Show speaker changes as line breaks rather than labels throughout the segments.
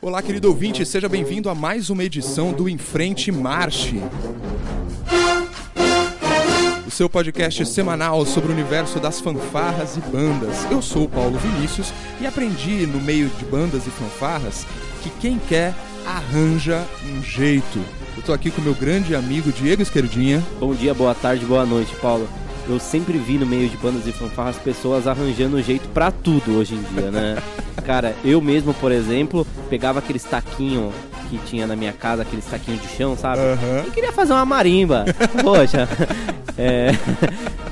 Olá, querido ouvinte, seja bem-vindo a mais uma edição do Em Frente Marche. O seu podcast semanal sobre o universo das fanfarras e bandas. Eu sou o Paulo Vinícius e aprendi no meio de bandas e fanfarras que quem quer arranja um jeito. Eu tô aqui com meu grande amigo Diego Esquerdinha.
Bom dia, boa tarde, boa noite, Paulo. Eu sempre vi no meio de bandas e fanfarras pessoas arranjando jeito pra tudo hoje em dia, né? Cara, eu mesmo, por exemplo, pegava aquele taquinho que tinha na minha casa, aquele taquinho de chão, sabe?
Aham.
E queria fazer uma marimba. Poxa, é,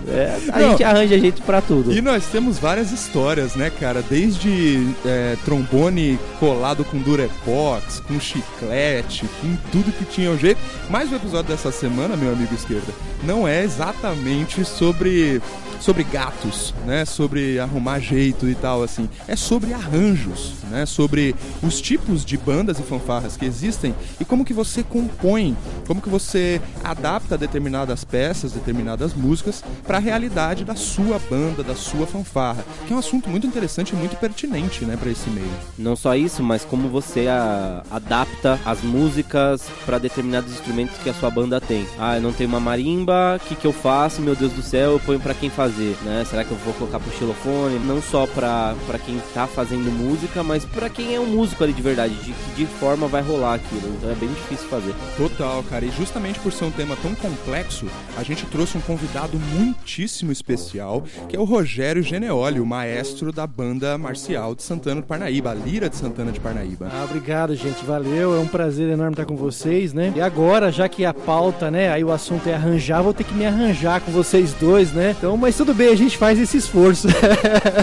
é, a
Não.
gente arranja jeito pra tudo.
E nós temos várias histórias, né, cara? Desde é, trombone colado com durepox, com chiclete, com tudo que tinha um jeito. Mas o episódio dessa semana, meu amigo esquerda, não é exatamente sobre sobre gatos, né? Sobre arrumar jeito e tal assim. É sobre arranjos, né? Sobre os tipos de bandas e fanfarras que existem e como que você compõe, como que você adapta determinadas peças, determinadas músicas para a realidade da sua banda, da sua fanfarra, que é um assunto muito interessante e muito pertinente, né, para esse meio.
Não só isso, mas como você a- adapta as músicas pra determinados instrumentos que a sua banda tem. Ah, eu não tenho uma marimba, o que, que eu faço? Meu Deus do céu, eu ponho pra quem fazer, né? Será que eu vou colocar pro xilofone? Não só pra, pra quem tá fazendo música, mas pra quem é um músico ali de verdade, de que de forma vai rolar aquilo. Então é bem difícil fazer.
Total, cara. E justamente por ser um tema tão complexo, a gente trouxe um convidado muitíssimo especial, que é o Rogério Geneoli, o maestro da banda marcial de Santana de Parnaíba, a Lira de Santana de Parnaíba.
Ah, obrigado, gente. Valeu. É um prazer enorme estar com vocês, né? E agora, já que a pauta, né? Aí o assunto é arranjar, vou ter que me arranjar com vocês dois, né? Então, mas tudo bem, a gente faz esse esforço.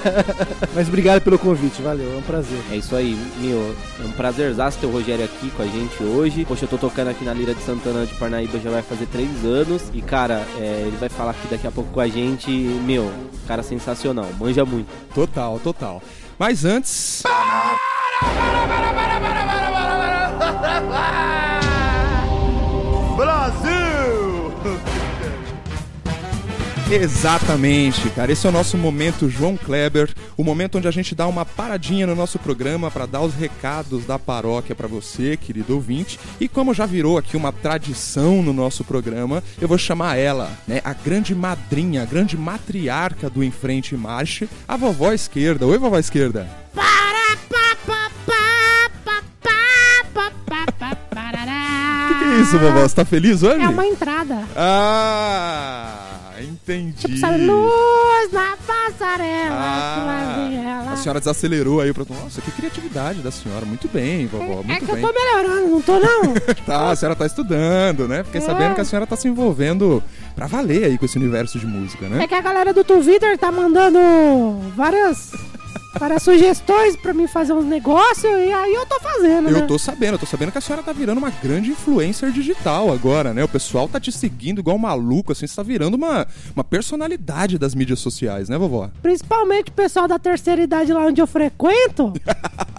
mas obrigado pelo convite, valeu. É um prazer.
É isso aí, meu. É um prazerzaço ter o Rogério aqui com a gente hoje. Poxa, eu tô tocando aqui na Lira de Santana de Parnaíba já vai fazer três anos. E, cara, é, ele vai falar aqui daqui a pouco com a gente. Meu, cara sensacional, manja muito.
Total, total. Mas antes. Exatamente, cara. Esse é o nosso momento João Kleber, o momento onde a gente dá uma paradinha no nosso programa para dar os recados da paróquia para você, querido ouvinte. E como já virou aqui uma tradição no nosso programa, eu vou chamar ela, né, a grande madrinha, a grande matriarca do Em Frente Marche, a vovó esquerda. Oi, vovó esquerda. O que, que é isso, vovó? Você tá feliz hoje?
É uma entrada.
Ah, entendi.
Tipo, sabe, luz na passarela.
Ah, a senhora desacelerou aí pra. Nossa, que criatividade da senhora. Muito bem, vovó.
É
Muito
que
bem.
eu tô melhorando, não tô não?
Tá, a senhora tá estudando, né? Fiquei
É.
sabendo que a senhora tá se envolvendo pra valer aí com esse universo de música, né?
É que a galera do Twitter tá mandando várias, várias sugestões pra mim fazer uns negócios e aí eu tô fazendo, né?
Eu tô sabendo, eu tô sabendo que a senhora tá virando uma grande influencer digital agora, né? O pessoal tá te seguindo igual um maluco, assim, você tá virando uma, uma personalidade das mídias sociais, né, vovó?
Principalmente o pessoal da terceira idade lá onde eu frequento.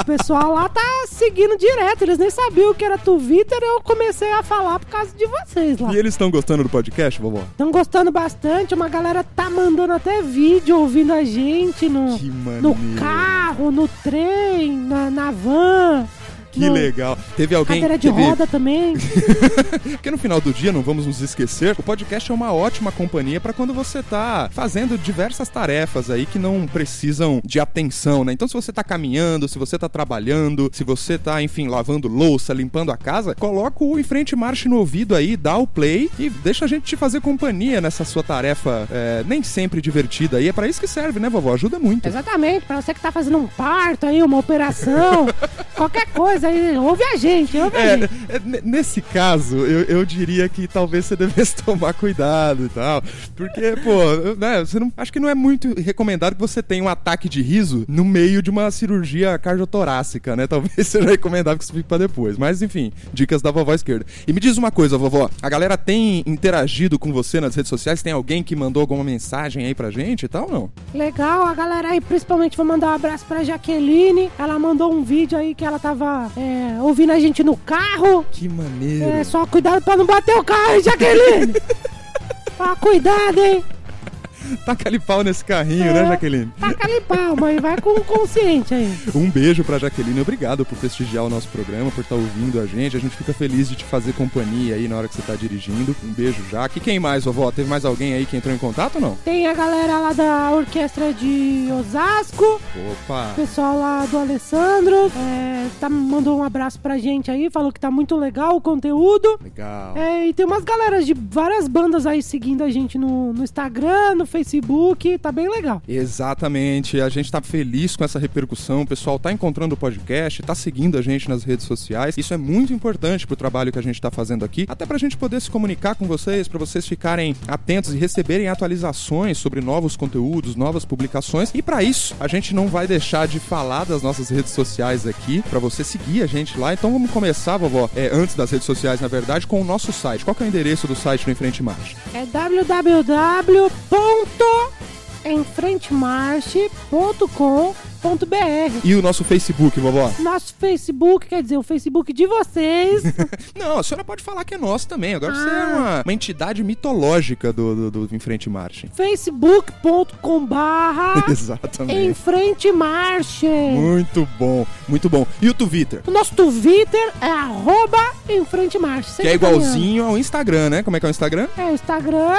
o pessoal lá tá seguindo direto. Eles nem sabiam o que era Twitter eu comecei a falar por causa de vocês lá.
E eles estão gostando do podcast, vovó?
Estão gostando bastante, uma galera tá mandando até vídeo ouvindo a gente no,
Que
no
maneiro.
Carro, no trem, na, na van.
Que
no-
legal. Teve alguém.
Cadeira de
teve-
roda também.
Porque no final do dia, não vamos nos esquecer, o podcast é uma ótima companhia pra quando você tá fazendo diversas tarefas aí que não precisam de atenção, né? Então, se você tá caminhando, se você tá trabalhando, se você tá, enfim, lavando louça, limpando a casa, coloca o em frente marche no ouvido aí, dá o play e deixa a gente te fazer companhia nessa sua tarefa é, nem sempre divertida aí. É pra isso que serve, né, vovó? Ajuda muito.
Exatamente, pra você que tá fazendo um parto aí, uma operação, qualquer coisa aí, ouve a gente, ouve a
É,
gente.
é, nesse caso, eu, eu diria que talvez você devesse tomar cuidado e tal. Porque, pô, né, você não, acho que não é muito recomendado que você tenha um ataque de riso no meio de uma cirurgia cardiotorácica, né? Talvez seja recomendável que isso fique pra depois. Mas, enfim, dicas da vovó esquerda. E me diz uma coisa, vovó, a galera tem interagido com você nas redes sociais? Tem alguém que mandou alguma mensagem aí pra gente e tal ou não?
Legal, a galera aí, principalmente vou mandar um abraço pra Jaqueline. Ela mandou um vídeo aí que ela tava é, ouvindo a gente no carro.
Que maneiro.
É, só cuidado pra não bater o carro, hein, Jaqueline? ah, cuidado, hein?
Taca ali pau nesse carrinho,
É.
né, Jaqueline?
Taca ali pau, mãe. Vai com o consciente aí.
Um beijo pra Jaqueline, obrigado por prestigiar o nosso programa, por estar ouvindo a gente. A gente fica feliz de te fazer companhia aí na hora que você tá dirigindo. Um beijo, Jaque. E quem mais, vovó? Teve mais alguém aí que entrou em contato ou não?
Tem a galera lá da orquestra de Osasco.
Opa!
O pessoal lá do Alessandro é, tá, mandou um abraço pra gente aí, falou que tá muito legal o conteúdo.
Legal.
É, e tem umas galeras de várias bandas aí seguindo a gente no, no Instagram, no Facebook, tá bem legal.
Exatamente, a gente tá feliz com essa repercussão, o pessoal tá encontrando o podcast, tá seguindo a gente nas redes sociais. Isso é muito importante pro trabalho que a gente tá fazendo aqui, até pra gente poder se comunicar com vocês, pra vocês ficarem atentos e receberem atualizações sobre novos conteúdos, novas publicações. E pra isso, a gente não vai deixar de falar das nossas redes sociais aqui, pra você seguir a gente lá. Então vamos começar, vovó, é, antes das redes sociais, na verdade, com o nosso site. Qual que é o endereço do site do Em Frente Marcha?
É www.enfrentemarche.com.br
E o nosso Facebook, vovó?
Nosso Facebook, quer dizer, o Facebook de vocês.
Não, a senhora pode falar que é nosso também. Agora você é
Ah.
uma, uma entidade mitológica do, do, do Em Frente Marcha.
facebook.com barra
Exatamente.
em frente marche.
Muito bom, muito bom. E o Twitter?
O nosso Twitter é arroba em frente marche.
Que é igualzinho ao Instagram, né? Como é que é o Instagram?
É, o Instagram.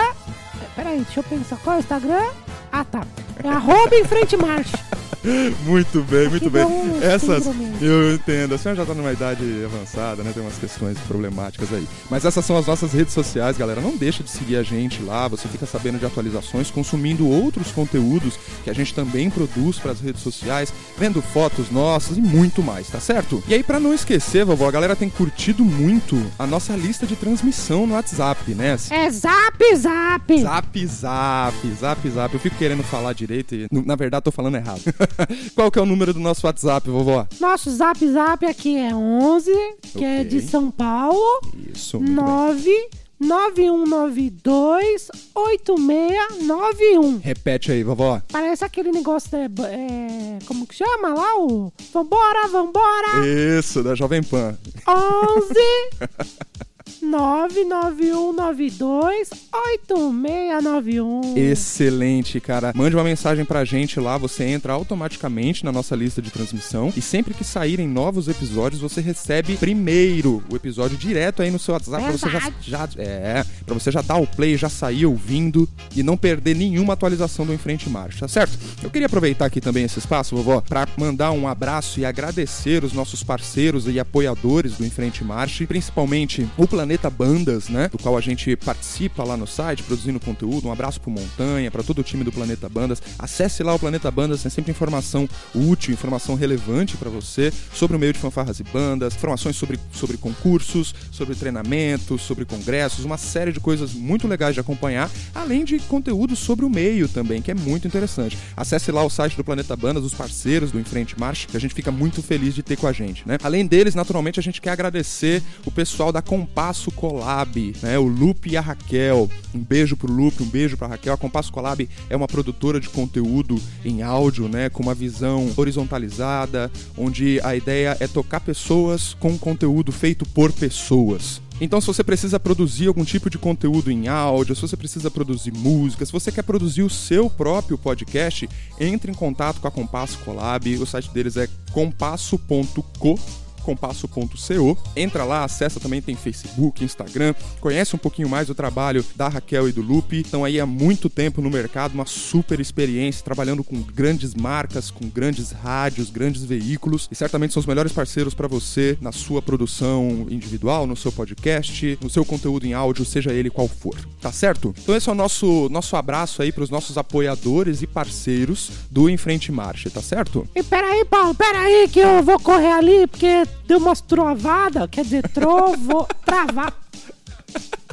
Peraí, deixa eu pensar. Qual é o Instagram? Ah, tá. É arroba em frente marche.
Muito bem, muito bem. Essas, eu entendo. A senhora já tá numa idade avançada, né? Tem umas questões problemáticas aí. Mas essas são as nossas redes sociais, galera. Não deixa de seguir a gente lá. Você fica sabendo de atualizações, consumindo outros conteúdos que a gente também produz para as redes sociais, vendo fotos nossas e muito mais, tá certo? E aí, pra não esquecer, vovó, a galera tem curtido muito a nossa lista de transmissão no WhatsApp, né?
É zap zap.
Zap, zap, zap, zap. Eu fico querendo falar direito e, na verdade, tô falando errado. Qual que é o número do nosso WhatsApp, vovó?
Nosso zap zap aqui é 11, que é
Ok.
de São Paulo.
Isso, muito bem.
9 9192 8691.
Repete aí, vovó.
Parece aquele negócio da. É, como que chama lá? O. Vambora, vambora!
Isso, da Jovem Pan.
11 99192 8691.
Excelente, cara. Mande uma mensagem pra gente lá, você entra automaticamente na nossa lista de transmissão e sempre que saírem novos episódios, você recebe primeiro o episódio direto aí no seu WhatsApp pra você já, já é, para você já dar o play, já sair ouvindo e não perder nenhuma atualização do Em Frente Marcha, tá certo? Eu queria aproveitar aqui também esse espaço, vovó, pra mandar um abraço e agradecer os nossos parceiros e apoiadores do Em Frente Marche, principalmente o Planeta Bandas, né, do qual a gente participa lá no site, produzindo conteúdo. Um abraço pro Montanha, pra todo o time do Planeta Bandas. Acesse lá o Planeta Bandas, tem sempre informação útil, informação relevante pra você sobre o meio de fanfarras e bandas, informações sobre, sobre concursos, sobre treinamentos, sobre congressos, uma série de coisas muito legais de acompanhar, além de conteúdo sobre o meio também, que é muito interessante. Acesse lá o site do Planeta Bandas, os parceiros do Em Frente Marcha, que a gente fica muito feliz de ter com a gente, né? Além deles, naturalmente, a gente quer agradecer o pessoal da Compasso Collab, né? O Lupe e a Raquel. Um beijo pro Lupe, um beijo pra Raquel. A Compasso Collab é uma produtora de conteúdo em áudio, né? Com uma visão horizontalizada, onde a ideia é tocar pessoas com conteúdo feito por pessoas. Então, se você precisa produzir algum tipo de conteúdo em áudio, se você precisa produzir música, se você quer produzir o seu próprio podcast, entre em contato com a Compasso Collab. O site deles é compasso.co compasso.co. Entra lá, acessa também, tem Facebook, Instagram, conhece um pouquinho mais o trabalho da Raquel e do Lupe. Estão aí há muito tempo no mercado, uma super experiência, trabalhando com grandes marcas, com grandes rádios, grandes veículos. E certamente são os melhores parceiros para você na sua produção individual, no seu podcast, no seu conteúdo em áudio, seja ele qual for. Tá certo? Então esse é o nosso, nosso abraço aí para os nossos apoiadores e parceiros do Em Frente Marcha, tá certo?
E peraí, Paulo, peraí, que eu vou correr ali, porque deu umas trovadas, quer dizer, trovo. travar.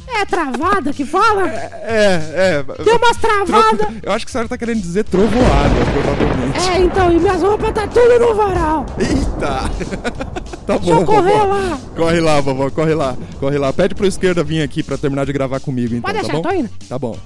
É travada que fala?
É, é.
Deu umas travadas.
Eu acho que a senhora tá querendo dizer trovoada, provavelmente.
É, então, e minhas roupas tá tudo no varal.
Eita! tá
Deixa eu
bom,
correr
vovó.
lá.
Corre lá, vovó, corre lá. Corre lá. Pede pro esquerda vir aqui pra terminar de gravar comigo, então,
Pode
tá
deixar,
bom?
tô indo.
Tá bom.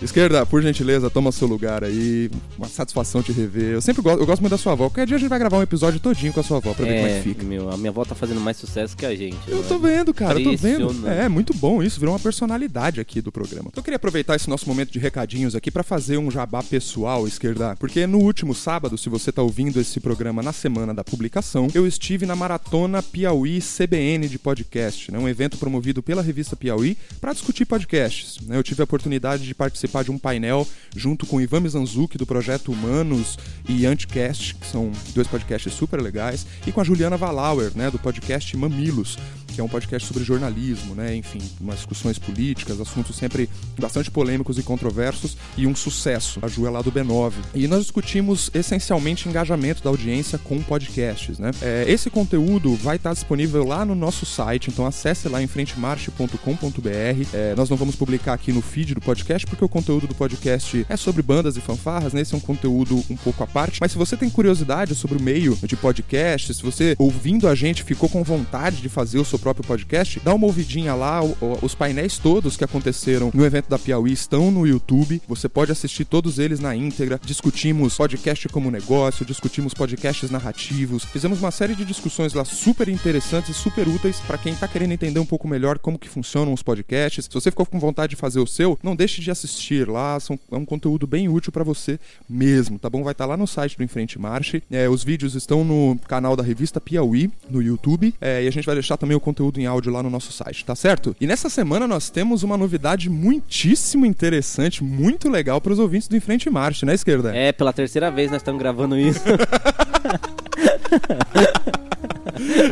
Esquerda, por gentileza, toma seu lugar aí. Uma satisfação te rever. Eu sempre gosto, eu gosto muito da sua avó. Qualquer dia a gente vai gravar um episódio todinho com a sua avó pra ver como é que fica.
meu, a minha avó tá fazendo mais sucesso que a gente.
Eu
né?
tô vendo, cara, eu tô vendo. É, muito bom isso, virou uma personalidade aqui do programa. Eu queria aproveitar esse nosso momento de recadinhos aqui pra fazer um jabá pessoal, esquerda, porque no último sábado, se você tá ouvindo esse programa na semana da publicação, eu estive na Maratona Piauí CBN de podcast, né, um evento promovido pela revista Piauí pra discutir podcasts. né. Eu tive a oportunidade de participar de um painel junto com Ivan Mizanzuki do projeto Humanos e Anticast, que são dois podcasts super legais, e com a Juliana Valauer, né, do podcast Mamilos, que é um podcast sobre jornalismo, né? Enfim, umas discussões políticas, assuntos sempre bastante polêmicos e controversos e um sucesso. A Ju é lá do B9. E nós discutimos essencialmente engajamento da audiência com podcasts, né? É, esse conteúdo vai estar disponível lá no nosso site, então acesse lá em frentemarche.com.br. É, nós não vamos publicar aqui no feed do podcast porque o conteúdo do podcast é sobre bandas e fanfarras, né? Esse é um conteúdo um pouco à parte. Mas se você tem curiosidade sobre o meio de podcast, se você ouvindo a gente ficou com vontade de fazer o seu próprio podcast, dá uma ouvidinha lá. Os painéis todos que aconteceram no evento da Piauí estão no YouTube. Você pode assistir todos eles na íntegra. Discutimos podcast como negócio, discutimos podcasts narrativos. Fizemos uma série de discussões lá super interessantes e super úteis para quem tá querendo entender um pouco melhor como que funcionam os podcasts. Se você ficou com vontade de fazer o seu, não deixe de assistir lá. São, é um conteúdo bem útil para você mesmo, tá bom? Vai estar lá no site do Enfrente Marche. É, os vídeos estão no canal da revista Piauí, no YouTube. É, e a gente vai deixar também o conteúdo em áudio lá no nosso site, tá certo? E nessa semana nós temos uma novidade muitíssimo interessante, muito legal para os ouvintes do Enfrente Marche, né, esquerda?
É, pela terceira vez nós estamos gravando isso.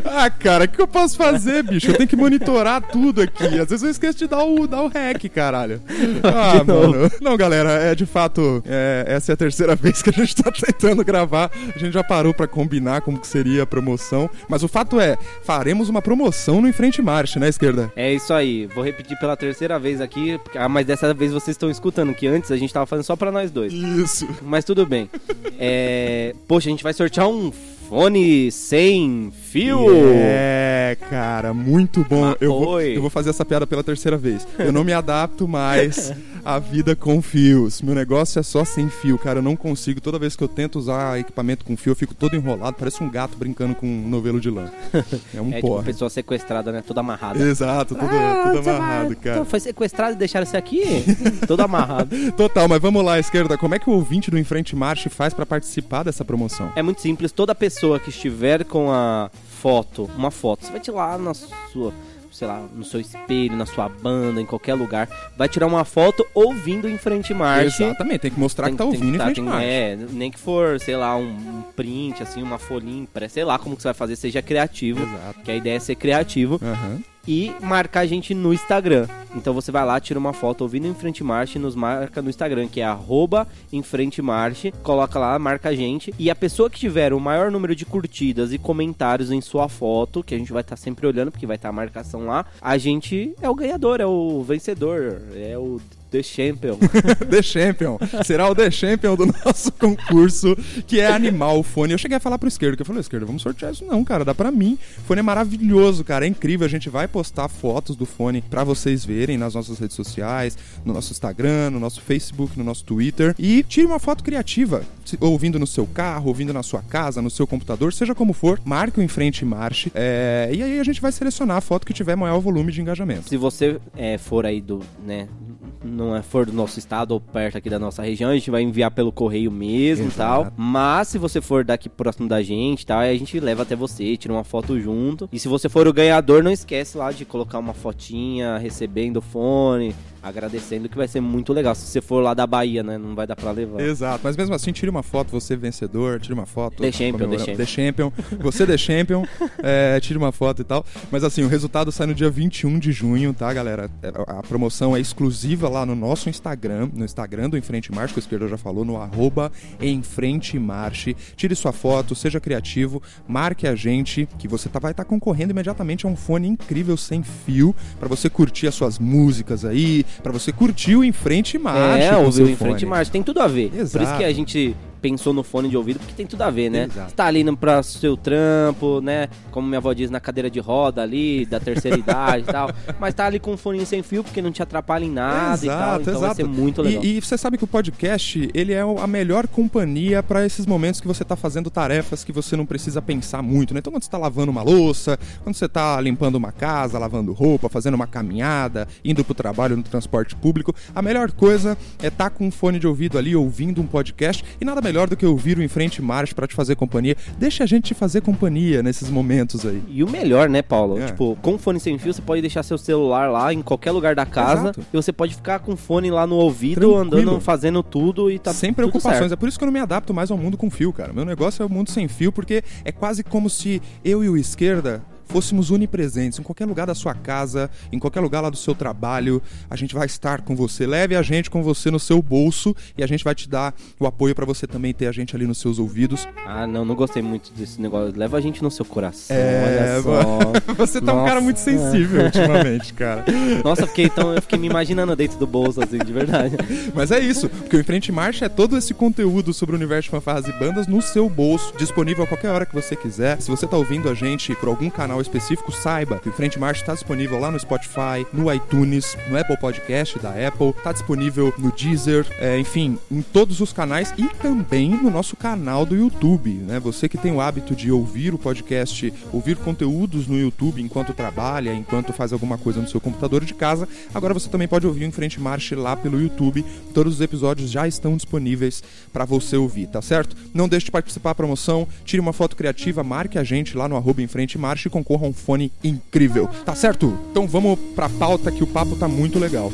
Ah, cara, o que eu posso fazer, bicho? Eu tenho que monitorar tudo aqui. Às vezes eu esqueço de dar o, dar o hack, caralho. Ah, mano. Não, galera, é de fato, é, essa é a terceira vez que a gente tá tentando gravar. A gente já parou pra combinar como que seria a promoção. Mas o fato é, faremos uma promoção no Enfrente Marcha, né, esquerda?
É isso aí. Vou repetir pela terceira vez aqui. Ah, mas dessa vez vocês estão escutando, que antes a gente tava fazendo só pra nós dois.
Isso.
Mas tudo bem. É... Poxa, a gente vai sortear um fone sem fio.
É, cara, muito bom.
Ah,
Eu vou, eu vou fazer essa piada pela terceira vez. Eu não me adapto mais à vida com fios. Meu negócio é só sem fio, cara. Eu não consigo. Toda vez que eu tento usar equipamento com fio, eu fico todo enrolado. Parece um gato brincando com um novelo de lã. É um
É tipo
porra.
pessoa sequestrada, né? Toda amarrada.
Exato, tudo,
Ah,
tudo
você
amarrado,
vai-
cara.
Então foi sequestrado e deixaram esse aqui? Todo amarrado.
Total, mas vamos lá, esquerda. Como é que o ouvinte do Enfrente Marche faz pra participar dessa promoção?
É muito simples, toda pessoa que estiver com a foto, uma foto, você vai tirar na sua, sei lá, no seu espelho, na sua banda, em qualquer lugar, vai tirar uma foto ouvindo em frente marche.
Exatamente, tem que mostrar que tá ouvindo em
tá,
Frente
tem-
Marche.
É, nem que for, sei lá, um, print, assim, uma folhinha impressa, sei lá como que você vai fazer, seja criativo.
Exato.
Que a ideia é ser criativo
Aham.
E marcar a gente no Instagram. Então você vai lá, tira uma foto ouvindo em frente marche e nos marca no Instagram, que é arroba em frente marche, coloca lá, marca a gente. E a pessoa que tiver o maior número de curtidas e comentários em sua foto, que a gente vai estar sempre olhando, porque vai estar a marcação lá, a gente é o ganhador, é o vencedor, é o The Champion.
The Champion. Será o The Champion do nosso concurso, que é Animal Fone. Eu cheguei a falar pro esquerdo, que eu falei, esquerdo, vamos sortear isso não, cara, dá pra mim. O fone é maravilhoso, cara, é incrível. A gente vai postar fotos do fone pra vocês verem nas nossas redes sociais, no nosso Instagram, no nosso Facebook, no nosso Twitter. E tire uma foto criativa, ouvindo no seu carro, ouvindo na sua casa, no seu computador, seja como for, marque o em frente e marche. É, E aí a gente vai selecionar a foto que tiver maior volume de engajamento.
Se você é, for aí do, né, não é for do nosso estado ou perto aqui da nossa região, a gente vai enviar pelo correio mesmo e tal. Mas se você for daqui próximo da gente e tal, aí a gente leva até você, tira uma foto junto. E se você for o ganhador, não esquece lá de colocar uma fotinha recebendo o fone, agradecendo, que vai ser muito legal. Se você for lá da Bahia, né, não vai dar pra levar.
Exato, mas mesmo assim, tire uma foto, você vencedor, tire uma foto.
The Champion,
comemorando-
The
Champion. Você The Champion, é, tire uma foto e tal. Mas assim, o resultado sai no dia 21 de junho, tá, galera? É, A promoção é exclusiva lá no nosso Instagram, no Instagram do Enfrente Marche, que o esquerdo já falou, no arroba Enfrente Marche. Tire sua foto, seja criativo, marque a gente, que você tá, vai estar concorrendo imediatamente a um fone incrível sem fio, pra você curtir as suas músicas aí, pra você curtir o Enfrente Marche.
É,
com
ouviu
seu
em frente
fone.
marcha, tem tudo a ver. Por isso
Exato.
que a gente pensou no fone de ouvido, porque tem tudo a ver, né?
Exato.
Você tá ali no, pra seu trampo, né? Como minha avó diz, na cadeira de roda ali, da terceira idade e tal. Mas tá ali com um fone sem fio, porque não te atrapalha em nada e tal. Então vai ser muito legal.
E, e você sabe que o podcast, ele é a melhor companhia para esses momentos que você tá fazendo tarefas que você não precisa pensar muito, né? Então quando você tá lavando uma louça, quando você tá limpando uma casa, lavando roupa, fazendo uma caminhada, indo pro trabalho no transporte público, a melhor coisa é estar com um fone de ouvido ali ouvindo um podcast e nada melhor do que ouvir o Em Frente Marcha para te fazer companhia. Deixa a gente te fazer companhia nesses momentos aí.
E o melhor, né, Paulo?
É.
Tipo, com fone sem fio, você pode deixar seu celular lá em qualquer lugar da casa
Exato.
e você pode ficar com o fone lá no ouvido,
Tranquilo.
andando, fazendo tudo e tá
sem preocupações. É por isso que eu não me adapto mais ao mundo com fio, cara. Meu negócio é o mundo sem fio, porque é quase como se eu e o esquerda fôssemos onipresentes em qualquer lugar da sua casa, em qualquer lugar lá do seu trabalho, a gente vai estar com você. Leve a gente com você no seu bolso e a gente vai te dar o apoio pra você também ter a gente ali nos seus ouvidos.
Ah, não, não gostei muito desse negócio. Leva a gente no seu coração,
É,
olha só.
Você tá um
Nossa.
cara muito sensível ultimamente, cara.
Nossa, fiquei, então, eu fiquei me imaginando dentro do bolso, assim, de verdade.
Mas é isso, porque o Em Frente Marcha é todo esse conteúdo sobre o universo de fanfarras e bandas no seu bolso, disponível a qualquer hora que você quiser. Se você tá ouvindo a gente por algum canal específico, saiba que o Frente Marcha está disponível lá no Spotify, no iTunes, no Apple Podcast da Apple, tá disponível no Deezer, é, enfim, em todos os canais e também no nosso canal do YouTube, né? Você que tem o hábito de ouvir o podcast, ouvir conteúdos no YouTube enquanto trabalha, enquanto faz alguma coisa no seu computador de casa, agora você também pode ouvir o Em Frente Marche lá pelo YouTube. Todos os episódios já estão disponíveis para você ouvir, tá certo? Não deixe de participar da promoção, tire uma foto criativa, marque a gente lá no arroba Em Frente Marche e concorra a um fone incrível, tá certo? Então vamos pra pauta que o papo tá muito legal.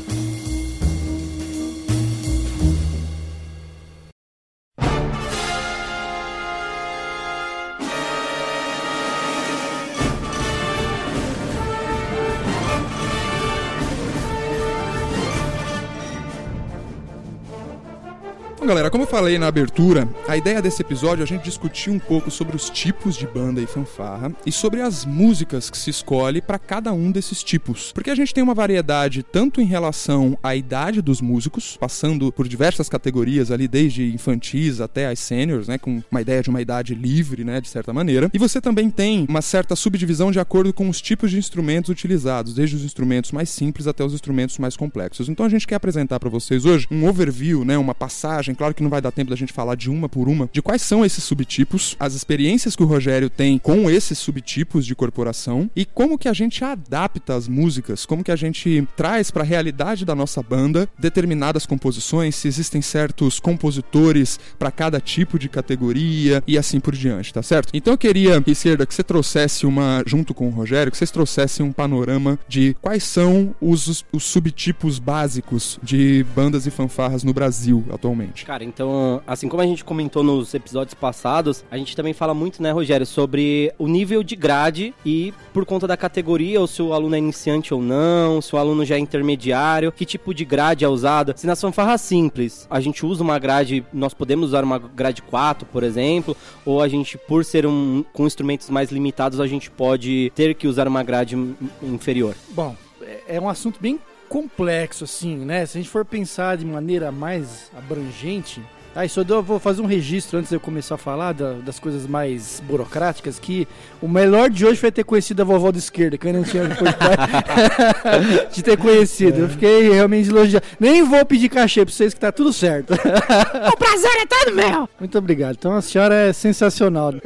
Bom, galera, como eu falei na abertura, a ideia desse episódio é a gente discutir um pouco sobre os tipos de banda e fanfarra e sobre as músicas que se escolhe para cada um desses tipos. Porque a gente tem uma variedade tanto em relação à idade dos músicos, passando por diversas categorias ali, desde infantis até as seniors, né, com uma ideia de uma idade livre, né, de certa maneira. E você também tem uma certa subdivisão de acordo com os tipos de instrumentos utilizados, desde os instrumentos mais simples até os instrumentos mais complexos. Então a gente quer apresentar para vocês hoje um overview, né, uma passagem, claro que não vai dar tempo da gente falar de uma por uma, de quais são esses subtipos, as experiências que o Rogério tem com esses subtipos de corporação e como que a gente adapta as músicas, como que a gente traz para a realidade da nossa banda determinadas composições, se existem certos compositores para cada tipo de categoria e assim por diante, tá certo? Então eu queria, esquerda, que você trouxesse uma, junto com o Rogério, que vocês trouxessem um panorama de quais são os, os subtipos básicos de bandas e fanfarras no Brasil atualmente.
Cara, então, assim como a gente comentou nos episódios passados, a gente também fala muito, né, Rogério, sobre o nível de grade e por conta da categoria, ou se o aluno é iniciante ou não, se o aluno já é intermediário, que tipo de grade é usada. Se nas fanfarras simples a gente usa uma grade, nós podemos usar uma grade 4, por exemplo, ou a gente, por ser um, com instrumentos mais limitados, a gente pode ter que usar uma grade inferior.
Bom, é- é um assunto bem complexo, assim, né? Se a gente for pensar de maneira mais abrangente. Ah, só eu vou fazer um registro antes de eu começar a falar da- das coisas mais burocráticas, que o melhor de hoje foi ter conhecido a vovó de esquerda, que eu não tinha oportunidade de ter conhecido. Eu fiquei realmente elogiado. Nem vou pedir cachê pra vocês que tá tudo certo.
O prazer é todo meu.
Muito obrigado. Então a senhora é sensacional.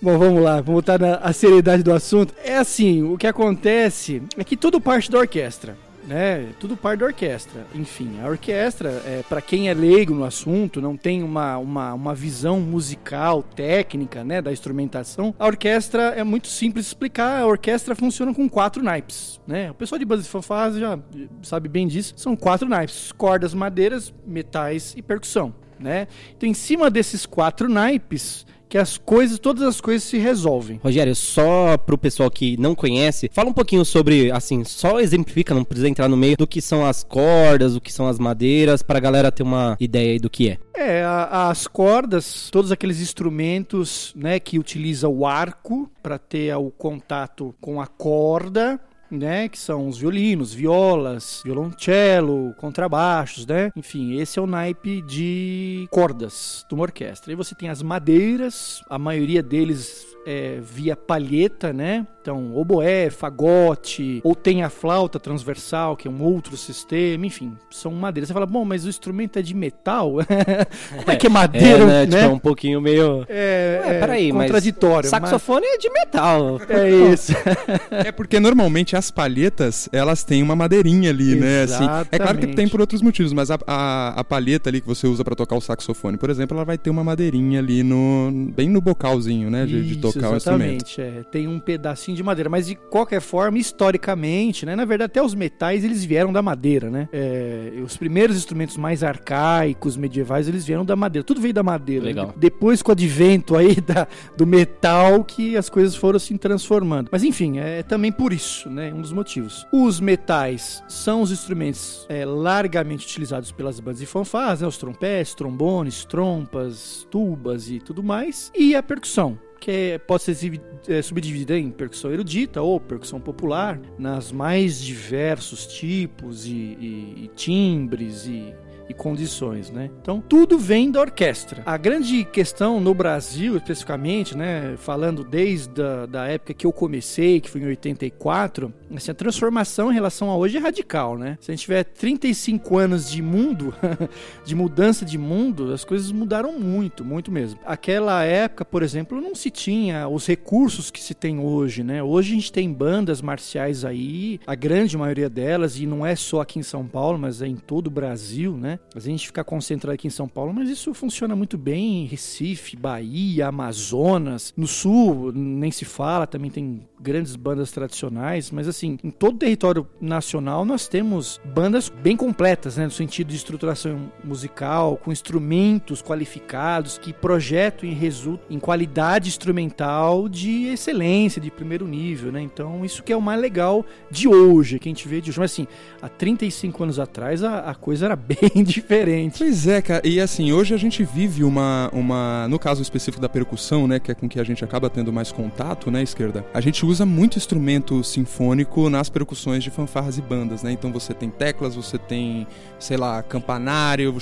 Bom, vamos lá, vamos voltar na a seriedade do assunto. É assim, o que acontece é que tudo parte da orquestra. Né? Tudo parte da orquestra. Enfim, a orquestra, é, para quem é leigo no assunto, não tem uma, uma, uma visão musical, técnica, né, da instrumentação, a orquestra é muito simples explicar. A orquestra funciona com quatro naipes. Né? O pessoal de e fanfarras já sabe bem disso. São quatro naipes: cordas, madeiras, metais e percussão. Né? Então, em cima desses quatro naipes, que as coisas, todas as coisas se resolvem.
Rogério, só pro pessoal que não conhece, fala um pouquinho sobre, assim, só exemplifica, não precisa entrar no meio, do que são as cordas, o que são as madeiras, pra galera ter uma ideia aí do que é.
É, a- as cordas, todos aqueles instrumentos, né, que utiliza o arco para ter o contato com a corda, né? Que são os violinos, violas, violoncelo, contrabaixos, né? Enfim, esse é o naipe de cordas de uma orquestra. E você tem as madeiras, a maioria deles é, via palheta, né? Então, oboé, fagote, ou tem a flauta transversal, que é um outro sistema, enfim, são madeiras. Você fala, bom, mas o instrumento é de metal? Como é que é madeira,
É, né?
né?
Tipo, é um pouquinho meio...
É,
É, peraí, mas
contraditório.
Saxofone é de metal.
mas é isso.
É porque normalmente as palhetas, elas têm uma madeirinha ali, né? Assim, é claro que tem por outros motivos, mas a, a, a palheta ali que você usa pra tocar o saxofone, por exemplo, ela vai ter uma madeirinha ali no bem no bocalzinho, né? De, de tocar instrumento.
exatamente, é. Tem um pedacinho de madeira, mas de qualquer forma, historicamente, né? Na verdade, até os metais eles vieram da madeira, né? É, os primeiros instrumentos mais arcaicos, medievais, eles vieram da madeira. Tudo veio da madeira.
Legal.
né? Depois, com o advento aí da, do metal, que as coisas foram se transformando. Mas enfim, é também por isso, né? Um dos motivos. Os metais são os instrumentos é, largamente utilizados pelas bandas de fanfarras, né? Os trompetes, trombones, trompas, tubas e tudo mais. E a percussão que pode ser é, subdividida em percussão erudita ou percussão popular, nas mais diversos tipos e, e- e timbres e, e condições, né? Então, tudo vem da orquestra. A grande questão no Brasil, especificamente, né, falando desde a da época que eu comecei, que foi em 84, assim, a transformação em relação a hoje é radical, né? Se a gente tiver 35 anos de mundo, de mudança de mundo, as coisas mudaram muito, muito mesmo. Aquela época, por exemplo, não se tinha os recursos que se tem hoje, né? Hoje a gente tem bandas marciais aí, a grande maioria delas, e não é só aqui em São Paulo, mas é em todo o Brasil, né? A gente fica concentrado aqui em São Paulo, mas isso funciona muito bem em Recife, Bahia, Amazonas, no Sul, nem se fala, também tem grandes bandas tradicionais, mas assim, em todo o território nacional nós temos bandas bem completas, né, no sentido de estruturação musical, com instrumentos qualificados que projetam e resultam em qualidade instrumental de excelência, de primeiro nível, né? Então, isso que é o mais legal de hoje, que a gente vê de hoje. Mas assim, há 35 anos atrás a, a coisa era bem diferente.
Pois é, cara. E assim, hoje a gente vive uma, uma. No caso específico da percussão, né? Que é com que a gente acaba tendo mais contato, né, esquerda? A gente usa muito instrumento sinfônico nas percussões de fanfarras e bandas, né? Então você tem teclas, você tem, sei lá, campanário,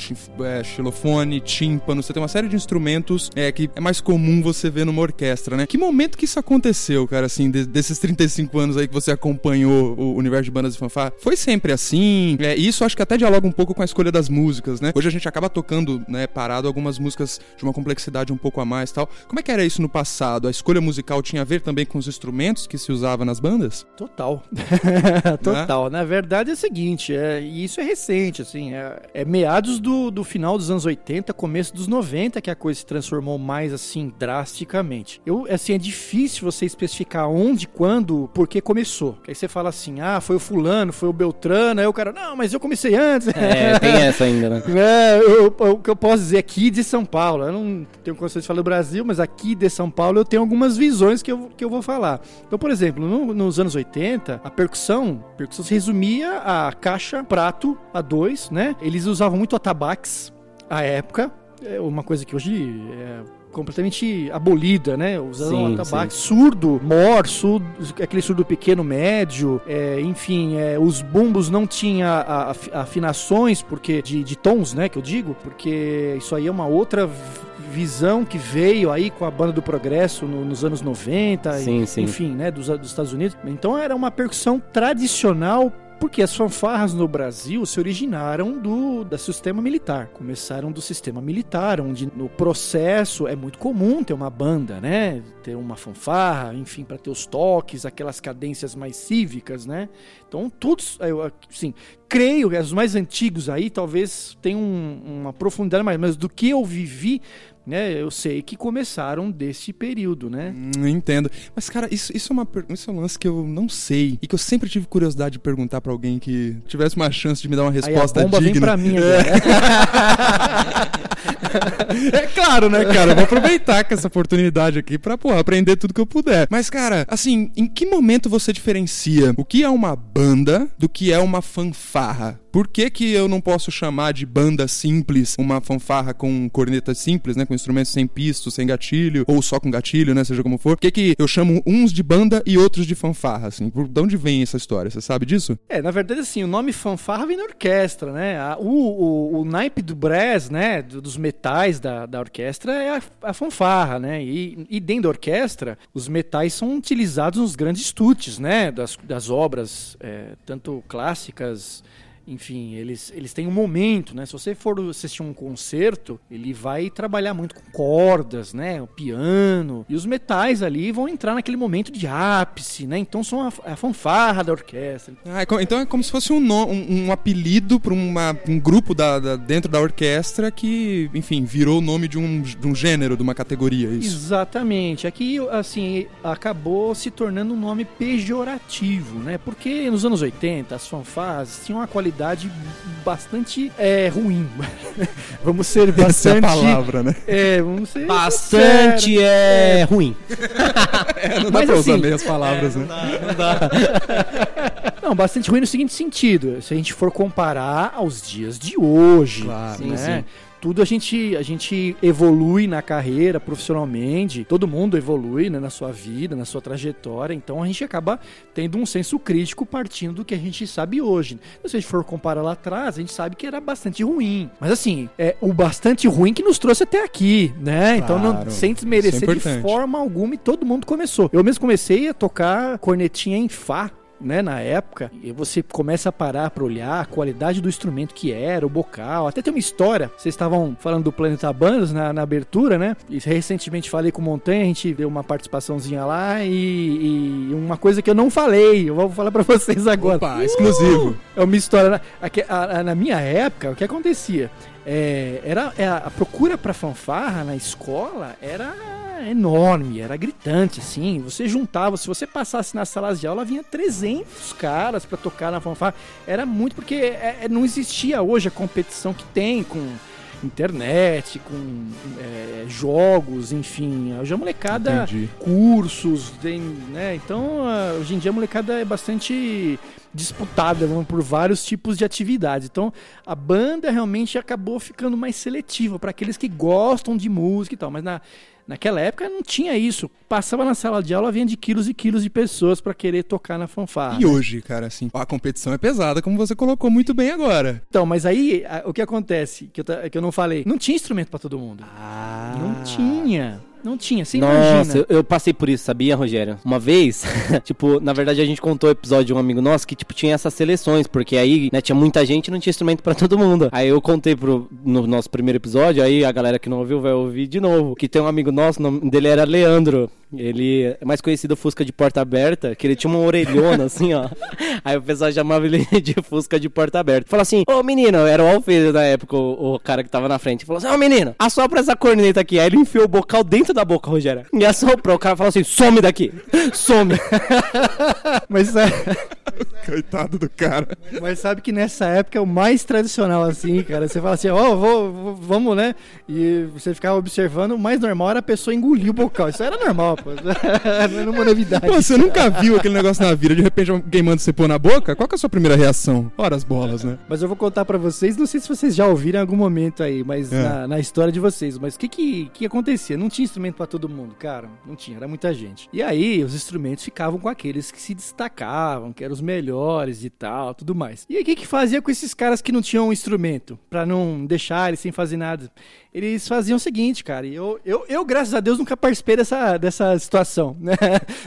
é, xilofone, tímpano, você tem uma série de instrumentos é, que é mais comum você ver numa orquestra, né? Que momento que isso aconteceu, cara, assim, de- desses 35 anos aí que você acompanhou o universo de bandas de fanfarra? Foi sempre assim? É, e isso acho que até dialoga um pouco com a escolha das músicas, né? Hoje a gente acaba tocando, né, parado algumas músicas de uma complexidade um pouco a mais tal. Como é que era isso no passado? A escolha musical tinha a ver também com os instrumentos que se usava nas bandas?
Total. Total. Na verdade é o seguinte, é, e isso é recente, assim, é, é meados do, do final dos anos 80, começo dos 90 que a coisa se transformou mais assim drasticamente. Eu, assim, é difícil você especificar onde, quando, por que começou. Aí você fala assim, ah, foi o fulano, foi o Beltrano, aí o cara, não, mas eu comecei antes.
É, tem essa ainda, né?
É, eu- eu- o que eu posso dizer aqui de São Paulo, eu não tenho condições de falar do Brasil, mas aqui de São Paulo eu tenho algumas visões que eu, que eu vou falar. Então, por exemplo, no- nos anos 80, a percussão, a percussão se resumia a caixa, prato, a dois, né? Eles usavam muito atabaques à época, é uma coisa que hoje é completamente abolida, né? Usavam
Sim,
atabaque, surdo, mor, surdo, aquele surdo pequeno, médio, é, enfim, é, os bumbos não tinham a- a- af- afinações porque de, de tons, né, que eu digo, porque isso aí é uma outra visão que veio aí com a banda do progresso no- nos anos 90, e-
Sim, sim.
enfim, né, dos, dos Estados Unidos. Então era uma percussão tradicional porque as fanfarras no Brasil se originaram do, do sistema militar. Começaram do sistema militar, onde no processo é muito comum ter uma banda, né? Ter uma fanfarra, enfim, para ter os toques, aquelas cadências mais cívicas, né? Então, todos, assim, creio que os mais antigos aí talvez tenham um- uma profundidade mais, mas do que eu vivi, né? Eu sei que começaram desse período, né?
Hum, entendo. Mas, cara, isso, isso, é uma, isso é um lance que eu não sei. E que eu sempre tive curiosidade de perguntar pra alguém que tivesse uma chance de me dar uma
Aí a
resposta
bomba vem
digna.
pra mim agora.
É claro, né, cara? Eu Vou aproveitar com essa oportunidade aqui pra, pô, aprender tudo que eu puder. Mas, cara, assim, em que momento você diferencia o que é uma banda do que é uma fanfarra? Por que, que eu não posso chamar de banda simples uma fanfarra com cornetas simples, né? Com com instrumentos sem pisto, sem gatilho, ou só com gatilho, né? Seja como for. Por que, que eu chamo uns de banda e outros de fanfarra, assim? Por de onde vem essa história? Você sabe disso?
É, na verdade, assim, o nome fanfarra vem da orquestra, né? A- o, o, o naipe do brass, né? do- dos metais da, da orquestra é a, a fanfarra, né? E, e dentro da orquestra, os metais são utilizados nos grandes estudes, né? Das, das obras, é, tanto clássicas. Enfim, eles, eles têm um momento, né? Se você for assistir um concerto, ele vai trabalhar muito com cordas, né? O piano. E os metais ali vão entrar naquele momento de ápice, né? Então são a, a fanfarra da orquestra.
Ah, é então é como se fosse um, no- um, um apelido para um grupo da, da- dentro da orquestra que, enfim, virou o nome de um, de um gênero, de uma categoria, é isso.
Exatamente. Aqui, assim, acabou se tornando um nome pejorativo, né? Porque nos anos 80, as fanfarras tinham uma qualidade bastante é, ruim. vamos ser
Essa é a
bastante...
palavra, né?
É, vamos ser
Bastante é, ruim.
É, não dá
Mas
pra usar
assim,
bem as palavras, né?
Não, bastante ruim no seguinte sentido. Se a gente for comparar aos dias de hoje,
Claro.
Sim,
né?
sim.
Tudo a gente, a gente evolui na carreira, profissionalmente. Todo mundo evolui né, na sua vida, na sua trajetória. Então a gente acaba tendo um senso crítico partindo do que a gente sabe hoje. Então, se a gente for comparar lá atrás, a gente sabe que era bastante ruim. Mas assim, é o bastante ruim que nos trouxe até aqui, né? então, não,
Claro.
sem
é
desmerecer de
importante.
forma alguma, e todo mundo começou. Eu mesmo comecei a tocar cornetinha em Fá, né, na época, e você começa a parar pra olhar a qualidade do instrumento que era, o bocal. Até tem uma história, vocês estavam falando do Planeta Bandas na, na abertura, né? E recentemente falei com o Montanha, a gente deu uma participaçãozinha lá e, e uma coisa que eu não falei, eu vou falar pra vocês agora.
Opa, exclusivo.
É uma história. Na, aque- a- a- na minha época, o que acontecia? É, era, é, a procura pra fanfarra na escola era enorme, era gritante, assim. Você juntava, se você passasse nas salas de aula, vinha 300 caras pra tocar na fanfarra. Era muito, porque é, é, não existia hoje a competição que tem com internet, com é, jogos, enfim. Hoje a molecada
Entendi.
cursos, tem, né? Então, hoje em dia a molecada é bastante disputada por vários tipos de atividades. Então, a banda realmente acabou ficando mais seletiva para aqueles que gostam de música e tal, mas na Naquela época não tinha isso. Passava na sala de aula, vinha de quilos e quilos de pessoas para querer tocar na fanfarra.
E hoje, cara, assim, a competição é pesada, como você colocou muito bem agora.
Então, mas aí a- o que acontece, que eu, que eu não falei, não tinha instrumento para todo mundo. Não tinha. Não tinha. Você
Nossa,
imagina.
eu, eu passei por isso, sabia, Rogério? Uma vez, tipo, na verdade a gente contou o episódio de um amigo nosso que, tipo, tinha essas seleções, porque aí, né, tinha muita gente e não tinha instrumento pra todo mundo. Aí eu contei pro, no nosso primeiro episódio, aí a galera que não ouviu vai ouvir de novo, que tem um amigo nosso, o nome dele era Leandro. Ele é mais conhecido Fusca de porta aberta, que ele tinha uma orelhona assim, ó. Aí o pessoal chamava ele de Fusca de porta aberta. Falou assim: Ô menino, era o Alfredo na época, o, o cara que tava na frente. Falou assim: Ô menino, assopra essa corneta aqui. Aí ele enfiou o bocal dentro da boca, Rogério. E assoprou. O cara falou assim: some daqui, some.
Mas, é,
Coitado do cara.
mas sabe que nessa época é o mais tradicional, assim, cara. Você fala assim, ó, vou, vou- vamos, né? E você ficava observando, o mais normal era a pessoa engolir o bocal. Isso era normal, pô. Não era uma novidade.
Pô, você nunca viu aquele negócio na vida, de repente alguém manda você pôr na boca? Qual que é a sua primeira reação? Ora as bolas, né?
Mas eu vou contar pra vocês, não sei se vocês já ouviram em algum momento aí, mas
É.
na, na história de vocês, mas o que, que que acontecia? Não tinha instrumento pra todo mundo, cara, não tinha, era muita gente. E aí os instrumentos ficavam com aqueles que se destacavam, que eram os melhores e tal, tudo mais. E aí o que que fazia com esses caras que não tinham um instrumento, Pra não deixar eles sem fazer nada? Eles faziam o seguinte, cara, eu, eu, eu graças a Deus nunca participei dessa, dessa situação, né?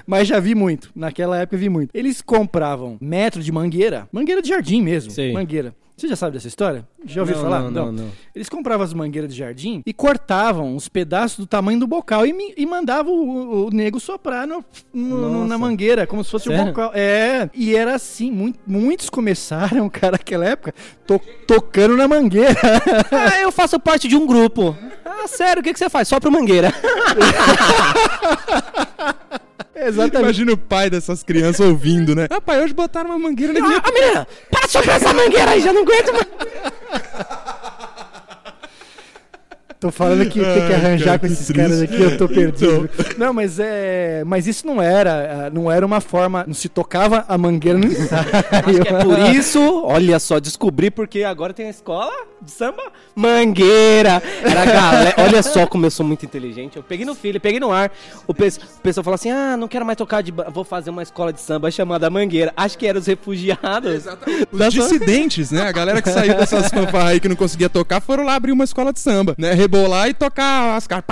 Mas já vi muito, naquela época vi muito. Eles compravam metro de mangueira, mangueira de jardim mesmo,
Sei.
mangueira. Você já sabe dessa história? Já ouviu
Não,
falar?
não, não, não.
Eles compravam as mangueiras de jardim e cortavam os pedaços do tamanho do bocal e, me- e mandavam o, o nego soprar no, no- na mangueira, como se fosse o
Sério?
bocal. É, e era assim, muito- muitos começaram, cara, naquela época, to- tocando na mangueira.
Ah, eu faço parte de um grupo. Ah, sério, o que, que você faz? Só pro Mangueira.
Exatamente.
Imagina o pai dessas crianças ouvindo, né? Ah, pai, hoje botaram uma mangueira na minha...
Ah, menina, para de soprar essa mangueira aí, já não aguento mais.
Tô falando que tem que
Ai,
arranjar
cara,
com esses
triste.
caras aqui, eu tô perdido.
Então.
Não, mas é. Mas isso não era. ah, Não era uma forma. Não se tocava a mangueira no ensaio.
Acho que é por isso, olha só, descobri porque agora tem a escola de samba Mangueira. Era a galera, olha só como eu sou muito inteligente. Eu peguei no filho, peguei no ar. O, pe o pessoal falou assim: ah, não quero mais tocar de. Vou fazer uma escola de samba chamada Mangueira. Acho que eram os refugiados.
Exatamente. Os
Da-
dissidentes, né? A galera que saiu dessas fanfarras aí que não conseguia tocar foram lá abrir uma escola de samba, né? Rebolar e tocar as caras.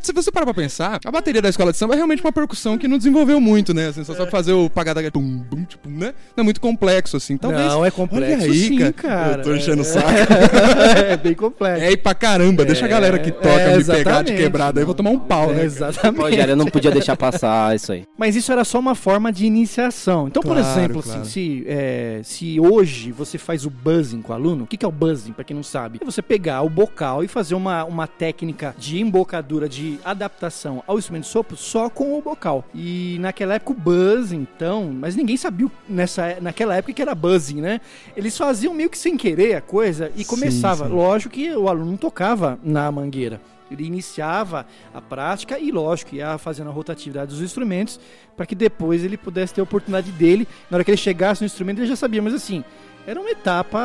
Se você parar pra pensar, a bateria da escola de samba é realmente uma percussão que não desenvolveu muito, né? Assim, só sabe fazer o pagada tum, bum, tipo, né? Não é muito complexo, assim. Talvez.
Não, é complexo
Olha aí,
sim,
cara.
cara.
Eu tô enchendo o
É.
saco.
é bem complexo.
É, e pra caramba. Deixa a galera que toca
é,
me pegar de quebrada aí, eu vou tomar um pau,
É,
né?
exatamente.
Rogério, eu não podia deixar passar isso aí.
Mas isso era só uma forma de iniciação. Então, por
Claro,
exemplo,
claro.
assim, se, é, se hoje você faz o buzzing com o aluno, o que, que é o buzzing, pra quem não sabe? É você pegar o bocal e fazer uma, uma técnica de embocadura, de adaptação ao instrumento de sopro só com o bocal. E naquela época o buzzing, então, mas ninguém sabia nessa, naquela época que era buzzing, né? Eles faziam meio que sem querer a coisa e
Sim,
começava.
sim.
Lógico que o aluno não tocava na mangueira. Ele iniciava a prática e, lógico, ia fazendo a rotatividade dos instrumentos para que depois ele pudesse ter a oportunidade dele. Na hora que ele chegasse no instrumento, ele já sabia. Mas, assim, era uma etapa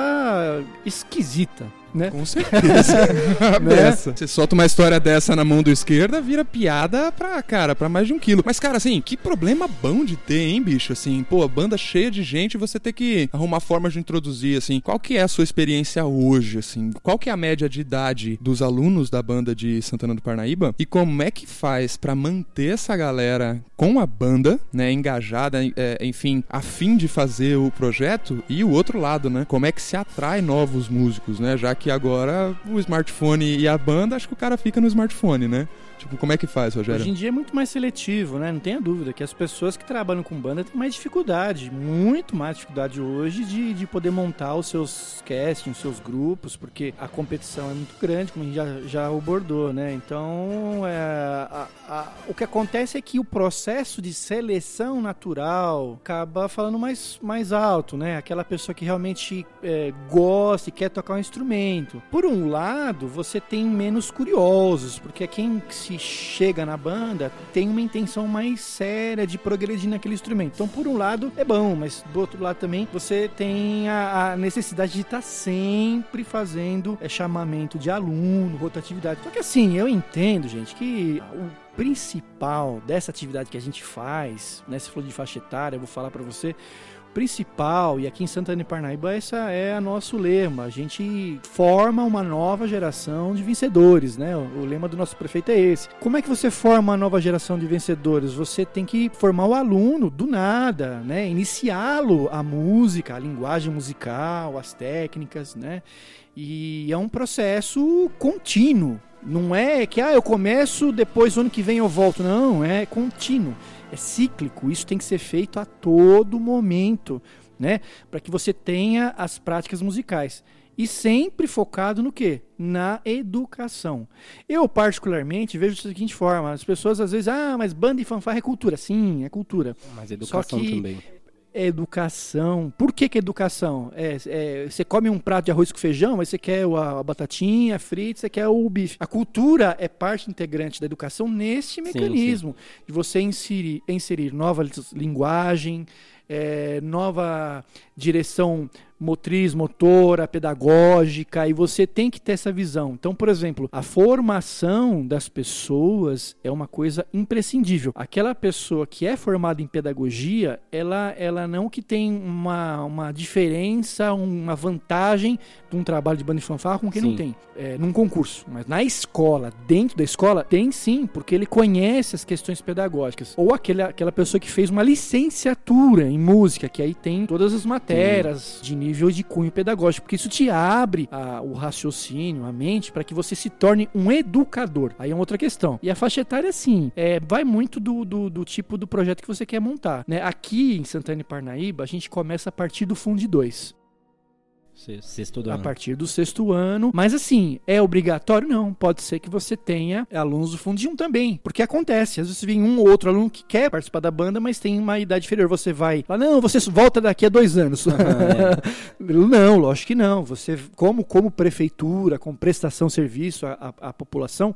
esquisita, né?
Com certeza. A beça. Você solta uma história dessa na mão do esquerda, vira piada pra, cara, pra mais de um quilo. Mas, cara, assim, que problema bom de ter, hein, bicho? Assim, pô, banda cheia de gente, você ter que arrumar formas de introduzir, assim. Qual que é a sua experiência hoje, assim? Qual que é a média de idade dos alunos da banda de Santana do Parnaíba? E como é que faz pra manter essa galera com a banda, né, engajada, é, enfim, a fim de fazer o projeto? E o outro lado, né? Como é que se atrai novos músicos, né? Já que agora o smartphone e a banda, acho que o cara fica no smartphone, né? Tipo, como é que faz, Rogério?
Hoje em dia é muito mais seletivo, né? Não tenha dúvida que as pessoas que trabalham com banda têm mais dificuldade, muito mais dificuldade hoje de, de poder montar os seus castings, os seus grupos, porque a competição é muito grande, como a gente já, já abordou, né? Então, é, a- a- o que acontece é que o processo de seleção natural acaba falando mais, mais alto, né? Aquela pessoa que realmente é, gosta e quer tocar um instrumento. Por um lado, você tem menos curiosos, porque quem se chega na banda tem uma intenção mais séria de progredir naquele instrumento. Então, por um lado, é bom, mas do outro lado também você tem a, a necessidade de estar sempre fazendo é, chamamento de aluno, rotatividade. Só que assim, eu entendo, gente, que o principal dessa atividade que a gente faz, né? Se falou de faixa etária, eu vou falar pra você principal, e aqui em Santana e Parnaíba, essa é a nosso lema. A gente forma uma nova geração de vencedores, né? O, lema do nosso prefeito é esse. Como é que você forma uma nova geração de vencedores? Você tem que formar o aluno do nada, né? Iniciá-lo a música, a linguagem musical, as técnicas, né? E é um processo contínuo. Não é que ah, eu começo, depois ano que vem eu volto. Não, é contínuo é cíclico, isso tem que ser feito a todo momento, né? Para que você tenha as práticas musicais. E sempre focado no quê? Na educação. Eu, particularmente, vejo da seguinte forma: as pessoas às vezes, ah, mas banda e fanfarra é cultura. Sim, é cultura.
Mas educação
que-
também.
É educação. Por que, que educação? É, é, você come um prato de arroz com feijão, mas você quer o- a, batatinha frita, você quer o bife. A cultura é parte integrante da educação nesse mecanismo de você inserir, inserir nova linguagem, é, nova direção motriz, motora, pedagógica, e você tem que ter essa visão. Então, por exemplo, a formação das pessoas é uma coisa imprescindível. Aquela pessoa que é formada em pedagogia, ela, ela não que tem uma, uma diferença, uma vantagem de um trabalho de banda e fanfarra com quem
Sim.
não tem, é, num concurso. Mas na escola, dentro da escola, tem sim, porque ele conhece as questões pedagógicas. Ou aquele, aquela pessoa que fez uma licenciatura em música, que aí tem todas as matérias de nível de cunho pedagógico, porque isso te abre a- o raciocínio, a mente, para que você se torne um educador. Aí é outra questão. E a faixa etária, sim, é, vai muito do, do, do tipo do projeto que você quer montar. Né? Aqui em Santana e Parnaíba, a gente começa a partir do Fundo 2.
Sexto do
a
ano.
partir do sexto ano. Mas assim, é obrigatório? Não. Pode ser que você tenha alunos do Fundo de um também. Porque acontece. Às vezes vem um ou outro aluno que quer participar da banda, mas tem uma idade inferior. Você vai lá, não, você volta daqui a dois anos. não, lógico que não. Você, como, como prefeitura, como prestação de serviço à, à- à população,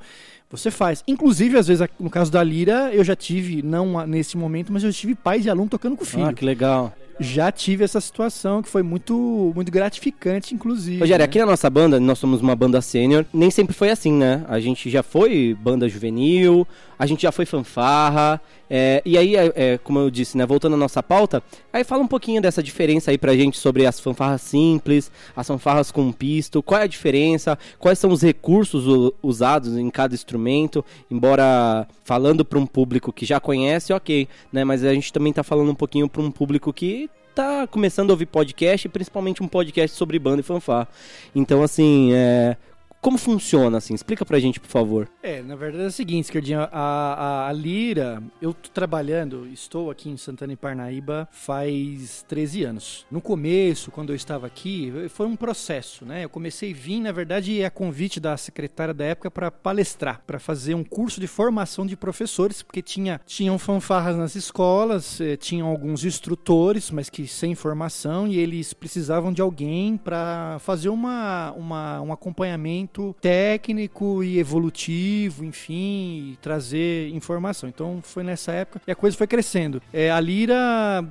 você faz. Inclusive, às vezes, no caso da Lira, eu já tive, não nesse momento, mas eu tive pais de aluno tocando com o filho.
Ah, que legal.
Já tive essa situação que foi muito, muito gratificante, inclusive.
Rogério,
né?
aqui na nossa banda, nós somos uma banda sênior, nem sempre foi assim, né? A gente já foi banda juvenil, a gente já foi fanfarra, é, e aí, é, é, como eu disse, né, voltando à nossa pauta, aí fala um pouquinho dessa diferença aí pra gente sobre as fanfarras simples, as fanfarras com pisto, qual é a diferença, quais são os recursos usados em cada instrumento, embora falando pra um público que já conhece, ok, né, mas a gente também tá falando um pouquinho pra um público que tá começando a ouvir podcast, principalmente um podcast sobre banda e fanfarra. Então, assim, é... como funciona, assim? Explica pra gente, por favor.
É, na verdade é o seguinte, Esquerdinha, a, a, a Lira, eu tô trabalhando, estou aqui em Santana e Parnaíba faz 13 anos. No começo, quando eu estava aqui, foi um processo, né? Eu comecei a vir, na verdade, a convite da secretária da época para palestrar, para fazer um curso de formação de professores, porque tinha, tinham fanfarras nas escolas, eh, tinham alguns instrutores, mas que sem formação, e eles precisavam de alguém para fazer uma, uma, um acompanhamento técnico e evolutivo, enfim, e trazer informação. Então foi nessa época e a coisa foi crescendo. É, a Lira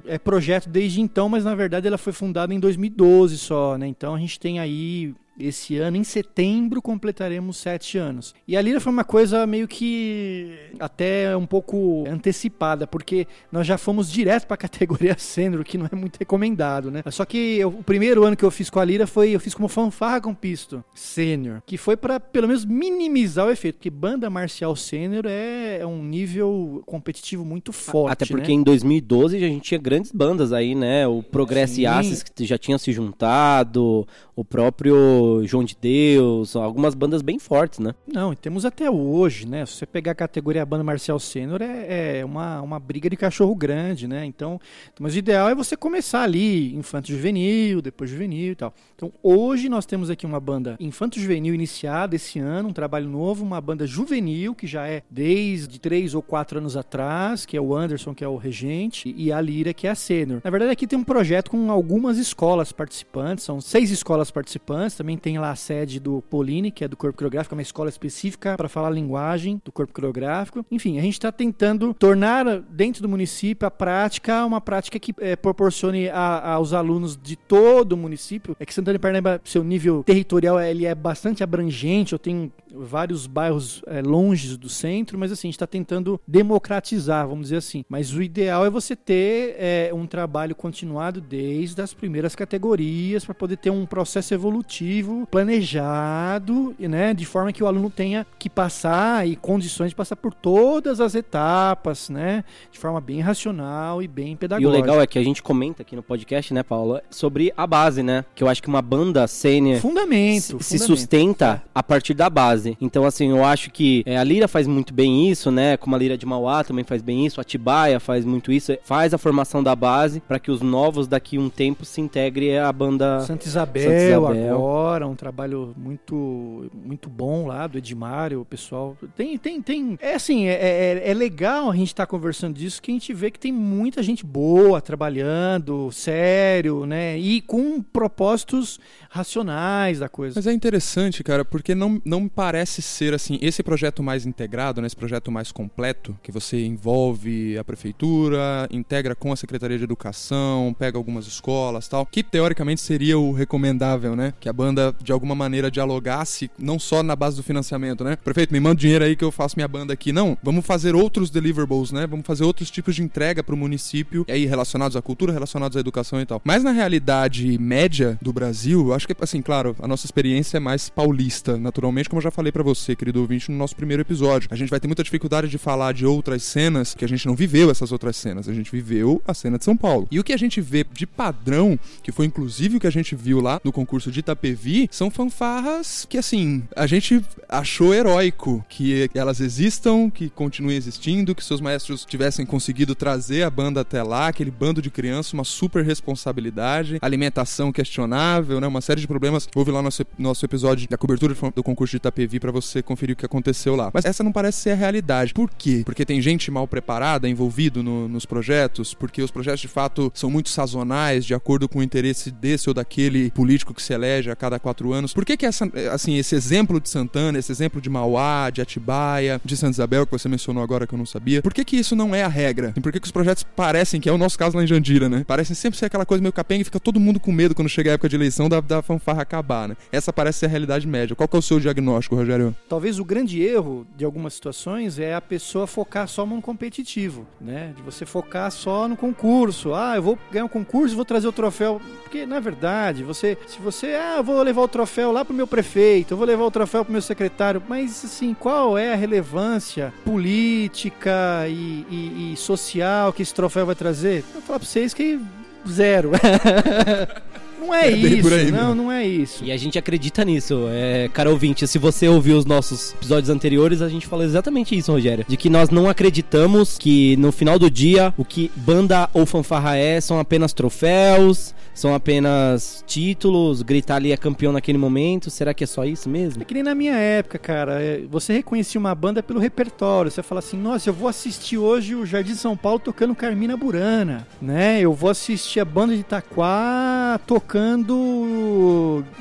é projeto desde então, mas na verdade ela foi fundada em 2012 só, né? Então a gente tem aí esse ano, em setembro, completaremos sete anos. E a Lira foi uma coisa meio que até um pouco antecipada, porque nós já fomos direto para a categoria sênior, o que não é muito recomendado, né? Só que eu- o primeiro ano que eu fiz com a Lira foi, eu fiz como fanfarra com pisto sênior, que foi para pelo menos minimizar o efeito, porque banda marcial sênior é, é um nível competitivo muito forte,
Até porque
né?
em 2012 a gente tinha grandes bandas aí, né? O Progress
Sim.
e Aces que já tinham se juntado, o próprio João de Deus, algumas bandas bem fortes, né?
Não, e temos até hoje, né? Se você pegar a categoria banda marcial sênior, é, é uma, uma briga de cachorro grande, né? Então, mas o ideal é você começar ali, infanto juvenil, depois juvenil e tal. Então, hoje nós temos aqui uma banda infanto juvenil iniciada esse ano, um trabalho novo, uma banda juvenil, que já é desde três ou quatro anos atrás, que é o Anderson, que é o regente, e a Lira, que é a sênior. Na verdade, aqui tem um projeto com algumas escolas participantes, são seis escolas participantes, também tem lá a sede do Poline, que é do corpo coreográfico, é uma escola específica para falar a linguagem do corpo coreográfico. Enfim, a gente está tentando tornar dentro do município a prática uma prática que eh, proporcione a- aos alunos de todo o município. É que Santana e Parnaíba, seu nível territorial, ele é bastante abrangente, eu tenho vários bairros eh, longe do centro, mas assim, a gente está tentando democratizar, vamos dizer assim. Mas o ideal é você ter eh, um trabalho continuado desde as primeiras categorias para poder ter um processo evolutivo planejado, e, né, de forma que o aluno tenha que passar e condições de passar por todas as etapas, né, de forma bem racional e bem
E
pedagógica.
o legal é que a gente comenta aqui no podcast, né, Paula, sobre a base, né? Que eu acho que uma banda sênior
Fundamento,
se, se
fundamento.
sustenta a partir da base. Então, assim, eu acho que é, a Lira faz muito bem isso, né? Como a Lira de Mauá também faz bem isso, a Atibaia faz muito isso, faz a formação da base para que os novos daqui a um tempo se integrem à banda.
Santa Isabel,
Santa Isabel.
agora, um trabalho muito muito bom lá do Edmário, o pessoal. Tem, tem, tem. É assim, é, é, é legal a gente estar conversando disso, que a gente vê que tem muita gente boa trabalhando, sério, né? E com propósitos racionais da coisa.
Mas é interessante, cara, porque não, não me parece ser assim, esse projeto mais integrado, né, esse projeto mais completo, que você envolve a prefeitura, integra com a Secretaria de Educação, pega algumas escolas tal, que teoricamente seria o recomendável, né? Que a banda de alguma maneira dialogasse, não só na base do financiamento, né? Prefeito, me manda dinheiro aí que eu faço minha banda aqui. Não, vamos fazer outros deliverables, né? Vamos fazer outros tipos de entrega pro município, e aí relacionados à cultura, relacionados à educação e tal. Mas na realidade média do Brasil, eu acho que, assim, claro, a nossa experiência é mais paulista, naturalmente, como eu já falei pra você, querido ouvinte, no nosso primeiro episódio. A gente vai ter muita dificuldade de falar de outras cenas que a gente não viveu essas outras cenas. A gente viveu a cena de São Paulo. E o que a gente vê de padrão, que foi inclusive o que a gente viu lá no concurso de Itapevi, são fanfarras que, assim, a gente achou heróico que elas existam, que continuem existindo, que seus maestros tivessem conseguido trazer a banda até lá, aquele bando de crianças, uma super responsabilidade, alimentação questionável, né? Uma série de problemas. Houve lá nosso, nosso episódio da cobertura do concurso de Itapevi para você conferir o que aconteceu lá. Mas essa não parece ser a realidade. Por quê? Porque tem gente mal preparada envolvido no, nos projetos, porque os projetos de fato são muito sazonais, de acordo com o interesse desse ou daquele político que se elege a cada quatro anos. Por que que essa, assim, esse exemplo de Santana, esse exemplo de Mauá, de Atibaia, de Santa Isabel, que você mencionou agora que eu não sabia, por que que isso não é a regra? E por que que os projetos parecem, que é o nosso caso lá em Jandira, né? Parecem sempre ser aquela coisa meio capenga e fica todo mundo com medo quando chega a época de eleição da, da fanfarra acabar, né? Essa parece ser a realidade média. Qual que é o seu diagnóstico, Rogério?
Talvez o grande erro de algumas situações é a pessoa focar só no competitivo, né? De você focar só no concurso. Ah, eu vou ganhar um concurso, vou trazer o troféu. Porque, na verdade, você, se você, ah, eu vou levar o troféu lá pro meu prefeito, eu vou levar o troféu pro meu secretário, mas, assim, qual é a relevância política e, e, e social que esse troféu vai trazer? Eu vou falar pra vocês que zero. Não é,
É
isso,
por aí
não,
mesmo.
não é isso.
E a gente acredita nisso. É, cara ouvinte, se você ouviu os nossos episódios anteriores, a gente falou exatamente isso, Rogério. De que nós não acreditamos que no final do dia o que banda ou fanfarra é são apenas troféus, são apenas títulos, gritar ali é campeão naquele momento. Será que é só isso mesmo?
É que nem na minha época, cara. é, Você reconhecia uma banda pelo repertório. Você fala assim, nossa, eu vou assistir hoje o Jardim São Paulo tocando Carmina Burana, né? Eu vou assistir a banda de Itaquá tocando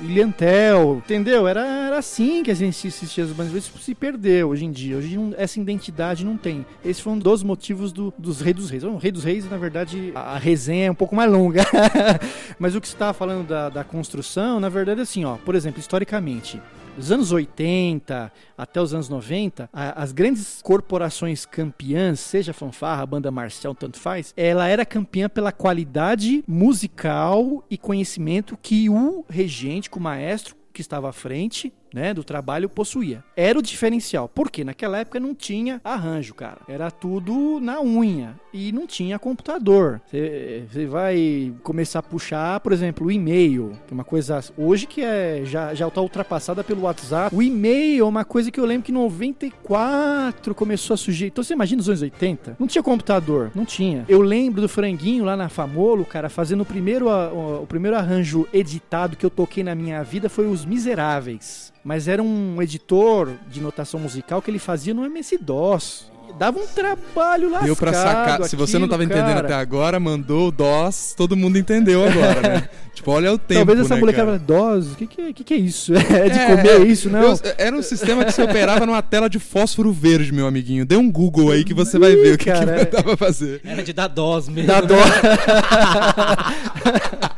Ilhantel, entendeu? Era, era assim que a gente assistia as bandas. Isso se perdeu hoje em dia. Hoje não- essa identidade não tem. Esse foi um dos motivos do- dos Reis dos Reis. O Rei dos Reis, na verdade, a, resenha é um pouco mais longa. Mas o que você estava falando da, da construção, na verdade, assim, ó. Por exemplo, historicamente, dos anos 80 até os anos 90, a- as grandes corporações campeãs, seja fanfarra, banda marcial, tanto faz, ela era campeã pela qualidade musical e conhecimento que o regente, que o maestro que estava à frente né, do trabalho possuía. Era o diferencial. Porque naquela época não tinha arranjo, cara. Era tudo na unha. E não tinha computador. Você vai começar a puxar, por exemplo, o e-mail. Que é uma coisa hoje que é, já, já está ultrapassada pelo WhatsApp. O e-mail é uma coisa que eu lembro que em 94 começou a surgir. Então você imagina os anos 80? Não tinha computador. Não tinha. Eu lembro do Franguinho lá na Famolo, cara, fazendo o primeiro, o primeiro arranjo editado que eu toquei na minha vida foi Os Miseráveis. Mas era um editor de notação musical que ele fazia no MS-DOS. Dava um trabalho lascado
Deu pra sacar. Se você não tava
aquilo,
entendendo
cara.
até agora, mandou o DOS, todo mundo entendeu agora, né? tipo, olha o tempo,
Talvez essa
né,
molecada
cara?
fala, DOS, o que, que, é- que, que é isso? É de
É,
comer
é,
isso, não?
eu- era um sistema que se operava numa tela de fósforo verde, meu amiguinho. Dê um Google aí que você vai ver o que,
cara,
que dá pra fazer.
Era de dar dose mesmo.
Dá dó.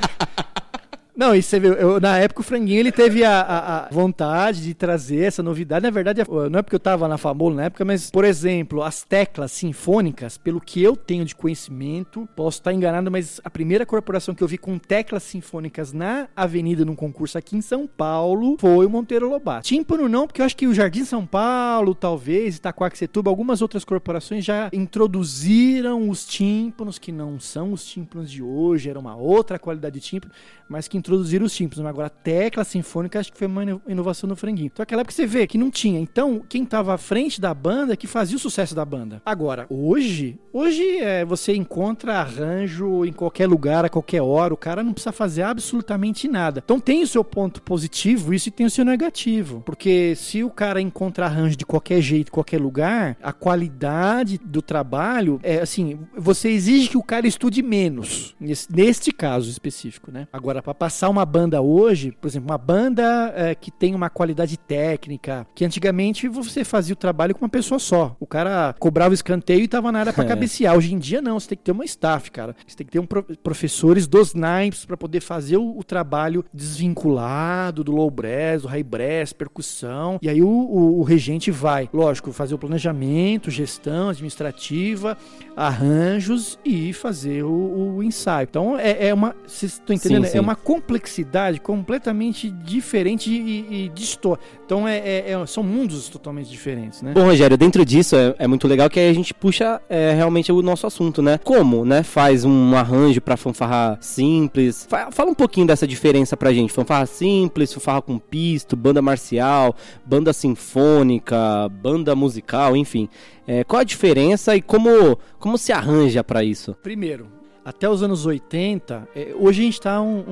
Não, e você viu, eu- na época o Franguinho ele teve a, a- a vontade de trazer essa novidade. Na verdade, não é porque eu tava na Famolo na época, mas, por exemplo, as teclas sinfônicas, pelo que eu tenho de conhecimento, posso estar enganado, mas a primeira corporação que eu vi com teclas sinfônicas na avenida num concurso aqui em São Paulo foi o Monteiro Lobato. Tímpano não, porque eu acho que o Jardim São Paulo, talvez, Itacoaxetuba, algumas outras corporações já introduziram os tímpanos, que não são os tímpanos de hoje, era uma outra qualidade de tímpano, mas que introduziram os tímpanos. Agora, a tecla sinfônica, acho que foi uma ino- inovação no franguinho. Então, aquela época você vê que não tinha. Então, quem tava à frente da banda é que fazia o sucesso da banda. Agora, hoje, hoje é, você encontra arranjo em qualquer lugar, a qualquer hora. O cara não precisa fazer absolutamente nada. Então, tem o seu ponto positivo, isso e tem o seu negativo. Porque se o cara encontra arranjo de qualquer jeito, qualquer lugar, a qualidade do trabalho é assim, você exige que o cara estude menos, neste caso específico, né? Agora, para passar uma banda hoje, por exemplo, uma banda é, que tem uma qualidade técnica, que antigamente você fazia o trabalho com uma pessoa só. O cara cobrava o escanteio e tava na área para
É.
cabecear. Hoje em dia, não, você tem que ter uma staff, cara. Você tem que ter um pro- professores dos naipes para poder fazer o, o trabalho desvinculado do low brass, do high brass, percussão. E aí o, o- o regente vai, lógico, fazer o planejamento, gestão administrativa, arranjos e fazer o, o ensaio. Então é, é uma, vocês estão entendendo?
Sim, sim.
É uma complexidade completamente diferente e, e distor. Então é, é- é- são mundos totalmente diferentes, né?
Bom, Rogério, dentro disso é, é muito legal que aí a gente puxa é, realmente o nosso assunto, né? Como, né? Faz um arranjo pra fanfarra simples. Fa- Fala um pouquinho dessa diferença pra gente. Fanfarra simples, fanfarra com pisto, banda marcial, banda sinfônica, banda musical, enfim. É, qual a diferença e como, como se arranja pra isso?
Primeiro, até os anos 80, eh, hoje a gente está um, um-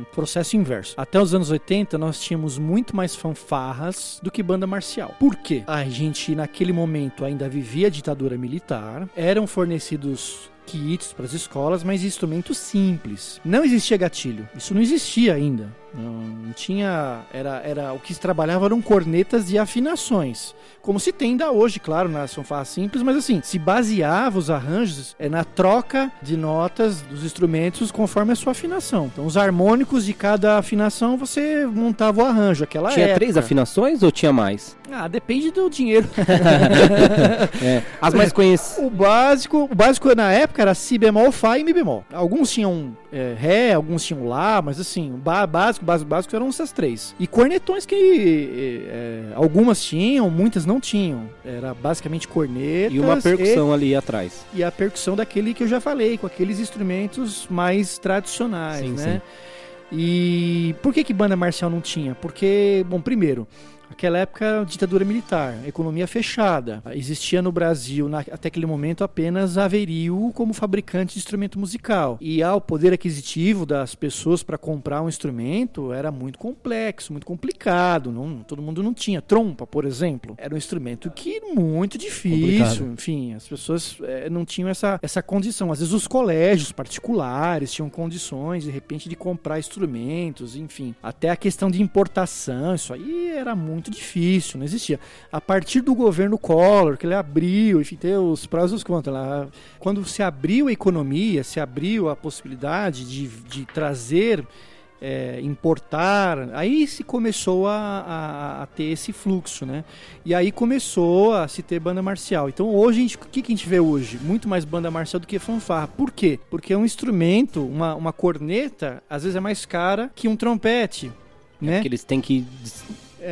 um processo inverso. Até os anos 80 nós tínhamos muito mais fanfarras do que banda marcial. Por quê? A gente naquele momento ainda vivia a ditadura militar, eram fornecidos kits para as escolas, mas instrumentos simples. Não existia gatilho. Isso não existia ainda. Não, não tinha. Era, era o que se trabalhava eram cornetas e afinações. Como se tem ainda hoje, claro, na fanfarra simples, mas assim, se baseava os arranjos é, na troca de notas dos instrumentos conforme a sua afinação. Então, os harmônicos de cada afinação você montava o arranjo. Aquela
tinha
época.
três afinações ou tinha mais?
Ah, depende do dinheiro.
É, as mais conhecidas.
O básico, o básico na época era si bemol, fá e mi bemol. Alguns tinham é, ré, alguns tinham lá, mas assim, o ba- básico, básico, básico eram essas três. E cornetões que é, algumas tinham, muitas não tinham. Era basicamente cornetas
E uma percussão ali atrás.
e, e a percussão daquele que eu já falei, com aqueles instrumentos mais tradicionais,
Sim,
né? E por que que banda marcial não tinha? Porque, bom, primeiro, Aquela época, ditadura militar, economia fechada. Existia no Brasil, na- até aquele momento, apenas a Averil como fabricante de instrumento musical. E ah, o poder aquisitivo das pessoas para comprar um instrumento era muito complexo, muito complicado. Não, todo mundo não tinha. Trompa, por exemplo, era um instrumento que muito difícil.
Complicado.
Enfim, as pessoas eh, não tinham essa, essa condição. Às vezes os colégios particulares tinham condições, de repente, de comprar instrumentos, enfim. Até a questão de importação, isso aí era muito difícil, não existia. A partir do governo Collor, que ele abriu, enfim, tem os prós e os contras lá. Quando se abriu a economia, se abriu a possibilidade de, de trazer é, importar, aí se começou a, a- a ter esse fluxo, né? E aí começou a se ter banda marcial. Então hoje, gente- o que, que a gente vê hoje? Muito mais banda marcial do que fanfarra. Por quê? Porque um instrumento, uma, uma corneta, às vezes é mais cara que um trompete, né?
Porque eles têm que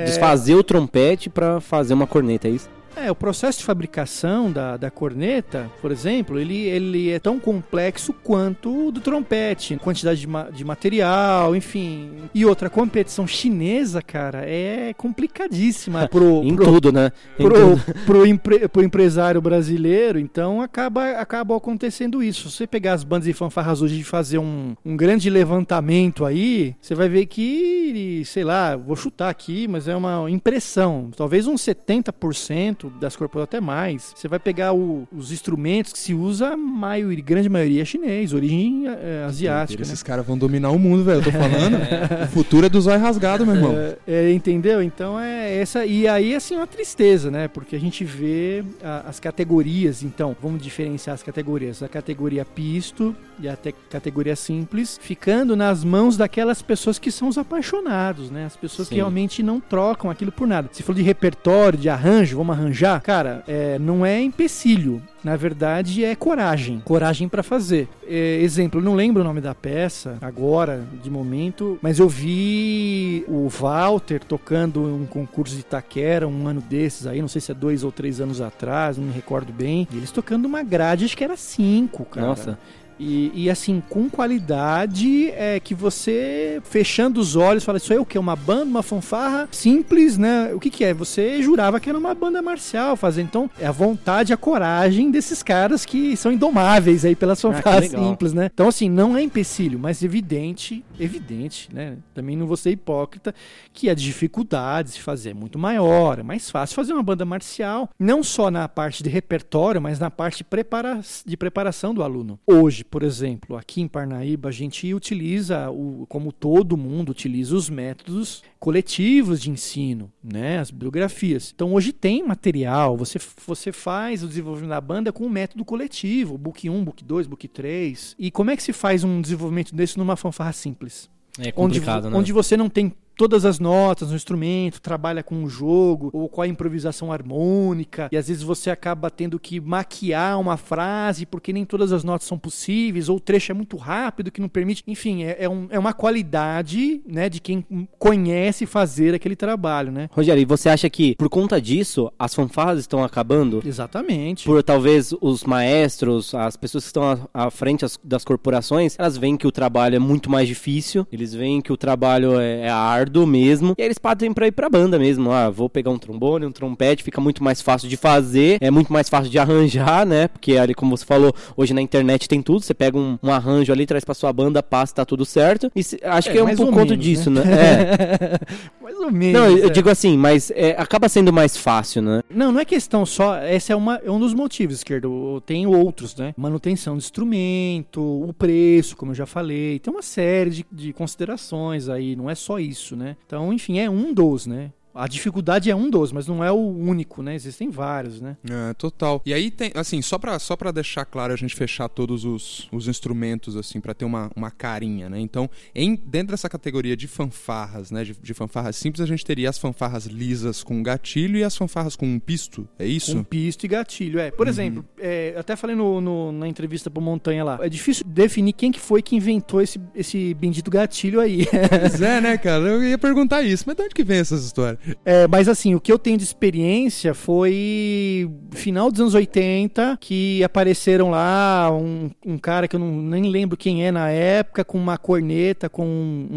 desfazer o trompete pra fazer uma corneta, é isso?
É, o processo de fabricação da, da corneta, por exemplo, ele, ele é tão complexo quanto o do trompete. Quantidade de, ma- de material, enfim. E outra, competição chinesa, cara, é complicadíssima pro,
Em
pro,
tudo, né? Em
pro,
tudo.
pro, empre- pro empresário brasileiro, então acaba, acaba acontecendo isso. Se você pegar as bandas e fanfarras hoje e fazer um, um grande levantamento aí, você vai ver que, sei lá, vou chutar aqui, mas é uma impressão. Talvez uns 70% das corporações, até mais. Você vai pegar o- os instrumentos que se usa, a maioria, grande maioria é chinês, origem eh, asiática. né?
Esses caras vão dominar o mundo, velho. Eu tô falando. o futuro é do zóio rasgado, meu irmão.
É, é, entendeu? Então é essa. E aí, assim, é uma tristeza, né? Porque a gente vê a- as categorias. Então, vamos diferenciar as categorias. A categoria pisto e a te- categoria simples, ficando nas mãos daquelas pessoas que são os apaixonados, né? As pessoas
Sim.
que realmente não trocam aquilo por nada. Se falou de repertório, de arranjo, vamos arranjar, cara, é, não é empecilho. Na verdade, é coragem. Coragem pra fazer. É, exemplo, não lembro o nome da peça agora, de momento, mas eu vi o Walter tocando um concurso de Itaquera um ano desses aí, não sei se é dois ou três anos atrás, não me recordo bem. E eles tocando uma grade, acho que era cinco, cara.
Nossa.
E, e, assim, com qualidade é que você, fechando os olhos, fala, isso aí é o que? Uma banda, uma fanfarra simples, né? O que que é? Você jurava que era uma banda marcial fazer. Então, é a vontade, a coragem desses caras que são indomáveis aí pelas
Ah,
fanfarras
legal.
simples, né? Então, assim, não é empecilho, mas evidente, evidente, né? Também não vou ser hipócrita, que a dificuldade de fazer é muito maior, é mais fácil fazer uma banda marcial, não só na parte de repertório, mas na parte de, prepara de preparação do aluno. Hoje, por exemplo, aqui em Parnaíba, a gente utiliza, o, como todo mundo utiliza os métodos coletivos de ensino, né? As bibliografias. Então hoje tem material, você, você faz o desenvolvimento da banda com um método coletivo, book 1, book 2, book 3. E como é que se faz um desenvolvimento desse numa fanfarra simples?
É
onde,
complicado, né?
onde você não tem todas as notas no instrumento, trabalha com o jogo, ou com a improvisação harmônica, e às vezes você acaba tendo que maquiar uma frase porque nem todas as notas são possíveis, ou o trecho é muito rápido que não permite. Enfim, é, é, um, é uma qualidade né, de quem conhece fazer aquele trabalho, né?
Rogério, e você acha que por conta disso as fanfarras estão acabando?
Exatamente.
Por talvez os maestros, as pessoas que estão à, à frente as- das corporações, elas veem que o trabalho é muito mais difícil, eles veem que o trabalho é, é árduo mesmo, e aí eles partem pra ir pra banda mesmo. Ah, vou pegar um trombone, um trompete, fica muito mais fácil de fazer, é muito mais fácil de arranjar, né? Porque ali, como você falou, hoje na internet tem tudo, você pega um, um arranjo ali, traz pra sua banda, passa, tá tudo certo. E se- acho
É,
que é um por conta
menos,
disso,
né?
né? É.
Mais ou menos.
Não, eu
é.
digo assim, mas é, acaba sendo mais fácil, né?
Não, não é questão só. Esse é, uma, é um dos motivos, esquerdo. Tem outros, né? Manutenção de instrumento, o preço, como eu já falei. Tem uma série de, de considerações aí. Não é só isso, né? Então, enfim, é um dos, né? A dificuldade é um dos, mas não é o único, né? Existem vários, né?
É, total. E aí tem, assim, só pra, só pra deixar claro, a gente fechar todos os, os instrumentos, assim, pra ter uma, uma carinha, né? Então, em, dentro dessa categoria de fanfarras, né? De, de fanfarras simples, a gente teria as fanfarras lisas com gatilho e as fanfarras com um pisto, é isso?
Com pisto e gatilho. É, por exemplo, é, até falei no, no- na entrevista pro Montanha lá. É difícil definir quem que foi que inventou esse, esse bendito gatilho aí.
Pois é, né, cara? Eu ia perguntar isso, mas de onde que vem essas histórias?
É, mas assim, o que eu tenho de experiência foi final dos anos 80, que apareceram lá um, um cara que eu não, nem lembro quem é na época, com uma corneta, com um,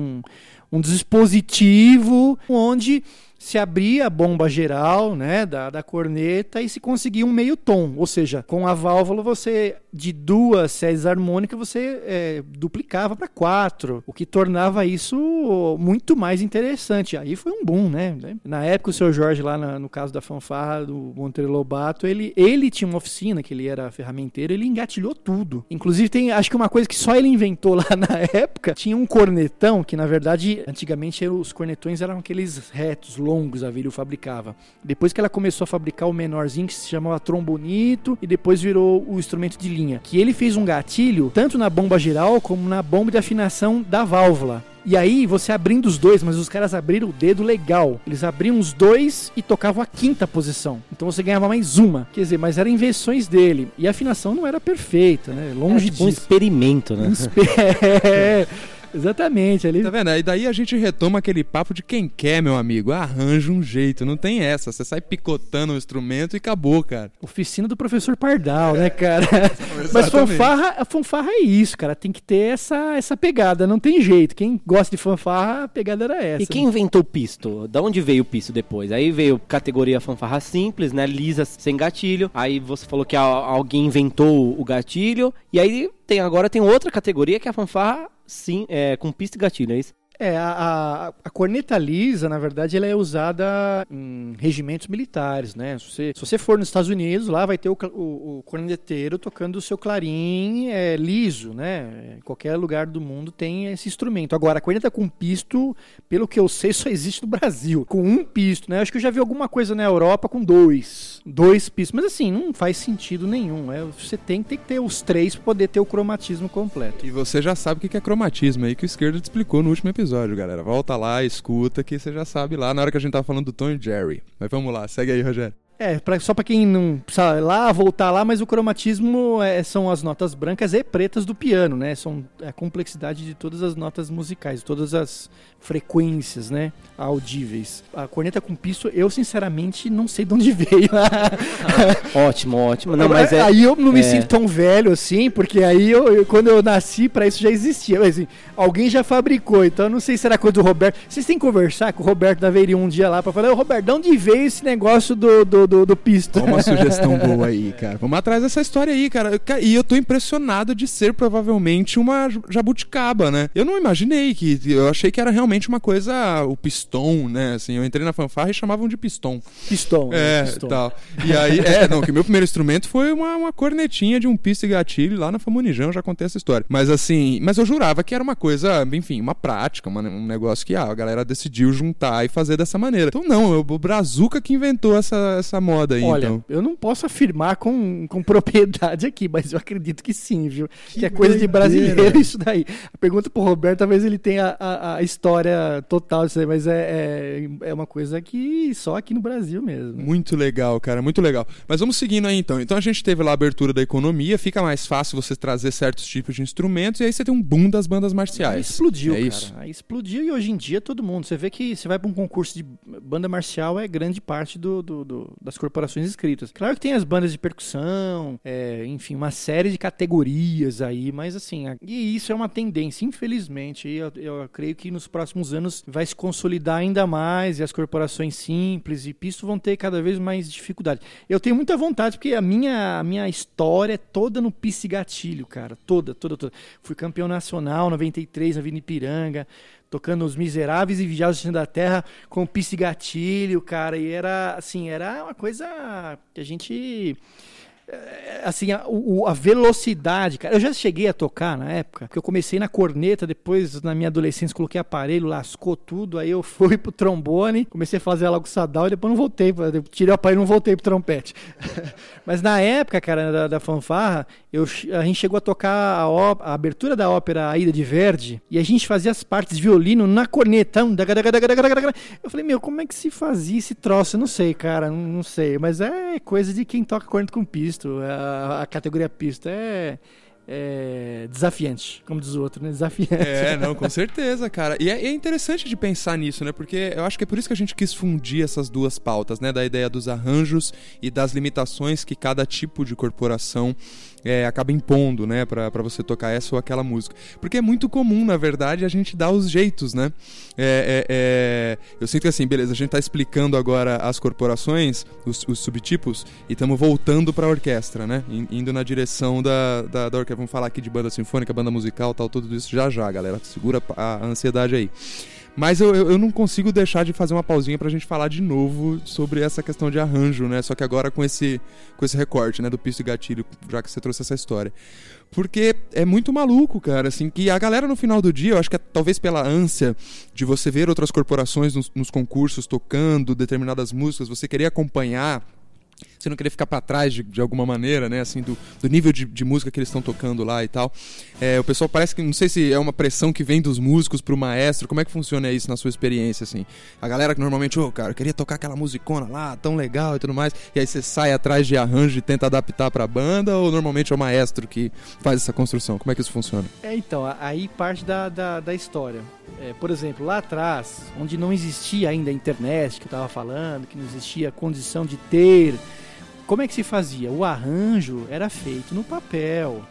um, um dispositivo, onde se abria a bomba geral, né, da, da corneta e se conseguia um meio tom, ou seja, com a válvula você de duas séries harmônicas você é, duplicava para quatro, o que tornava isso muito mais interessante. Aí foi um boom, né? Na época o seu Jorge lá na- no caso da fanfarra do Monteiro Lobato, ele ele tinha uma oficina que ele era ferramenteiro, ele engatilhou tudo. Inclusive tem, acho que uma coisa que só ele inventou lá na época, tinha um cornetão que na verdade antigamente os cornetões eram aqueles retos longos a Vírio fabricava. Depois que ela começou a fabricar o menorzinho que se chamava trombonito e depois virou o instrumento de linha, que ele fez um gatilho tanto na bomba geral como na bomba de afinação da válvula. E aí, você abrindo os dois, mas os caras abriram o dedo legal. Eles abriam os dois e tocavam a quinta posição. Então você ganhava mais uma. Quer dizer, mas eram invenções dele. E a afinação não era perfeita, né? Longe
É tipo um
disso.
experimento, né?
Um espe- É, exatamente. Ali
Tá vendo? E daí a gente retoma aquele papo de quem quer, meu amigo. Arranja um jeito, não tem essa. Você sai picotando o instrumento e acabou, cara.
Oficina do professor Pardal, né, cara? Mas fanfarra, fanfarra é isso, cara. Tem que ter essa, essa pegada, não tem jeito. Quem gosta de fanfarra, a pegada era essa.
E quem inventou o pisto? Da onde veio o pisto depois? Aí veio categoria fanfarra simples, né? Lisa sem gatilho. Aí você falou que alguém inventou o gatilho. E aí tem agora tem outra categoria que é a fanfarra sim, é, com pista e gatilho, é isso?
É, a, a, corneta lisa, na verdade, ela é usada em regimentos militares, né? Se você, se você for nos Estados Unidos, lá vai ter o, o, o corneteiro tocando o seu clarim é, liso, né? Em qualquer lugar do mundo tem esse instrumento. Agora, a corneta com pisto, pelo que eu sei, só existe no Brasil. Com um pisto, né? Acho que eu já vi alguma coisa na Europa com dois. Dois pistos. Mas assim, não faz sentido nenhum. É, você tem, tem que ter os três para poder ter o cromatismo completo.
E você já sabe o que é cromatismo aí que o esquerdo te explicou no último episódio, galera. Volta lá, escuta que você já sabe lá na hora que a gente tava falando do Tom e Jerry. Mas vamos lá, segue aí, Rogério.
É, pra, só pra quem não precisa ir lá, voltar lá, mas o cromatismo é, são as notas brancas e pretas do piano, né? São a complexidade de todas as notas musicais, todas as frequências, né? Audíveis. A corneta com pisto, eu sinceramente não sei de onde veio.
Ótimo, ótimo. Não, mas é.
Aí eu não me
é.
sinto tão velho assim, porque aí eu, eu- quando eu nasci, pra isso já existia. Mas, assim, alguém já fabricou, então eu não sei se era coisa do Roberto. Vocês têm que conversar com o Roberto da Veri um dia lá pra falar, ô Roberto, de onde veio esse negócio do, do, do, do pisto?
Ó uma sugestão boa aí, cara. Vamos atrás dessa história aí, cara. Eu- ca- E eu tô impressionado de ser provavelmente uma jabuticaba, né? Eu não imaginei que. Eu achei que era realmente uma coisa. O pistão, né? Assim, eu entrei na fanfarra e chamavam de pistão.
Pistão. né?
É,
Pistão.
tal. E aí, é, não, que meu primeiro instrumento foi uma, uma cornetinha de um pisto e gatilho lá na Famunijão, eu já contei essa história. Mas assim, mas eu jurava que era uma coisa, enfim, uma prática, uma- um negócio que ah, a galera decidiu juntar e fazer dessa maneira. Então não, é o Brazuca que inventou essa, essa nessa moda aí,
Olha,
então.
eu não posso afirmar com, com propriedade aqui, mas eu acredito que sim, viu? Que,
Que
é coisa de
doideira.
brasileiro isso daí. A pergunta pro Roberto, talvez ele tenha a, a história total disso aí, mas é, é, é uma coisa que só aqui no Brasil mesmo.
Muito legal, cara, muito legal. Mas vamos seguindo aí então. Então a gente teve lá a abertura da economia, fica mais fácil você trazer certos tipos de instrumentos e aí você tem um boom das bandas
Aí
marciais.
explodiu,
é
cara.
isso.
Aí explodiu e hoje em dia todo mundo. Você vê que você vai para um concurso de banda marcial, é grande parte do, do- do- das corporações inscritas. Claro que tem as bandas de percussão, é, enfim, uma série de categorias aí, mas assim, a- e isso é uma tendência, infelizmente. Eu, eu creio que nos próximos anos vai se consolidar ainda mais e as corporações simples e pisto vão ter cada vez mais dificuldade. Eu tenho muita vontade, porque a minha, a minha história é toda no pisse gatilho, cara. Toda, toda, toda. Fui campeão nacional 93 na Vila tocando Os Miseráveis e Vigiados da Terra com pisse gatilho, cara. E era, assim, era uma coisa que a gente assim, a, o- a velocidade, cara. Eu já cheguei a tocar na época, porque eu comecei na corneta, depois na minha adolescência coloquei aparelho, lascou tudo, aí eu fui pro trombone, comecei a fazer logo sadal e depois não voltei, tirei o aparelho e não voltei pro trompete. Mas na época, cara, da, da fanfarra, eu, a gente chegou a tocar a, ó- a abertura da ópera Aida de Verdi, e a gente fazia as partes de violino na corneta. Eu falei, meu, como é que se fazia esse troço? Eu não sei, cara, não, não sei. Mas é coisa de quem toca corneta com A, a categoria pisto é, é desafiante, como diz o outro, né? Desafiante.
É, não, com certeza, cara. E é, é interessante de pensar nisso, né? Porque eu acho que é por isso que a gente quis fundir essas duas pautas, né? Da ideia dos arranjos e das limitações que cada tipo de corporação é, acaba impondo, né? Pra você tocar essa ou aquela música. Porque é muito comum, na verdade, a gente dar os jeitos, né? É, é, é, Eu sinto que assim, beleza, a gente tá explicando agora as corporações, os, os subtipos, e estamos voltando pra orquestra, né? In- Indo na direção da, da, da orquestra. Vamos falar aqui de banda sinfônica, banda musical, tal, tudo isso já já, galera. Segura a ansiedade aí. Mas eu, eu não consigo deixar de fazer uma pausinha pra gente falar de novo sobre essa questão de arranjo, né? Só que agora com esse, com esse recorte, né? Do piso e gatilho, já que você trouxe essa história. Porque é muito maluco, cara, assim, que a galera no final do dia, eu acho que é, talvez pela ânsia de você ver outras corporações nos, nos concursos tocando determinadas músicas, você querer acompanhar você não querer ficar pra trás de, de alguma maneira, né? Assim, do, do nível de, de música que eles estão tocando lá e tal. É, o pessoal parece que, não sei se é uma pressão que vem dos músicos pro maestro, como é que funciona isso na sua experiência, assim? A galera que normalmente, ô, cara, eu queria tocar aquela musicona lá, tão legal e tudo mais, e aí você sai atrás de arranjo e tenta adaptar pra banda, ou normalmente é o maestro que faz essa construção? Como é que isso funciona?
É, então, aí parte da, da, da história. É, por exemplo, lá atrás, onde não existia ainda a internet que eu estava falando, que não existia a condição de ter, como é que se fazia? O arranjo era feito no papel.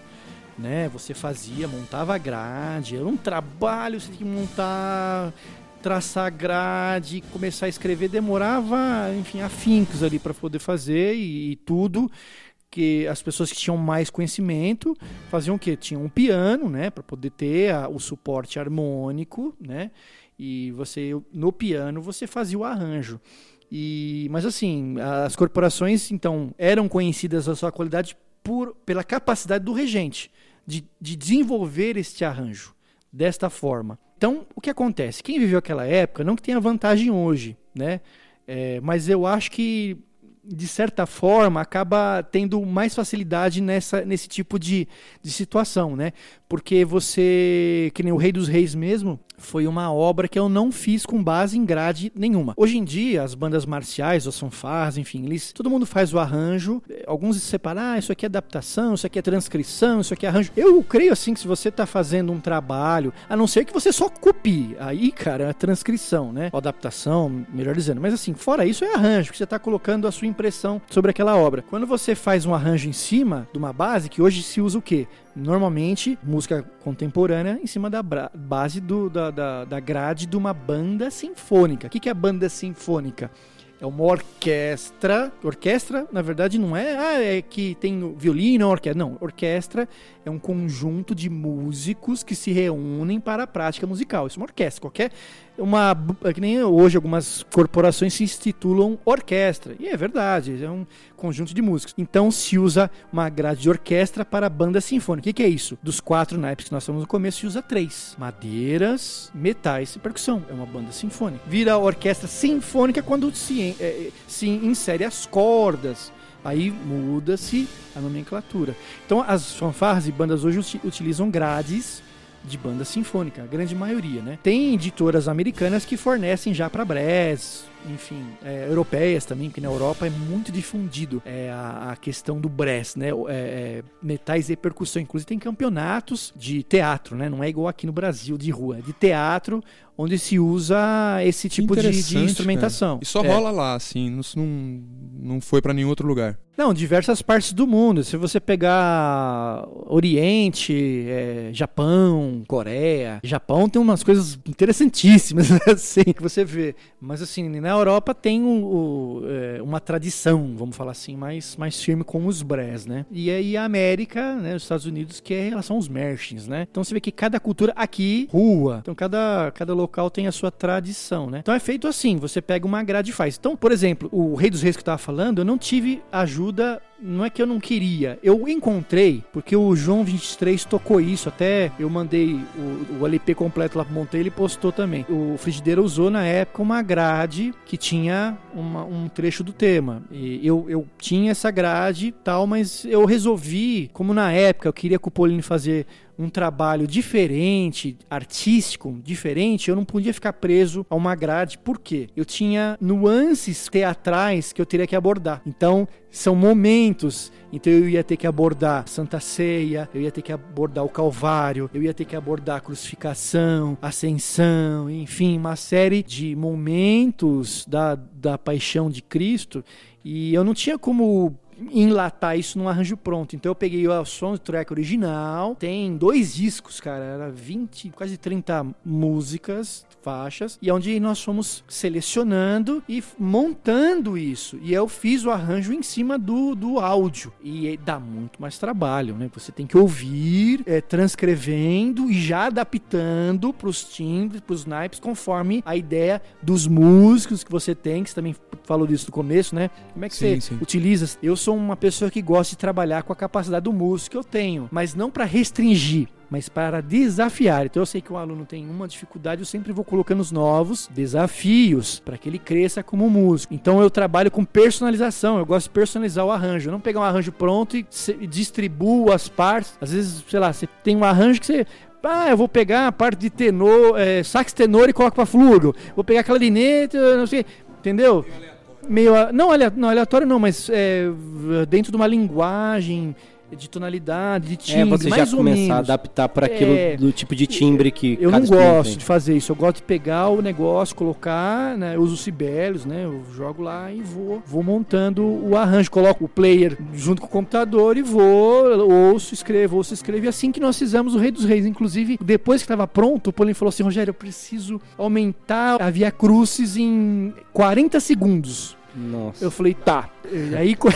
Né? Você fazia, montava a grade, era um trabalho, você tinha que montar, traçar grade, começar a escrever, demorava, enfim, afincos ali para poder fazer e, e tudo que as pessoas que tinham mais conhecimento faziam o quê? Tinham um piano, né, para poder ter a- o suporte harmônico, né? E você no piano você fazia o arranjo. E mas assim, as corporações então eram conhecidas a sua qualidade por pela capacidade do regente de, de desenvolver este arranjo desta forma. Então, o que acontece? Quem viveu aquela época não que tenha vantagem hoje, né? É, mas eu acho que de certa forma, acaba tendo mais facilidade nessa, nesse tipo de, de situação, né? Porque você, que nem o Rei dos Reis mesmo, foi uma obra que eu não fiz com base em grade nenhuma. Hoje em dia, as bandas marciais, ou fanfarras, enfim, eles, todo mundo faz o arranjo, eh, alguns se separam, ah, isso aqui é adaptação, isso aqui é transcrição, isso aqui é arranjo. Eu creio assim que se você está fazendo um trabalho, a não ser que você só copie, aí, cara, é transcrição, né? Ou adaptação, melhor dizendo. Mas assim, fora isso é arranjo, que você está colocando a sua impressão sobre aquela obra. Quando você faz um arranjo em cima de uma base, que hoje se usa o quê? Normalmente, música contemporânea em cima da base do, da, da, da grade de uma banda sinfônica. O que, que é banda sinfônica? É uma orquestra. Orquestra, na verdade, não é, ah, é que tem violino, orquestra. Não, orquestra é um conjunto de músicos que se reúnem para a prática musical. Isso é uma orquestra. Qualquer. Uma, é que nem hoje algumas corporações se institulam orquestra. E é verdade, é um conjunto de músicos. Então se usa uma grade de orquestra para banda sinfônica. O que, que é isso? Dos quatro naipes que nós falamos no começo, se usa três: madeiras, metais e percussão. É uma banda sinfônica. Vira orquestra sinfônica quando se em- é, se insere as cordas. Aí muda-se a nomenclatura. Então as fanfarras e bandas hoje uti- utilizam grades de banda sinfônica, a grande maioria, né? Tem editoras americanas que fornecem já para brass, enfim, é, europeias também, porque na Europa é muito difundido é, a, a questão do brass, né? É, é, metais e percussão, inclusive tem campeonatos de teatro, né? Não é igual aqui no Brasil de rua, é de teatro onde se usa esse tipo de, de instrumentação.
cara. E só
É.
rola lá, assim, não, não, foi pra nenhum outro lugar.
Não, diversas partes do mundo. Se você pegar Oriente, é, Japão, Coreia, Japão tem umas coisas interessantíssimas assim que você vê. Mas assim, na Europa tem é, uma tradição, vamos falar assim, mais, mais firme com os brés, né? E aí a América, né, os Estados Unidos, que é em relação aos merchants, né? Então você vê que cada cultura aqui, rua, então cada, cada local tem a sua tradição, né? Então é feito assim, você pega uma grade e faz. Então, por exemplo, o Rei dos Reis que eu tava falando, eu não tive ajuda não é que eu não queria, eu encontrei, porque o João 23 tocou isso, até eu mandei o, o LP completo lá pro Monteiro, ele postou também. O Frigideira usou na época uma grade que tinha uma- um trecho do tema. E eu, eu tinha essa grade tal, mas eu resolvi, como na época eu queria que o Paulinho fazer um trabalho diferente, artístico, diferente, eu não podia ficar preso a uma grade. Por quê? Eu tinha nuances teatrais que eu teria que abordar. Então, são momentos. Então, eu ia ter que abordar Santa Ceia, eu ia ter que abordar o Calvário, eu ia ter que abordar a crucificação, ascensão, enfim, uma série de momentos da, da paixão de Cristo. E eu não tinha como enlatar isso num arranjo pronto. Então eu peguei o soundtrack original, tem dois discos, cara, era 20, quase 30 músicas, faixas, e é onde nós fomos selecionando e montando isso. E eu fiz o arranjo em cima do, do áudio. E é- dá muito mais trabalho, né? Você tem que ouvir, é, transcrevendo e já adaptando pros timbres, pros naipes, conforme a ideia dos músicos que você tem, que você também falou disso no começo, né? Como é que
Sim,
você
sim.
utiliza. Eu sou uma pessoa que gosta de trabalhar com a capacidade do músico que eu tenho, mas não para restringir. Mas para desafiar. Então eu sei que o aluno tem uma dificuldade, eu sempre vou colocando os novos desafios para que ele cresça como músico. Então eu trabalho com personalização, eu gosto de personalizar o arranjo. Eu não pegar um arranjo pronto e e distribuo as partes. Às vezes, sei lá, você tem um arranjo que você ah, eu vou pegar a parte de tenor, é, sax tenor e coloco pra flugo. Vou pegar clarinete, não sei, entendeu? Meio a- não, não aleatório não, mas é, dentro de uma linguagem de tonalidade, de timbre,
É, você já
mais ou
começar a
menos.
adaptar para aquilo
É.
do tipo de timbre que
Eu não gosto
tem.
de fazer isso. Eu gosto de pegar o negócio, colocar, né? Eu uso Sibelius, né? Eu jogo lá e vou, vou montando o arranjo. Coloco o player junto com o computador e vou, ouço, escrevo, ouço, escrevo. E assim que nós fizemos o Rei dos Reis. Inclusive, depois que estava pronto, o Paulinho falou assim: Rogério, eu preciso aumentar a Via Crucis em 40 segundos.
Nossa.
Eu falei, tá. E aí co-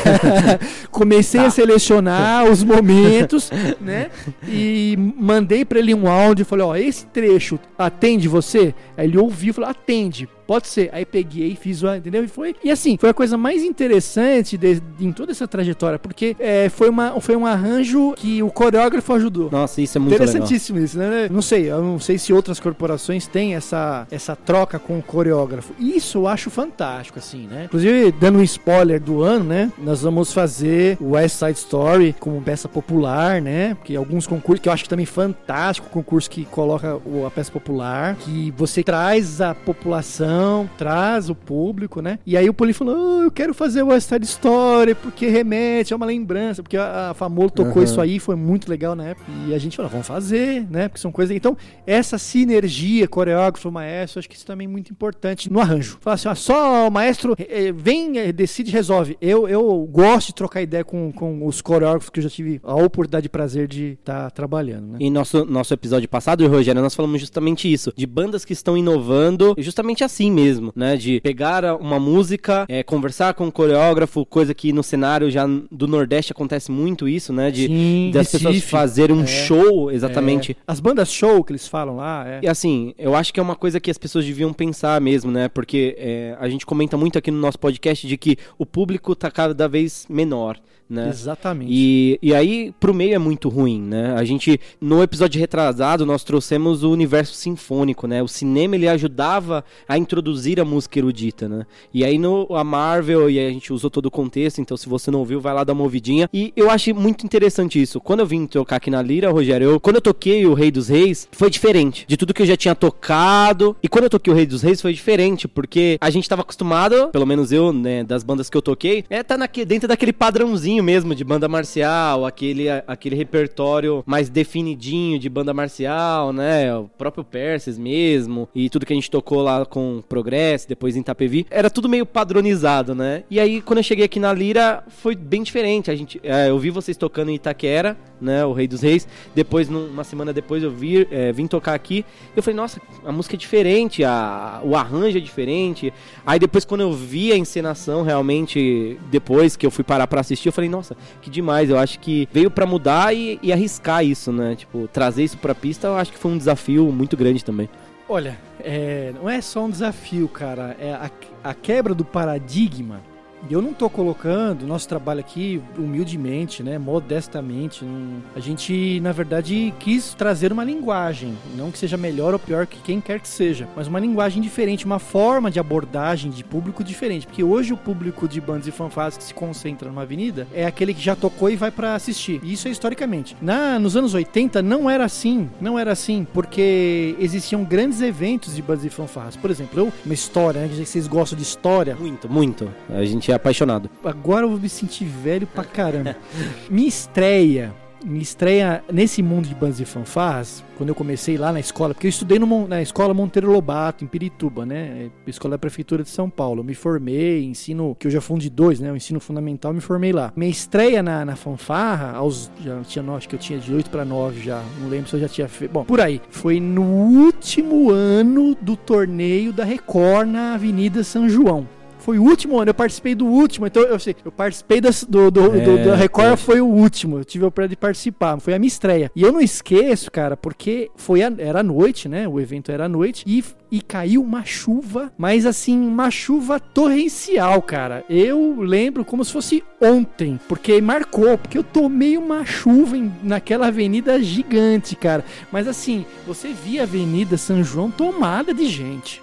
comecei a selecionar os momentos, né? E mandei pra ele um áudio, falei, ó, esse trecho atende você? Aí ele ouviu e falou, atende. Pode ser. Aí peguei, fiz o. Entendeu? E foi. E assim, foi a coisa mais interessante de- de- em toda essa trajetória, porque é, foi, uma, foi um arranjo que o coreógrafo ajudou.
Nossa, isso é muito legal.
Interessantíssimo isso, né? Não sei, eu não sei se outras corporações têm essa, essa troca com o coreógrafo. Isso eu acho fantástico, assim, né? Inclusive, dando um spoiler do ano, né? Nós vamos fazer o West Side Story como peça popular, né? Porque alguns concursos, que eu acho também fantástico, concurso que coloca a peça popular, que você traz a população, traz o público, né? E aí o Poli falou: "Ah, eu quero fazer o West Side Story porque remete a uma lembrança, porque a, a Famolo tocou
Aham.
isso aí, foi muito legal na época. E a gente falou, vamos fazer, né? Porque são coisas. Então, essa sinergia coreógrafo, maestro, acho que isso também é muito importante no arranjo. Falar assim, ó, só o maestro eh, eh, vem, eh, decide, resolve. Eu, eu gosto de trocar ideia com, com os coreógrafos que eu já tive a oportunidade e prazer de estar trabalhando, né?
Em nosso, nosso episódio passado, Rogério, nós falamos justamente isso. De bandas que estão inovando, justamente assim mesmo, né? De pegar uma música, é, conversar com o coreógrafo, coisa que no cenário já do Nordeste acontece muito isso, né? De,
Sim,
das pessoas
Recife.
fazerem um
É.
show, exatamente.
É, as bandas show que eles falam lá, é.
E assim, eu acho que é uma coisa que as pessoas deviam pensar mesmo, né? Porque é, a gente comenta muito aqui no nosso podcast de que o público tá cada vez menor. Né?
Exatamente.
E, e aí, pro meio é muito ruim, né? A gente, no episódio retrasado, nós trouxemos o universo sinfônico, né? O cinema, ele ajudava a introduzir a música erudita, né? E aí, no, a Marvel, e a gente usou todo o contexto, então se você não ouviu, vai lá dar uma ouvidinha. E eu acho muito interessante isso. Quando eu vim tocar aqui na Lira, Rogério, eu, quando eu toquei o Rei dos Reis, foi diferente de tudo que eu já tinha tocado. E quando eu toquei o Rei dos Reis, foi diferente, porque a gente tava acostumado, pelo menos eu, né, das bandas que eu toquei, é tá naque, dentro daquele padrãozinho mesmo de banda marcial, aquele, aquele repertório mais definidinho de banda marcial, né? O próprio Perses mesmo, e tudo que a gente tocou lá com Progress, depois em Tapevi, era tudo meio padronizado, né? E aí, quando eu cheguei aqui na Lira, foi bem diferente. A gente, é, eu vi vocês tocando em Itaquera, né? O Rei dos Reis. Depois, uma semana depois, eu vi, é, vim tocar aqui. Eu falei, nossa, a música é diferente, a, o arranjo é diferente. Aí depois, quando eu vi a encenação, realmente, depois que eu fui parar pra assistir, eu falei, nossa, que demais. Eu acho que veio para mudar e, e, arriscar isso, né? Tipo, trazer isso pra pista, eu acho que foi um desafio muito grande também.
Olha, é, não é só um desafio, cara. É a, a quebra do paradigma eu não estou colocando nosso trabalho aqui humildemente, né, modestamente. Não... A gente, na verdade, quis trazer uma linguagem, não que seja melhor ou pior que quem quer que seja, mas uma linguagem diferente, uma forma de abordagem de público diferente. Porque hoje o público de bandas e fanfarras que se concentra numa avenida é aquele que já tocou e vai para assistir. E isso é historicamente. Na, nos anos 80 não era assim, não era assim, porque existiam grandes eventos de bandas e fanfarras. Por exemplo, eu, uma história, né, que vocês gostam de história.
Muito, muito. A gente é apaixonado.
Agora eu vou me sentir velho pra caramba. minha estreia, minha estreia nesse mundo de bandas e fanfarras, quando eu comecei lá na escola, porque eu estudei no, na escola Monteiro Lobato, em Pirituba, né? Escola da Prefeitura de São Paulo. Eu me formei, ensino, que eu já fundi dois, né? O ensino fundamental, me formei lá. Minha estreia na, na fanfarra, aos, já tinha, acho que eu tinha de 8 para 9 já, não lembro se eu já tinha feito. Bom, por aí. Foi no último ano do torneio da Record na Avenida São João. Foi o último ano, eu participei do último, então eu sei, eu participei das, do, do, é, do, da Record, foi o último, eu tive a oportunidade de participar, foi a minha estreia. E eu não esqueço, cara, porque foi a, era noite, né? O evento era à noite e, e caiu uma chuva, mas assim, uma chuva torrencial, cara. Eu lembro como se fosse ontem, porque marcou, porque eu tomei uma chuva em, naquela avenida gigante, cara. Mas assim, você via a Avenida São João tomada de gente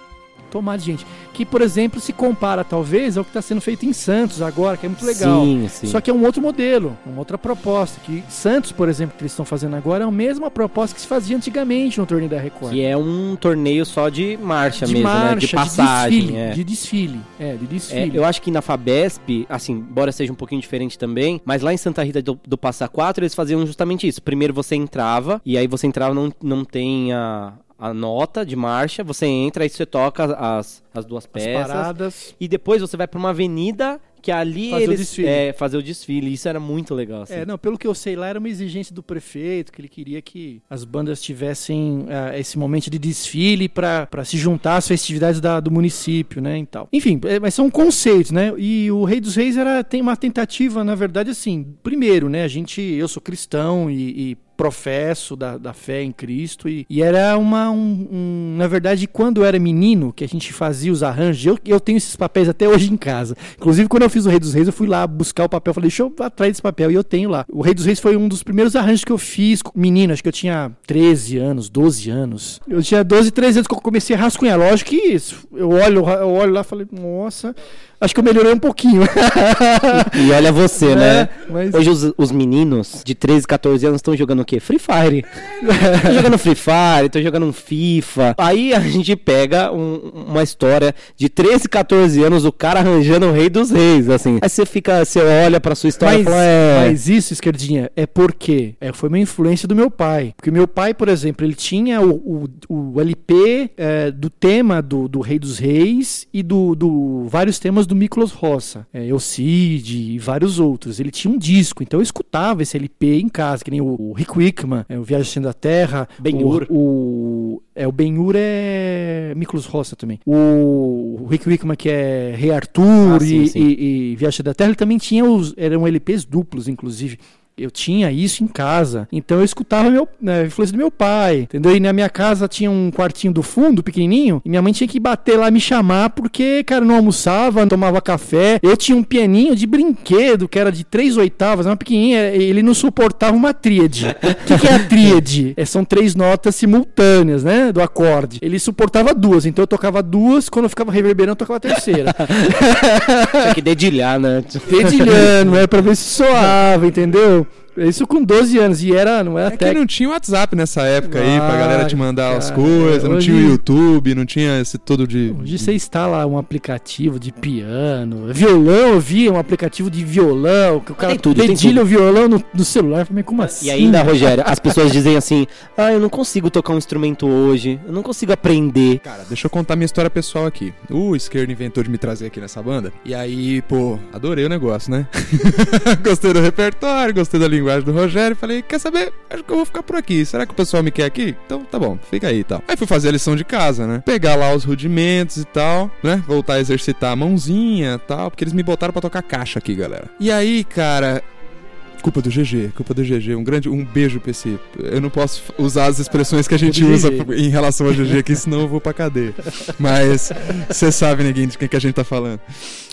tomar de gente. Que, por exemplo, se compara talvez ao que está sendo feito em Santos agora, que é muito legal. Sim, sim. Só que é um outro modelo, uma outra proposta. Que Santos, por exemplo, que eles estão fazendo agora, é a mesma proposta que se fazia antigamente no torneio da Record.
Que é um torneio só de marcha
de
mesmo,
marcha,
né? De
passagem. De desfile.
É.
De desfile. É, de desfile.
É, eu acho que na Fabesp, assim, embora seja um pouquinho diferente também, mas lá em Santa Rita do, do Passa Quatro, eles faziam justamente isso. Primeiro você entrava, e aí você entrava, não, não tem a a nota de marcha, você entra, aí você toca as, as duas peças. As
paradas.
E depois você vai para uma avenida que ali
fazer
eles
o.
É, fazer o desfile. Isso era muito legal. Assim.
É, não, pelo que eu sei lá, era uma exigência do prefeito, que ele queria que as bandas tivessem uh, esse momento de desfile para se juntar às festividades da, do município, né, e tal. Enfim, é, mas são conceitos, né? E o Rei dos Reis era, tem uma tentativa, na verdade, assim, primeiro, né, a gente, eu sou cristão e, e professo da, da fé em Cristo. E, e era uma. Um, um, na verdade, quando eu era menino, que a gente fazia os arranjos, eu, eu tenho esses papéis até hoje em casa. Inclusive, quando eu fiz o Rei dos Reis, eu fui lá buscar o papel. Falei, deixa eu atrás desse papel. E eu tenho lá. O Rei dos Reis foi um dos primeiros arranjos que eu fiz, menino. Acho que eu tinha 13 anos, 12 anos. Eu tinha 12, 13 anos que eu comecei a rascunhar. Lógico que isso. Eu olho, eu olho lá e falei, nossa acho que eu melhorei um pouquinho.
e olha você, é, né? Mas... Hoje os, os, meninos de 13, 14 anos estão jogando quê? Free Fire. Estão jogando Free Fire, estão jogando um FIFA. Aí a gente pega um, uma história de 13, 14 anos, o cara arranjando o rei dos reis, assim. Aí você fica, você olha pra sua história
mas,
e fala, é...
Mas isso, esquerdinha, é porque é, foi uma influência do meu pai. Porque meu pai, por exemplo, ele tinha o, o, o LP é, do tema do, do Rei dos Reis e do, do vários temas do Miklos Roça, é, Elcide e vários outros. Ele tinha um disco, então eu escutava esse LP em casa, que nem o, o Rick Wickman, é, o Viagem da Terra,
Ben-Hur.
O, o, é, o Ben-Hur é Miklos Roça também. O, o Rick Wickman, que é Rei Arthur ah, sim, e, sim. e, e Viagem da Terra, ele também tinha os, eram LPs duplos, inclusive. Eu tinha isso em casa. Então eu escutava meu, né, a influência do meu pai, entendeu? E na minha casa tinha um quartinho do fundo, pequenininho, e minha mãe tinha que bater lá me chamar porque, cara, não almoçava, não tomava café. Eu tinha um pianinho de brinquedo que era de três oitavas, uma pequenininha, ele não suportava uma tríade. O que, que é a tríade? É, são três notas simultâneas, né, do acorde. Ele suportava duas, então eu tocava duas, quando eu ficava reverberando, eu tocava a terceira.
Tinha que dedilhar, né?
Dedilhando, é pra ver se soava, entendeu? Isso com 12 anos, e era, não era
É
até
que não tinha WhatsApp nessa época aí pra
Ah,
galera te mandar as
cara,
coisas, não
hoje-
tinha o YouTube, não tinha esse todo de.
Hoje você instala um aplicativo de piano, violão, eu vi um aplicativo de violão, que o cara
Tem tudo, tudo.
o violão no, no celular. Falei, como assim?
E ainda, Rogério, as pessoas dizem assim: ah, eu não consigo tocar um instrumento hoje, eu não consigo aprender.
Cara, deixa eu contar minha história pessoal aqui. O Esquerdo inventou de me trazer aqui nessa banda. E aí, pô, adorei o negócio, né? gostei do repertório, gostei da linguagem do Rogério. Falei, quer saber? Acho que eu vou ficar por aqui. Será que o pessoal me quer aqui? Então tá bom, fica aí e tal. Aí fui fazer a lição de casa, né? Pegar lá os rudimentos e tal, né? Voltar a exercitar a mãozinha e tal. Porque eles me botaram pra tocar caixa aqui, galera. E aí, cara. Culpa do GG, culpa do GG. Um grande um beijo pra esse. Eu não posso usar as expressões que a gente usa
GG.
em relação ao GG aqui, senão eu vou pra cadeia. Mas você sabe, ninguém, de quem que a gente tá falando.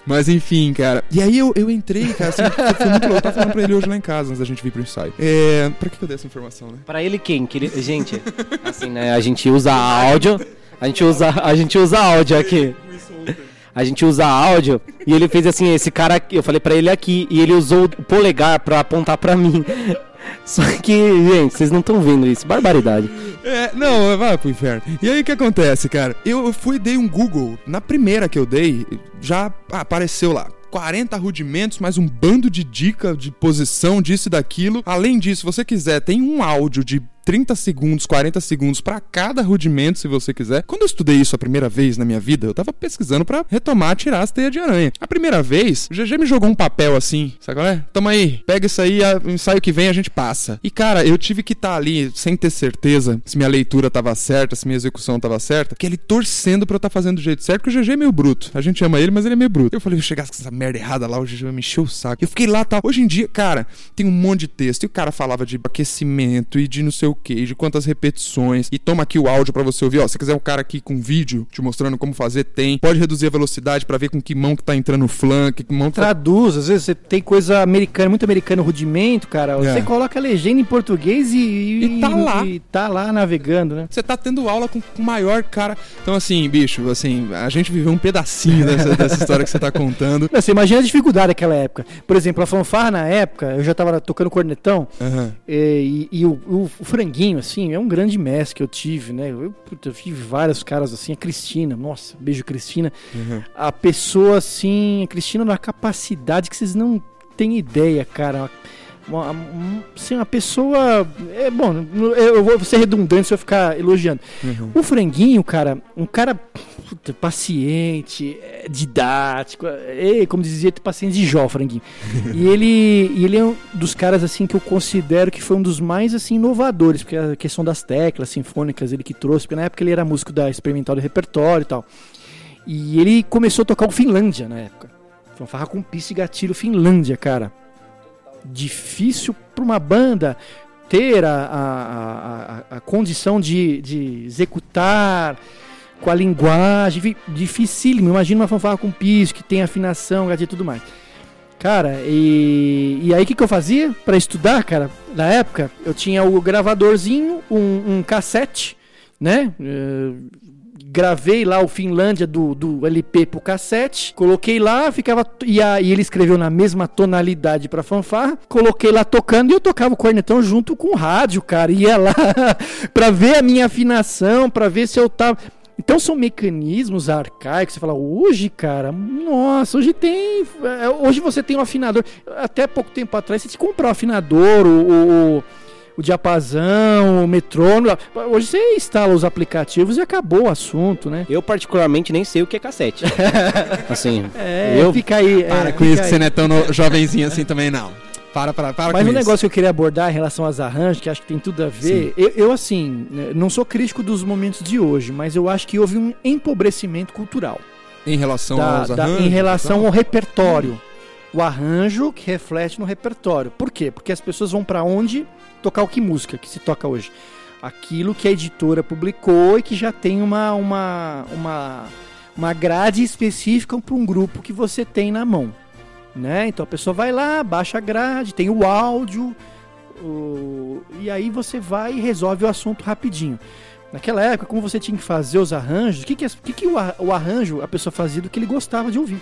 Mas enfim, cara. E aí eu, eu entrei, cara, assim, foi, foi muito louco. Eu tava falando pra ele hoje lá em casa, antes da gente vir pro ensaio. É. Pra que eu dei essa informação, né?
Pra ele quem? Que ele... Gente, assim, né? A gente usa áudio. A gente usa, a gente usa áudio aqui. A gente usa áudio e ele fez assim, esse cara, aqui, eu falei pra ele aqui e ele usou o polegar pra apontar pra mim. Só que, gente, vocês não estão vendo isso, barbaridade.
É, não, vai pro inferno. E aí o que acontece, cara? Eu fui dei um Google. Na primeira que eu dei, já apareceu lá. 40 rudimentos, mais um bando de dica de posição, disso e daquilo. Além disso, se você quiser, tem um áudio de 30 segundos, 40 segundos pra cada rudimento, se você quiser. Quando eu estudei isso a primeira vez na minha vida, eu tava pesquisando pra retomar, tirar as teias de aranha. A primeira vez, o GG me jogou um papel assim, sabe qual é? Toma aí, pega isso aí, a- ensaio que vem a gente passa. E cara, eu tive que estar ali sem ter certeza se minha leitura tava certa, se minha execução tava certa, que ele torcendo pra eu estar fazendo do jeito certo, porque o GG é meio bruto. A gente ama ele, mas ele é meio bruto. Eu falei, eu chegasse com essa merda errada lá, o GG me encher o saco. Eu fiquei lá, tal. Hoje em dia, cara, tem um monte de texto. E o cara falava de aquecimento e de não sei o de quantas repetições. E toma aqui o áudio pra você ouvir. Ó, se quiser um cara aqui com vídeo te mostrando como fazer, tem. Pode reduzir a velocidade pra ver com que mão que tá entrando o flank, que mão que tá...
Traduz, às vezes você tem coisa americana, muito americano rudimento, cara. Você
É.
coloca a legenda em português e,
E tá lá.
E tá lá navegando, né?
Você tá tendo aula com o maior cara. Então, assim, bicho, assim, a gente viveu um pedacinho dessa, dessa história que você tá contando.
Você imagina a dificuldade daquela época. Por exemplo, a fanfarra na época, eu já tava tocando cornetão,
Aham.
e, e o, o- o franguinho, assim, é um grande mestre que eu tive, né? Eu, puta, eu tive vários caras assim, a Cristina, nossa, beijo Cristina.
Uhum.
A pessoa, assim, a Cristina na capacidade que vocês não têm ideia, cara. Uma, um- assim, uma pessoa. É bom, eu vou ser redundante se eu ficar elogiando.
Uhum.
O franguinho, cara, um cara puta, paciente, é, didático, é, como dizia, paciência de Jó, franguinho. e ele, e ele é um dos caras assim que eu considero que foi um dos mais assim inovadores, porque a questão das teclas sinfônicas ele que trouxe, porque na época ele era músico da experimental do repertório e tal. E ele começou a tocar o Finlândia na época. Fanfarra com pista e gatilho Finlândia, cara. Difícil pra uma banda ter a, a, a, a- a condição de, de executar com a linguagem, fi- dificílimo. Imagina uma fanfarra com piso, que tem afinação, e tudo mais. Cara, e, e aí o que, que eu fazia pra estudar, cara? Na época, eu tinha o gravadorzinho, um, um cassete, né? Eh, gravei lá o Finlândia do, do LP pro cassete, coloquei lá, ficava. E, a, e ele escreveu na mesma tonalidade pra fanfarra, coloquei lá tocando e eu tocava o cornetão junto com o rádio, cara. Ia lá pra ver a minha afinação, pra ver se eu tava. Então são mecanismos arcaicos. Você fala, hoje, cara, nossa, hoje tem. é, Hoje você tem um afinador. Até pouco tempo atrás você tinha que comprar o afinador, o, o, o diapasão, o metrônomo. Hoje você instala os aplicativos e acabou o assunto, né?
Eu, particularmente, nem sei o que é cassete. assim,
É,
eu.
fica aí.
Para
é,
com isso, que
aí.
você não é tão no- jovenzinho assim também, não. Para, para, para
Mas um
isso.
negócio que eu queria abordar em relação aos arranjos, que acho que tem tudo a ver, eu, eu, assim, né, não sou crítico dos momentos de hoje, mas eu acho que houve um empobrecimento cultural
Em relação
da-
aos
da-
arranjos
em relação ao repertório. o arranjo que reflete no repertório. Por quê? Porque as pessoas vão para onde tocar o que música que se toca hoje? Aquilo que a editora publicou e que já tem uma uma uma, uma grade específica para um grupo que você tem na mão, né? Então a pessoa vai lá, baixa a grade, tem o áudio, o... e aí você vai e resolve o assunto rapidinho. Naquela época, como você tinha que fazer os arranjos, o que, que, que, que o arranjo a pessoa fazia do que ele gostava de ouvir?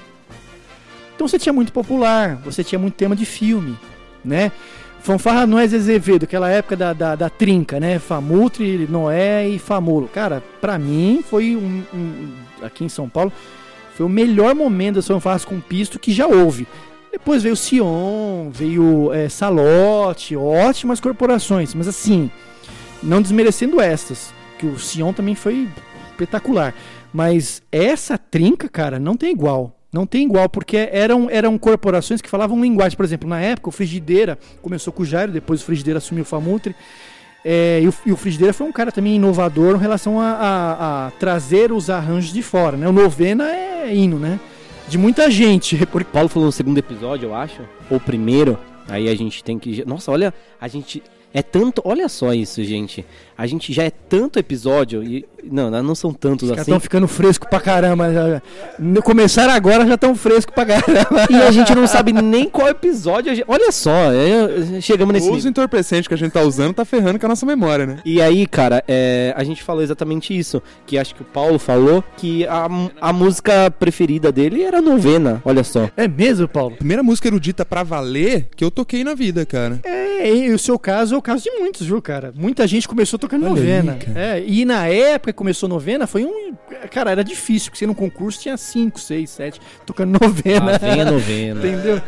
Então você tinha muito popular, você tinha muito tema de filme, né? Fanfarra Noé Azevedo, aquela época da, da, da, trinca, né? Famutre, Noé e Famolo. Cara, pra mim foi um, um, Aqui em São Paulo, foi o melhor momento das fanfarras com pisto que já houve. Depois veio Sion, veio é, Salote, ótimas corporações, mas assim, não desmerecendo estas, que o Sion também foi espetacular. Mas essa trinca, cara, não tem igual. Não tem igual, porque eram, eram corporações que falavam linguagem. Por exemplo, na época, o Frigideira começou com o Jairo, depois o Frigideira assumiu o Famutre. É, e, o, e, o, Frigideira foi um cara também inovador em relação a, a, a, trazer os arranjos de fora. Né? O Novena é hino, né? De muita gente.
Porque Paulo falou no segundo episódio, eu acho, ou primeiro. Aí a gente tem que. Nossa, olha, a gente é tanto. Olha só isso, gente. A gente já é tanto episódio. E, não, não são tantos Os assim.
estão ficando fresco pra caramba. Já, começaram agora, já estão fresco pra caramba.
E a gente não sabe nem qual episódio. Gente, olha só, é, chegamos nesse.
O uso entorpecente que a gente tá usando tá ferrando com a nossa memória, né?
E aí, cara, é, a gente falou exatamente isso. Que acho que o Paulo falou que a, a música preferida dele era novena. Olha só.
É mesmo, Paulo?
Primeira música erudita pra valer que eu toquei na vida, cara.
É, e o seu caso caso de muitos, viu, cara? Muita gente começou tocando novena. Aí, é, e na época que começou novena, foi um. Cara, era difícil, porque você no concurso tinha 5, 6, 7 tocando novena.
Lá vem a novena.
Entendeu?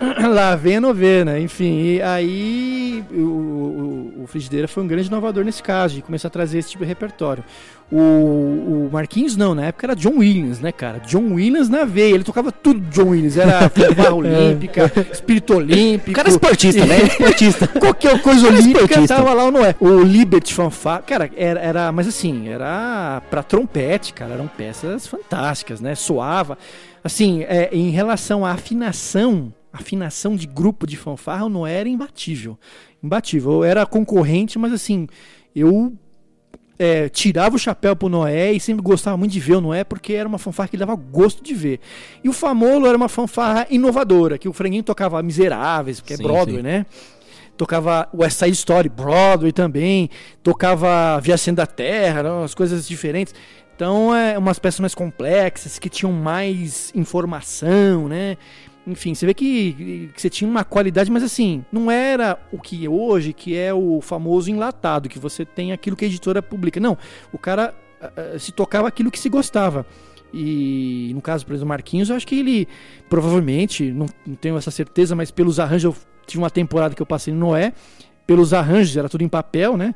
Lá vem a novena, enfim. E aí o, o, o Frigideira foi um grande inovador nesse caso, de começar a trazer esse tipo de repertório. O, o Marquinhos não, na época era John Williams, né, cara? John Williams na veia, ele tocava tudo John Williams, era barra olímpica, espírito olímpico. O
cara é esportista, né? Esportista.
Qualquer coisa olímpica tava lá ou não é. O Liberty Fanfare, cara, era, era, mas assim, era pra trompete, cara, eram peças fantásticas, né? Soava. Assim, é, em relação à afinação, afinação de grupo de fanfarra, não era imbatível. Imbatível. Eu era concorrente, mas assim, eu é, tirava o chapéu pro Noé e sempre gostava muito de ver o Noé porque era uma fanfarra que dava gosto de ver. E o Famolo era uma fanfarra inovadora, que o Franguinho tocava Miseráveis, que é sim, Broadway, sim. né? Tocava West Side Story, Broadway também, tocava Viagem da Terra, umas coisas diferentes. Então, é umas peças mais complexas, que tinham mais informação, né? Enfim, você vê que, que, você tinha uma qualidade, mas assim, não era o que é hoje, que é o famoso enlatado, que você tem aquilo que a editora publica. Não, o cara uh, se tocava aquilo que se gostava. E no caso, por exemplo, Marquinhos, eu acho que ele provavelmente, não, não tenho essa certeza, mas pelos arranjos, eu tive uma temporada que eu passei no Noé, pelos arranjos, era tudo em papel, né?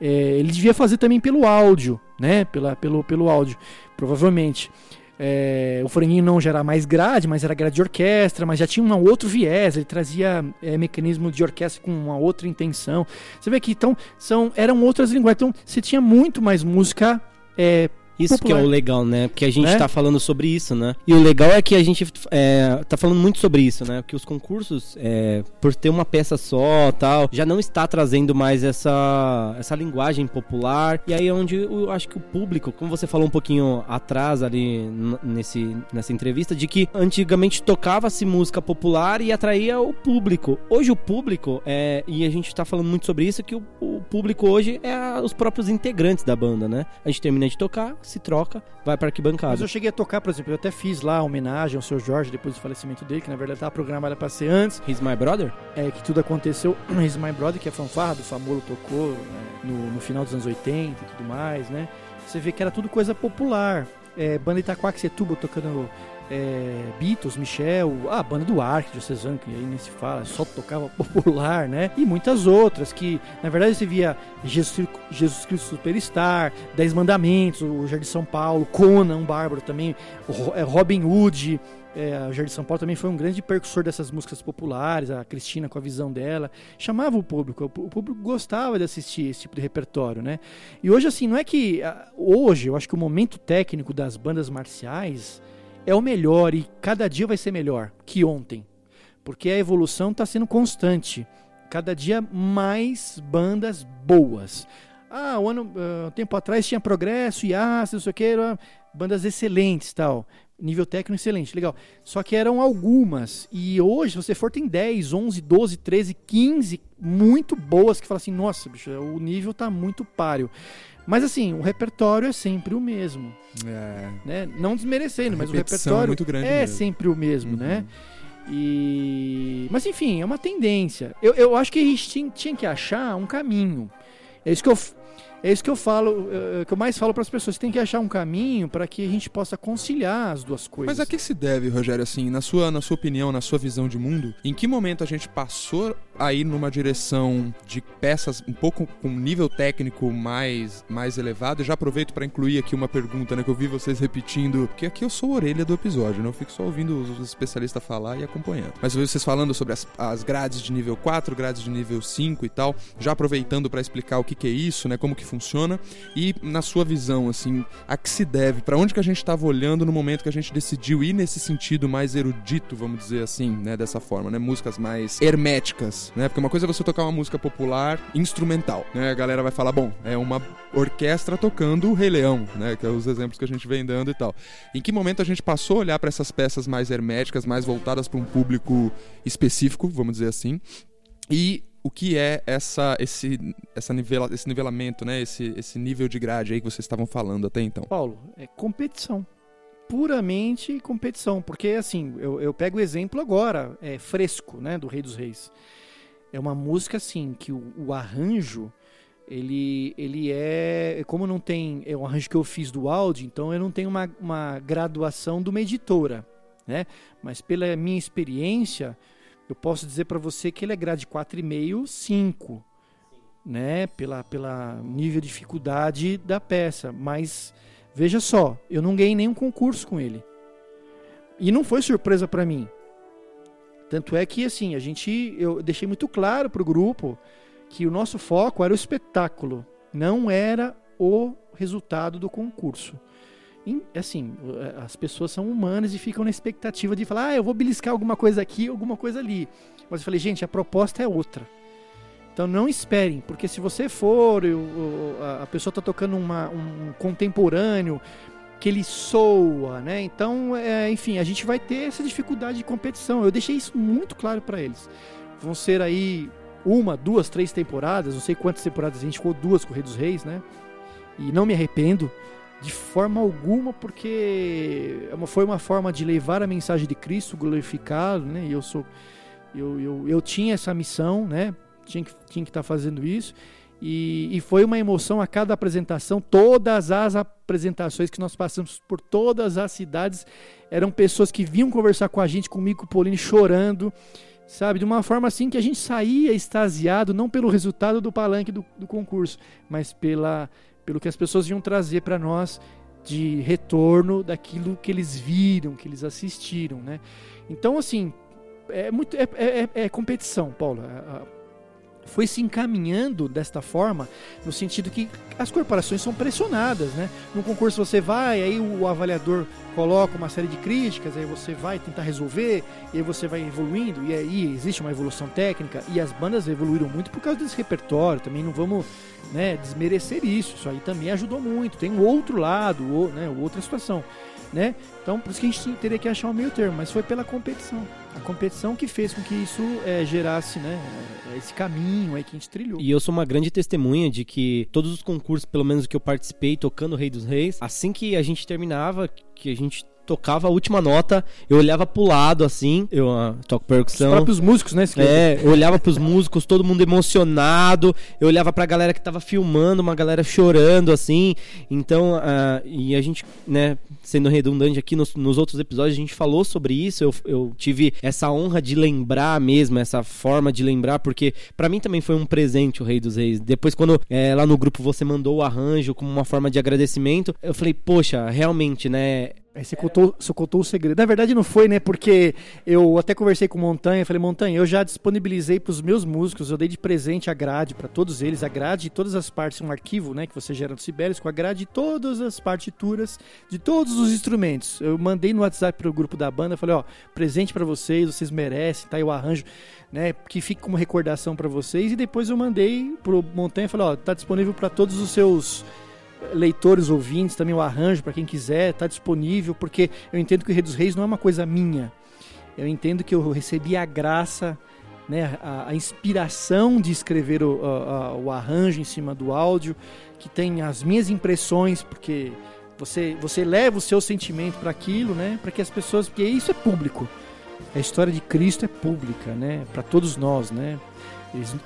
É, ele devia fazer também pelo áudio, né? Pela, pelo, pelo áudio, provavelmente. É, o franguinho não já era mais grade, mas era grade de orquestra, mas já tinha um outro viés, ele trazia é, mecanismo de orquestra com uma outra intenção. Você vê que então são, eram outras linguagens, então você tinha muito mais música é,
isso popular. que é o legal, né? Porque a gente né? tá falando sobre isso, né? E o legal é que a gente é, tá falando muito sobre isso, né? Porque os concursos, é, por ter uma peça só tal, já não está trazendo mais essa, essa linguagem popular. E aí é onde eu acho que o público, como você falou um pouquinho atrás ali nesse, nessa entrevista, de que antigamente tocava-se música popular e atraía o público. Hoje o público, é, e a gente tá falando muito sobre isso, que o, o público hoje é a, os próprios integrantes da banda, né? A gente termina de tocar, se troca, vai para arquibancada.
Mas eu cheguei a tocar, por exemplo, eu até fiz lá homenagem ao seu Jorge depois do falecimento dele, que na verdade estava programada para ser antes.
He's My Brother?
É, que tudo aconteceu. He's My Brother, que é a fanfarra do Famolo tocou né, no, no, final dos anos 80 e tudo mais, né? Você vê que era tudo coisa popular. É, banda Itaquaquecetuba tocando é, Beatles, Michel, a banda do Ark, Diocesano, que aí nem se fala, só tocava popular, né? E muitas outras que, na verdade, você via Jesus, Jesus Cristo Superstar, Dez Mandamentos, o Jardim São Paulo, Conan, um bárbaro também, é, Robin Hood, é, o Jardim São Paulo também foi um grande percussor dessas músicas populares, a Cristina com a visão dela, chamava o público, o público gostava de assistir esse tipo de repertório, né? E hoje, assim, não é que. Hoje, eu acho que o momento técnico das bandas marciais é o melhor e cada dia vai ser melhor que ontem. porque a evolução está sendo constante. Cada dia mais bandas boas. Ah, um ano, uh, um tempo atrás tinha Progresso, Yas, não sei o que, bandas excelentes tal. Nível técnico excelente, legal. Só que eram algumas. E hoje, se você for, tem 10, 11, 12, 13, 15 muito boas que fala assim: nossa, bicho, o nível tá muito páreo. Mas assim, o repertório é sempre o mesmo.
É.
Né? Não desmerecendo, mas o
é
repertório é
mesmo.
sempre o mesmo,
Uhum.
né? E... Mas enfim, é uma tendência. Eu, eu acho que a gente tinha, tinha que achar um caminho. É isso que eu, é isso que eu falo, eh, que eu mais falo para as pessoas. Tem que achar um caminho para que a gente possa conciliar as duas coisas.
Mas a que se deve, Rogério, assim, na sua, na sua opinião, na sua visão de mundo, em que momento a gente passou a ir numa direção de peças um pouco com nível técnico mais, mais elevado? Eu já aproveito para incluir aqui uma pergunta, né, que eu vi vocês repetindo, que aqui eu sou a orelha do episódio, né? Eu fico só ouvindo os especialistas falar e acompanhando. Mas eu vi vocês falando sobre as, as grades de nível 4, grades de nível 5 e tal, já aproveitando para explicar o que, que é isso, né, como que funciona, e na sua visão, assim, a que se deve, para onde que a gente estava olhando no momento que a gente decidiu ir nesse sentido mais erudito, vamos dizer assim, né, dessa forma, né, músicas mais herméticas, né, porque uma coisa é você tocar uma música popular instrumental, né, a galera vai falar, bom, é uma orquestra tocando o Rei Leão, né, que é os exemplos que a gente vem dando e tal. Em que momento a gente passou a olhar para essas peças mais herméticas, mais voltadas para um público específico, vamos dizer assim, e o que é essa, esse, essa nivela, esse nivelamento, né? Esse, esse nível de grade aí que vocês estavam falando até então?
Paulo, é competição. Puramente competição. Porque, assim, eu, eu pego o exemplo agora, é fresco, né? Do Rei dos Reis. É uma música, assim, que o, o arranjo, ele, ele é. Como não tem. É um arranjo que eu fiz do áudio, então eu não tenho uma, uma graduação de uma editora, né? Mas pela minha experiência, eu posso dizer para você que ele é grade 4,5, 5. Né? Pela, pela nível de dificuldade da peça. Mas veja só, eu não ganhei nenhum concurso com ele. E não foi surpresa para mim. Tanto é que assim, a gente eu deixei muito claro pro grupo que o nosso foco era o espetáculo, não era o resultado do concurso. E, assim, as pessoas são humanas e ficam na expectativa de falar, ah, eu vou beliscar alguma coisa aqui, alguma coisa ali. Mas eu falei, gente, a proposta é outra. Então não esperem, porque se você for, eu- eu- a- a pessoa está tocando uma- um contemporâneo que ele soa, né? Então, é, enfim, a gente vai ter essa dificuldade de competição. Eu deixei isso muito claro para eles. Vão ser aí uma, duas, três temporadas, não sei quantas temporadas a gente ficou duas Rei dos Reis, né? E não me arrependo de forma alguma, porque é foi uma forma de levar a mensagem de Cristo glorificado, né? E eu sou eu, eu, eu tinha essa missão, né? Tinha que tinha que estar fazendo isso. E, e foi uma emoção a cada apresentação. Todas as apresentações que nós passamos por todas as cidades eram pessoas que vinham conversar com a gente, comigo, com o Pauline, chorando, sabe? De uma forma assim que a gente saía extasiado, não pelo resultado do palanque do, do concurso, mas pela, pelo que as pessoas vinham trazer para nós de retorno daquilo que eles viram, que eles assistiram, né? Então, assim, é muito é, é, é competição, Paulo. Foi se encaminhando desta forma, no sentido que as corporações são pressionadas, né? No concurso você vai, aí o avaliador coloca uma série de críticas, aí você vai tentar resolver, e aí você vai evoluindo, e aí existe uma evolução técnica, e as bandas evoluíram muito por causa desse repertório, também não vamos né, desmerecer isso, isso aí também ajudou muito, tem um outro lado, o- né, outra situação, né? Então, por isso que a gente teria que achar um meio termo, mas foi pela competição. A competição que fez com que isso eh, gerasse, né, eh, esse caminho aí que a gente trilhou.
E eu sou uma grande testemunha de que todos os concursos, pelo menos que eu participei, tocando o Rei dos Reis, assim que a gente terminava, que a gente tocava a última nota, eu olhava pro lado assim, eu ah, toco
Os
percussão.
próprios músicos, né?
É, eu olhava pros músicos, todo mundo emocionado. Eu olhava pra galera que tava filmando, uma galera chorando, assim. Então, ah, e a gente, né, sendo redundante aqui nos, nos outros episódios, a gente falou sobre isso. Eu, eu tive essa honra de lembrar mesmo, essa forma de lembrar, porque pra mim também foi um presente o Rei dos Reis. Depois, quando eh, lá no grupo você mandou o arranjo como uma forma de agradecimento, eu falei, poxa, realmente, né?
Aí você contou, você contou o segredo. Na verdade não foi, né? Porque eu até conversei com o Montanha, falei, Montanha, eu já disponibilizei para os meus músicos, eu dei de presente a grade para todos eles, a grade de todas as partes, um arquivo, né, que você gera no Sibelius, com a grade de todas as partituras, de todos os instrumentos. Eu mandei no WhatsApp pro grupo da banda, falei, ó, presente para vocês, vocês merecem, tá o arranjo, né, que fique como recordação para vocês e depois eu mandei pro Montanha, falei, ó, tá disponível para todos os seus leitores, ouvintes, também o arranjo para quem quiser, está disponível, porque eu entendo que o Rei dos Reis não é uma coisa minha. Eu entendo que eu recebi a graça, né, a, a inspiração de escrever o, a, o arranjo em cima do áudio, que tem as minhas impressões, porque você, você leva o seu sentimento para aquilo, né, para que as pessoas, porque isso é público. A história de Cristo é pública, né, para todos nós, né.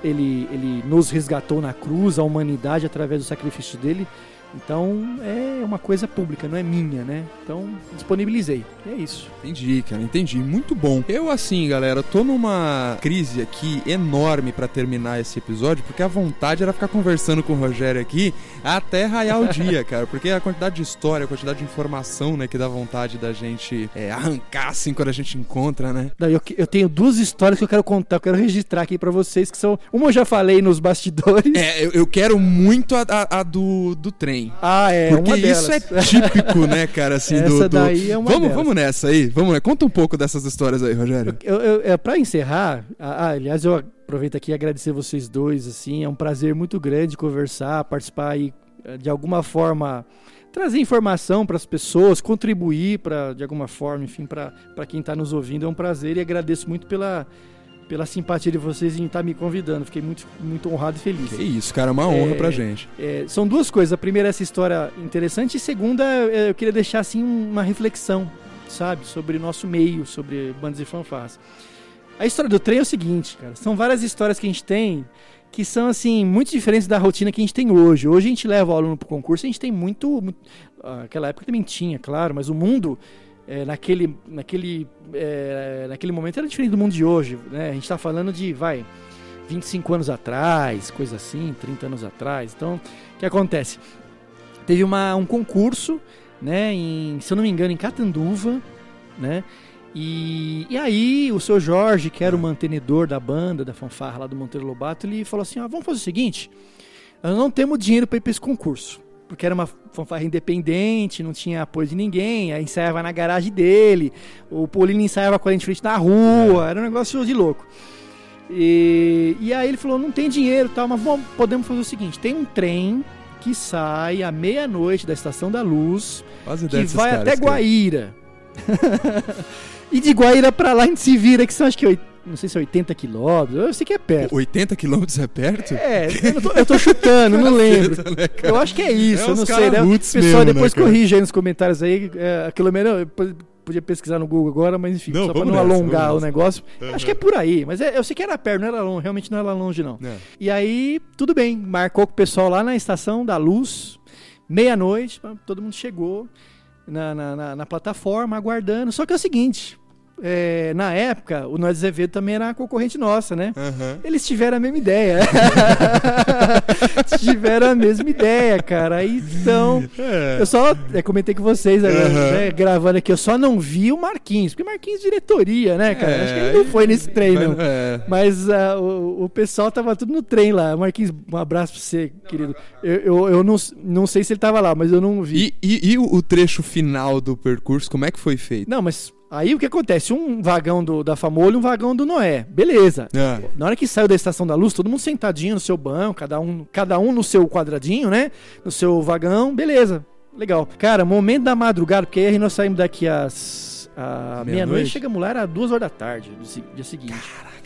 Ele, ele nos resgatou na cruz, a humanidade através do sacrifício dele então é uma coisa pública, não é minha, né? Então disponibilizei. é isso.
Entendi, cara, entendi. Muito bom. Eu, assim, galera, tô numa crise aqui enorme para terminar esse episódio, porque a vontade era ficar conversando com o Rogério aqui até raiar o dia, cara. Porque a quantidade de história, a quantidade de informação, né, que dá vontade da gente é, arrancar assim quando a gente encontra, né?
Eu, eu tenho duas histórias que eu quero contar, eu quero registrar aqui para vocês, que são. Uma eu já falei nos bastidores.
É, eu, eu quero muito a, a, a do, do trem trem.
Ah, é.
Porque isso é típico, né, cara, assim,
Essa
do. do...
daí é uma
vamos,
delas.
vamos nessa aí. Vamos lá. Conta um pouco dessas histórias aí, Rogério.
Eu, eu, é, pra encerrar, ah, aliás, eu aproveito aqui e agradecer vocês dois, assim, é um prazer muito grande conversar, participar aí eh, de alguma forma trazer informação para as pessoas, contribuir para de alguma forma, enfim, para quem está nos ouvindo. É um prazer e agradeço muito pela pela simpatia de vocês em estar me convidando. Fiquei muito, muito honrado e feliz.
Que isso, cara, é uma honra
É,
pra gente.
É, são duas coisas. A primeira é essa história interessante e segunda é, eu queria deixar assim uma reflexão, sabe, sobre o nosso meio, sobre bandas e fanfarras. A história do trem é o seguinte, cara. São várias histórias que a gente tem que são assim muito diferentes da rotina que a gente tem hoje. Hoje a gente leva o aluno pro concurso, a gente tem muito, muito aquela época também tinha, claro, mas o mundo é, naquele, naquele, é, naquele momento era diferente do mundo de hoje. Né? A gente está falando de, vai, 25 anos atrás, coisa assim, 30 anos atrás. Então, o que acontece? Teve uma, um concurso, né, em, se eu não me engano, em Catanduva, né? E, e aí o seu Jorge, que era o mantenedor da banda, da fanfarra lá do Monteiro Lobato, ele falou assim, ah, vamos fazer o seguinte, nós não temos dinheiro para ir para esse concurso porque era uma fanfarra independente, não tinha apoio de ninguém, aí ensaiava na garagem dele, o Paulino ensaiava com a gente frente na rua, era um negócio de louco. E, e aí ele falou, não tem dinheiro tal, mas podemos fazer o seguinte, tem um trem que sai à meia-noite da Estação da Luz,
Quase
que vai até Guaíra. e de Guaíra pra lá a gente se vira, que são acho que não sei se é 80 quilômetros, eu sei que é perto.
80 quilômetros é perto?
É, eu tô, eu tô chutando, não lembro.
Né?
Eu acho que é isso,
É
eu não sei. Né? Pessoal,
mesmo,
depois
né, cara?
corrige aí nos comentários aí. É, a quilômetro, podia pesquisar no Google agora, mas enfim,
Não,
só pra não
nessa,
alongar o negócio.
Uhum.
Acho que é por aí, mas é- eu sei que era perto, não era longe, realmente não era longe, não.
É.
E aí, tudo bem, marcou com o pessoal lá na estação da luz, meia-noite, todo mundo chegou na, na, na- na plataforma, aguardando. Só que é o seguinte. É, na época, o Nós Azevedo também era concorrente nossa, né?
Aham.
Eles tiveram a mesma ideia. tiveram a mesma ideia, cara. Então,
É.
eu só é, comentei com vocês agora,
Aham.
né, gravando aqui, eu só não vi o Marquinhos, porque Marquinhos é diretoria, né, cara?
É,
Acho que ele não foi nesse trem,
Mas-
não.
É.
Mas ah, o, o pessoal tava tudo no trem lá. Marquinhos, um abraço pra você, querido. Eu, eu, eu não, não sei se ele tava lá, mas eu não vi.
E, e, e o trecho final do percurso, como é que foi feito?
Não, mas aí o que acontece? Um vagão do, da Famolha e um vagão do Noé. Beleza.
Ah.
Na hora que saiu da Estação da Luz, todo mundo sentadinho no seu banco, cada um, cada um no seu quadradinho, né? No seu vagão, beleza. Legal. Cara, momento da madrugada, porque aí nós saímos daqui às à
Meia-noite?
meia-noite, chegamos lá, era duas horas da tarde, do dia seguinte.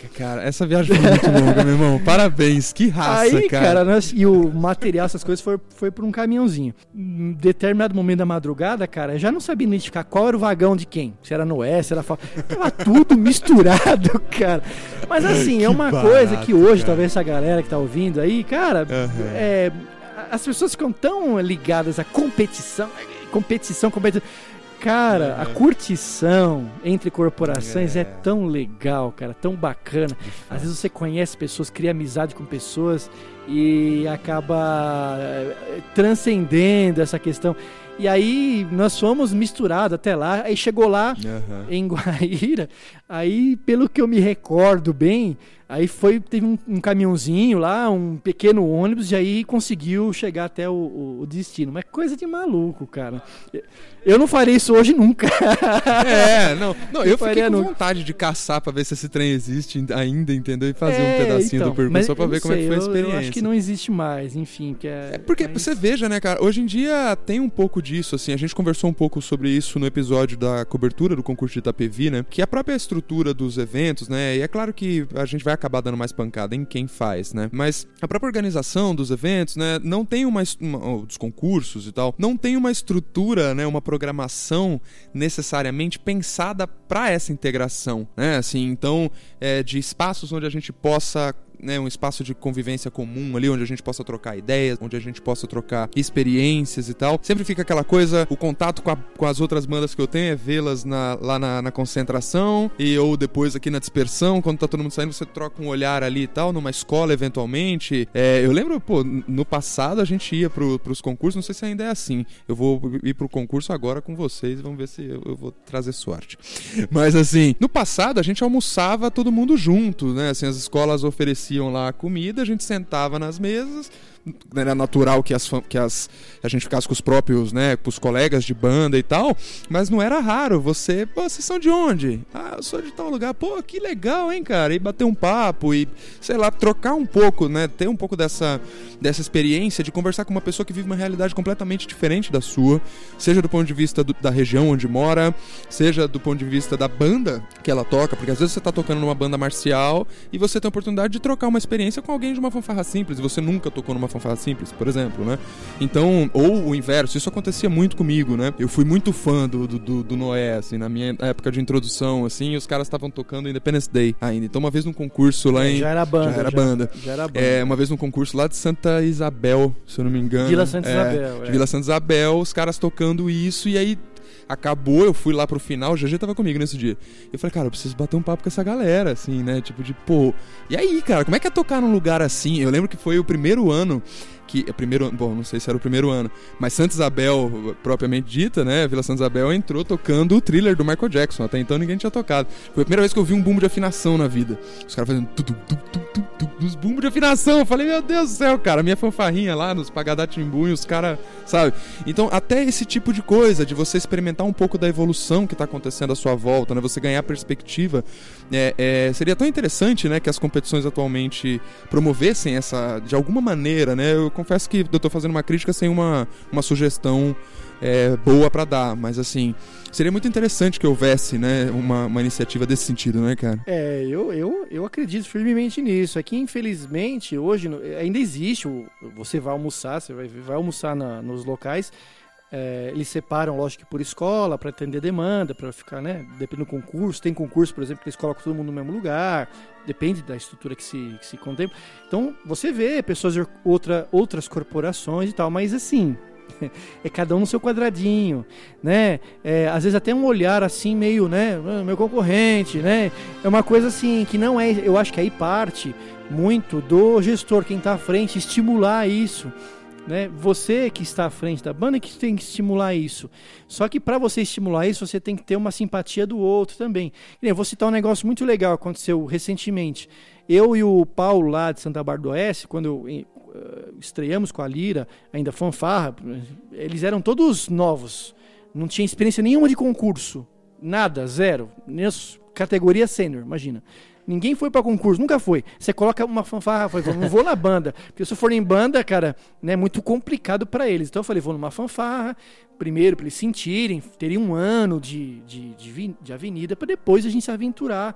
Caraca, cara, essa viagem foi muito longa, meu irmão. Parabéns, que raça,
Aí,
cara.
cara, nós, e o material, essas coisas, foi, foi por um caminhãozinho. Em determinado momento da madrugada, cara, eu já não sabia identificar qual era o vagão de quem. Se era Noé, se era... Fa- Tava tudo misturado, cara. Mas assim, é uma
barato,
coisa que hoje,
cara.
talvez essa galera que tá ouvindo aí, cara,
Aham.
é, as pessoas ficam tão ligadas à competição, competição, competição. Cara, a
Aham.
curtição entre corporações é.
É.
tão legal, cara, tão bacana. Às vezes você conhece pessoas, cria amizade com pessoas e acaba eh, transcendendo essa questão. E aí nós fomos misturados até lá. Aí chegou lá
Aham.
em Guaíra. Aí, pelo que eu me recordo bem, aí foi teve um, um caminhãozinho lá, um pequeno ônibus, e aí conseguiu chegar até o, o- o destino. Mas coisa de maluco, cara. Eu não faria isso hoje nunca.
É, não, não eu fiquei
faria
com
no-
vontade de caçar pra ver se esse trem existe ainda, entendeu? E fazer um
É,
pedacinho
então,
do percurso só pra
eu
ver como é que
sei,
foi a
eu-
experiência.
Eu acho que não existe mais, enfim. Que é,
É porque
mas-
você veja, né, cara? Hoje em dia tem um pouco disso, assim. A gente conversou um pouco sobre isso no episódio da cobertura do concurso de Itapevi, né? Que a própria estrutura dos eventos, né? E é claro que a gente vai acabar dando mais pancada em quem faz, né? Mas a própria organização dos eventos, né? Não tem uma, uma dos concursos e tal, não tem uma estrutura, né? Uma programação necessariamente pensada para essa integração, né? Assim, então, é, de espaços onde a gente possa né, um espaço de convivência comum ali, onde a gente possa trocar ideias, onde a gente possa trocar experiências e tal. Sempre fica aquela coisa, o contato com, a- com as outras bandas que eu tenho é vê-las lá na, na concentração e ou depois aqui na dispersão, quando tá todo mundo saindo, você troca um olhar ali e tal, numa escola eventualmente. É, eu lembro, pô, no passado a gente ia pro, pros concursos, não sei se ainda é assim. Eu vou ir pro concurso agora com vocês, vamos ver se eu, eu vou trazer sorte. Mas assim, no passado a gente almoçava todo mundo junto, né? Assim, as escolas ofereciam lá a comida, a gente sentava nas mesas. Era natural que, as, que as, a gente ficasse com os próprios, né, com os colegas de banda e tal, mas não era raro. Você, pô, vocês são de onde? Ah, eu sou de tal lugar, pô, que legal, hein, cara, e bater um papo e, sei lá, trocar um pouco, né, ter um pouco dessa, dessa experiência de conversar com uma pessoa que vive uma realidade completamente diferente da sua, seja do ponto de vista do- da região onde mora, seja do ponto de vista da banda que ela toca, porque às vezes você tá tocando numa banda marcial e você tem a oportunidade de trocar uma experiência com alguém de uma fanfarra simples, e você nunca tocou numa fanfarra simples, por exemplo, né? Então, ou o inverso, isso acontecia muito comigo, né? Eu fui muito fã do, do, do- Noé, assim, na minha época de introdução, assim, os caras estavam tocando Independence Day ainda. Então, uma vez num concurso lá em.
já era banda.
já era banda.
Já era banda.
É, uma vez num concurso lá de Santa Isabel, se eu não me engano.
Vila Santa
É,
Isabel.
de
é.
Vila Santa Isabel, os caras tocando isso, e aí acabou, eu fui lá pro final, o GG tava comigo nesse dia. Eu falei, cara, eu preciso bater um papo com essa galera, assim, né? Tipo de, pô. E aí, cara, como é que é tocar num lugar assim? Eu lembro que foi o primeiro ano que. é Primeiro, bom, não sei se era o primeiro ano, mas Santa Isabel, propriamente dita, né? Vila Santa Isabel entrou tocando o thriller do Michael Jackson. Até então ninguém tinha tocado. Foi a primeira vez que eu vi um bumbo de afinação na vida. Os caras fazendo tudo, tudo, nos bumbos de afinação. Eu falei, meu Deus do céu, cara, minha fanfarrinha lá nos Pagadatimbu e os caras, sabe? Então, até esse tipo de coisa, de você experimentar um pouco da evolução que tá acontecendo à sua volta, né? Você ganhar perspectiva. É, é, seria tão interessante, né, que as competições atualmente promovessem essa, de alguma maneira, né? Eu confesso que eu tô fazendo uma crítica sem uma, uma sugestão é, boa pra dar, mas assim, seria muito interessante que houvesse, né, uma, uma iniciativa desse sentido, né, cara?
É, eu, eu, eu acredito firmemente nisso. É que, infelizmente, hoje ainda existe. Você vai almoçar, você vai, vai almoçar na- nos locais. É, eles separam, lógico, por escola, para atender demanda, para ficar, né? Depende do concurso. Tem concurso, por exemplo, que eles colocam todo mundo no mesmo lugar. Depende da estrutura que se, que se contempla. Então, você vê pessoas de outra, outras corporações e tal, mas assim. É cada um no seu quadradinho, né? É, às vezes até um olhar assim meio, né? "Ah, Meu concorrente, né? É uma coisa assim que não é. Eu acho que aí parte muito do gestor, quem está à frente, estimular isso. Né? Você que está à frente da banda que tem que estimular isso. Só que para você estimular isso, você tem que ter uma simpatia do outro também. Eu vou citar um negócio muito legal que aconteceu recentemente. Eu e o Paulo lá de Santa Bárbara do Oeste, quando eu, eh, estreamos com a Lira, ainda fanfarra, eles eram todos novos. Não tinha experiência nenhuma de concurso. Nada, zero. Categoria sênior, imagina. Ninguém foi pra concurso, nunca foi. Você coloca uma fanfarra, foi, não vou na banda. Porque se eu for em banda, cara, né, é muito complicado pra eles. Então eu falei, vou numa fanfarra, primeiro pra eles sentirem, terem um ano de, de, de, de avenida, pra depois a gente se aventurar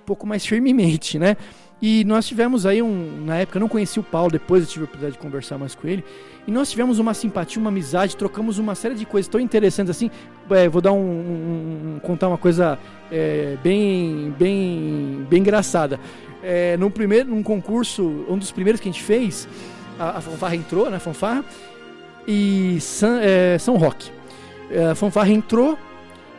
um pouco mais firmemente, né? E nós tivemos aí um. Na época eu não conheci o Paulo, depois eu tive a oportunidade de conversar mais com ele. E nós tivemos uma simpatia, uma amizade, trocamos uma série de coisas tão interessantes assim. É, vou dar um, um- contar uma coisa é, bem, bem, bem engraçada. É, no primeiro, num concurso, um dos primeiros que a gente fez, a, a fanfarra entrou, né? Fanfarra e San- é, São Roque. É, A fanfarra entrou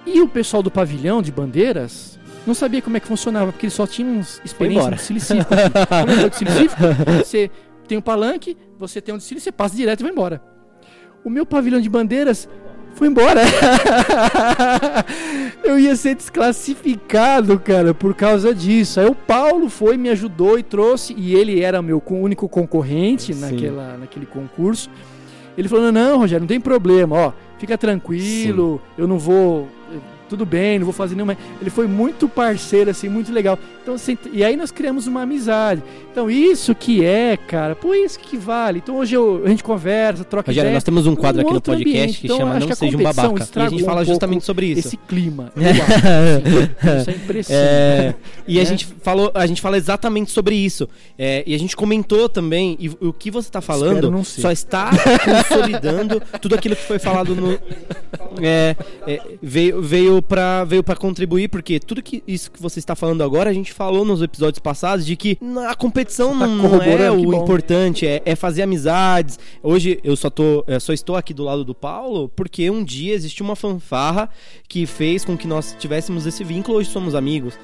e o pessoal do pavilhão de bandeiras não sabia como é que funcionava, porque eles só tinham experiência
embora.
no silicífico. Assim. Silicífico? Você tem um palanque, você tem um desfile, você passa direto e vai embora. O meu pavilhão de bandeiras fui embora. eu ia ser desclassificado, cara, por causa disso. Aí o Paulo foi, me ajudou e trouxe, e ele era meu co- único concorrente
Sim.
naquela, naquele concurso. Ele falou: não, Rogério, não tem problema, ó, fica tranquilo, eu não vou. Tudo bem, não vou fazer nenhuma. Ele foi muito parceiro, assim, muito legal. Então, assim, e aí nós criamos uma amizade. Então, isso que é, cara, pô, isso que vale. Então, hoje eu- a gente conversa, troca
Rogério,
ideia.
nós temos um quadro
Um
aqui no podcast
ambiente.
que
Então,
chama Não
que
Seja um Babaca. E a gente fala
um
justamente sobre isso.
Esse clima. Isso é impressionante.
É, e a
Né?
gente falou, a gente fala exatamente sobre isso. É, e a gente comentou também, e o que você está falando só está consolidando tudo aquilo que foi falado no. É, é, veio veio para veio pra contribuir, porque tudo que isso que você está falando agora, a gente falou nos episódios passados de que a competição
Tá
não, é o importante, é, é fazer amizades. Hoje eu só, tô, eu só estou aqui do lado do Paulo porque um dia existiu uma fanfarra que fez com que nós tivéssemos esse vínculo. Hoje somos amigos.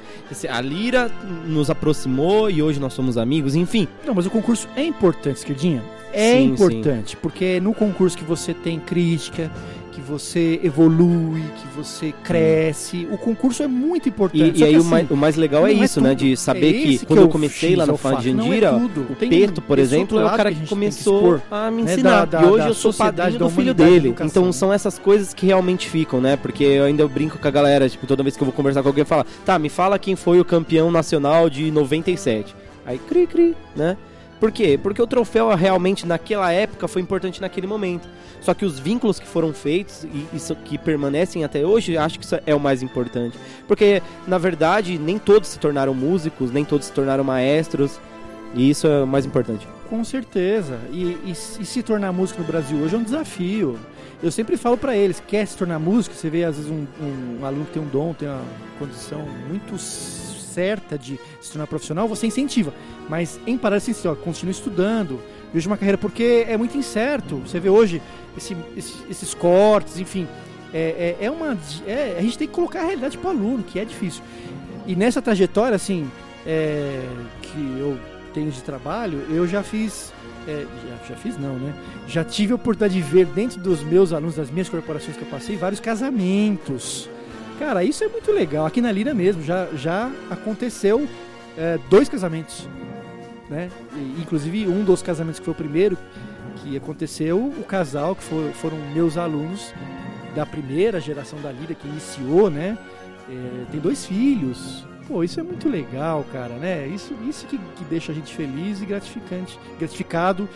A Lira nos aproximou e hoje nós somos amigos. Enfim,
Não, mas o concurso é importante, esquerdinha. É
Sim,
importante, porque é no concurso que você tem crítica, você evolui, que você cresce. O concurso é muito importante.
e, e aí
que,
o,
assim,
mais, o mais legal é
é
isso, né?
tudo.
De saber
É
que
esse
quando
é
eu comecei lá no
é
Fã de
é
Jandira,
tudo.
o
Tem
Peto, por exemplo, é o cara
que
que
tem que
começou
expor,
a me
né,
ensinar.
da-
e
da-
hoje
da
eu sou padrinho
da
do filho
da
dele. Então são essas coisas que realmente ficam, né? Porque eu ainda brinco com a galera, tipo, toda vez que eu vou conversar com alguém, eu falo, tá, me fala quem foi o campeão nacional de 97. Aí, cri, cri, né? Por quê? Porque o troféu realmente naquela época foi importante naquele momento. Só que os vínculos que foram feitos e isso que permanecem até hoje, acho que isso é o mais importante. Porque, na verdade, nem todos se tornaram músicos, nem todos se tornaram maestros. E isso é o mais importante.
Com certeza. E, e se e se tornar músico no Brasil hoje é um desafio. Eu sempre falo pra eles, quer se tornar músico, você vê às vezes um, um- um aluno que tem um dom, tem uma condição muito certa de se tornar profissional, você incentiva. Mas em paralelo, assim, ó, continue estudando, veja uma carreira, porque é muito incerto. Você vê hoje esse- esse- esses cortes, enfim. É, é, é uma. é- a gente tem que colocar a realidade pro aluno, que é difícil. E nessa trajetória, assim, é, que eu tenho de trabalho, eu já fiz. é, já, já fiz não, né? Já tive a oportunidade de ver dentro dos meus alunos, das minhas corporações que eu passei, vários casamentos. Cara, isso é muito legal. Aqui na Lira mesmo já, já aconteceu é, dois casamentos. Né? E, inclusive um dos casamentos que foi o primeiro que aconteceu, o casal que foi- foram meus alunos da primeira geração da Lira que iniciou, né? É, tem dois filhos. Pô, isso é muito legal, cara, né? Isso, isso que, que deixa a gente feliz e gratificante, gratificado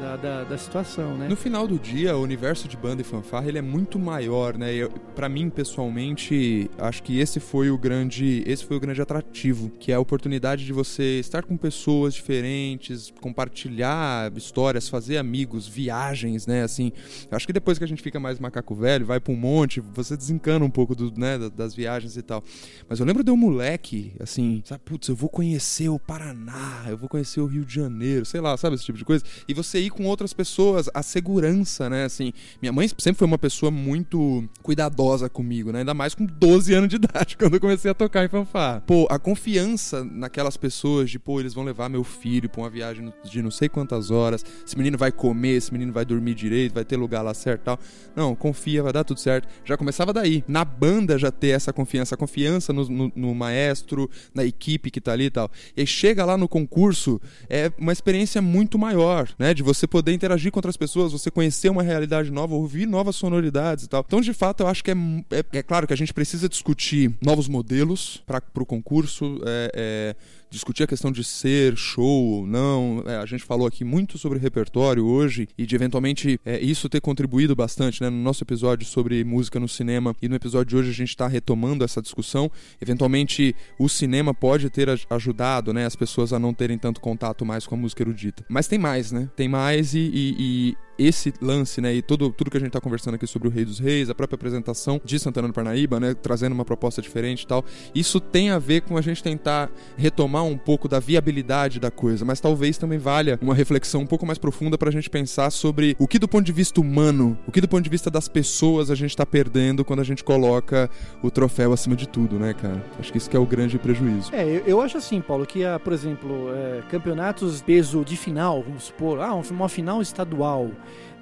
da, da, da situação, né?
No final do dia, o universo de banda e fanfarra ele é muito maior, né? Para mim pessoalmente, acho que esse foi o grande, esse foi o grande atrativo, que é a oportunidade de você estar com pessoas diferentes, compartilhar histórias, fazer amigos, viagens, né? Assim, acho que depois que a gente fica mais macaco velho, vai para um monte, você desencana um pouco do, né, da- das viagens e tal. Mas eu lembro de um moleque, assim, sabe, putz, eu vou conhecer o Paraná, eu vou conhecer o Rio de Janeiro, sei lá, sabe esse tipo de coisa? E você ir com outras pessoas, a segurança, né, assim. Minha mãe sempre foi uma pessoa muito cuidadosa comigo, né, ainda mais com 12 anos de idade, quando eu comecei a tocar em fanfarra. Pô, a confiança naquelas pessoas de, pô, eles vão levar meu filho pra uma viagem de não sei quantas horas, esse menino vai comer, esse menino vai dormir direito, vai ter lugar lá certo tal. Não, confia, vai dar tudo certo. Já começava daí. Na banda já ter essa confiança, a confiança no, no- no maestro, na equipe que tá ali e tal. E chega lá no concurso, é uma experiência muito maior, né? De você poder interagir com outras pessoas, você conhecer uma realidade nova, ouvir novas sonoridades e tal. Então, de fato, eu acho que é, é, é claro que a gente precisa discutir novos modelos para o concurso, é, é, discutir a questão de ser show ou não. É, a gente falou aqui muito sobre repertório hoje e de eventualmente é, isso ter contribuído bastante né, no nosso episódio sobre música no cinema e no episódio de hoje a gente está retomando essa discussão. Eventualmente o cinema pode ter aj- ajudado né, as pessoas a não terem tanto contato mais com a música erudita. Mas tem mais, né? Tem mais e, e- e esse lance, né, e todo, tudo que a gente tá conversando aqui sobre o Rei dos Reis, a própria apresentação de Santana do Parnaíba, né, trazendo uma proposta diferente e tal, isso tem a ver com a gente tentar retomar um pouco da viabilidade da coisa, mas talvez também valha uma reflexão um pouco mais profunda pra gente pensar sobre o que do ponto de vista humano, o que do ponto de vista das pessoas a gente tá perdendo quando a gente coloca o troféu acima de tudo, né, cara? Acho que isso que é o grande prejuízo.
É, eu, eu acho assim, Paulo, que, por exemplo, é, campeonatos peso de final, vamos supor, ah, uma final estadual,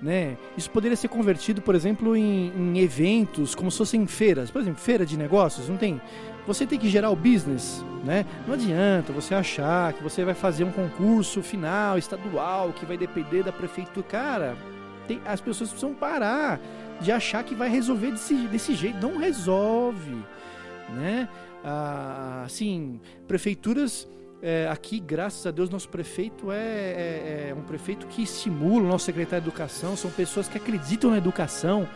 né? Isso poderia ser convertido, por exemplo, em, em eventos, como se fossem feiras. Por exemplo, feira de negócios, não tem? Você tem que gerar o business, né? Não adianta você achar que você vai fazer um concurso final, estadual, que vai depender da prefeitura. Cara, tem, as pessoas precisam parar de achar que vai resolver desse, desse jeito. Não resolve, né? Ah, assim, prefeituras é, aqui, graças a Deus, nosso prefeito é, é, é, um prefeito que estimula o nosso secretário de educação, são pessoas que acreditam na educação,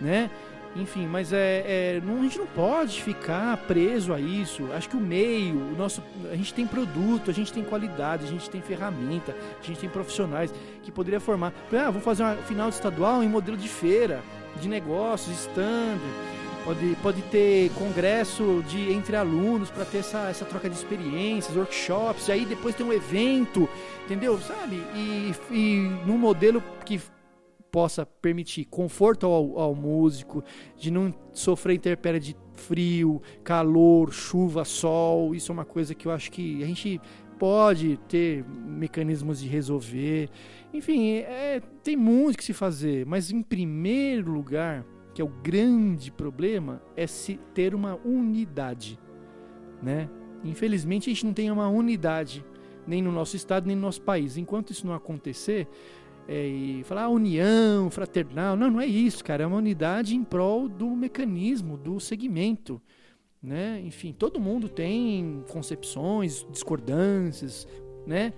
né? Enfim, mas é, é não, a gente não pode ficar preso a isso. Acho que o meio, o nosso, a gente tem produto, a gente tem qualidade, a gente tem ferramenta, a gente tem profissionais que poderia formar. Ah, vamos fazer uma final estadual em modelo de feira, de negócios, stand Pode, pode ter congresso de entre alunos para ter essa, essa troca de experiências, workshops, e aí depois tem um evento, entendeu? Sabe? E, e num modelo que possa permitir conforto ao, ao músico, de não sofrer intempérie de frio, calor, chuva, sol. Isso é uma coisa que eu acho que a gente pode ter mecanismos de resolver. Enfim, é, tem muito que se fazer, mas em primeiro lugar que é o grande problema, é se ter uma unidade, né? Infelizmente a gente não tem uma unidade nem no nosso estado nem no nosso país. Enquanto isso não acontecer, é, e falar ah, união, fraternal, não, não é isso, cara. É uma unidade em prol do mecanismo, do segmento. Né? Enfim, todo mundo tem concepções, discordâncias, né?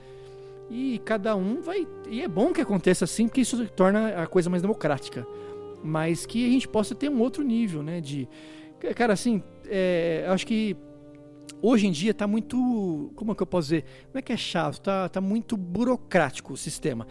E cada um vai. E é bom que aconteça assim, porque isso torna a coisa mais democrática mas que a gente possa ter um outro nível, né? De, cara, assim, é, acho que hoje em dia está muito, como é que eu posso dizer? Não é que é chato, tá, tá muito burocrático o sistema.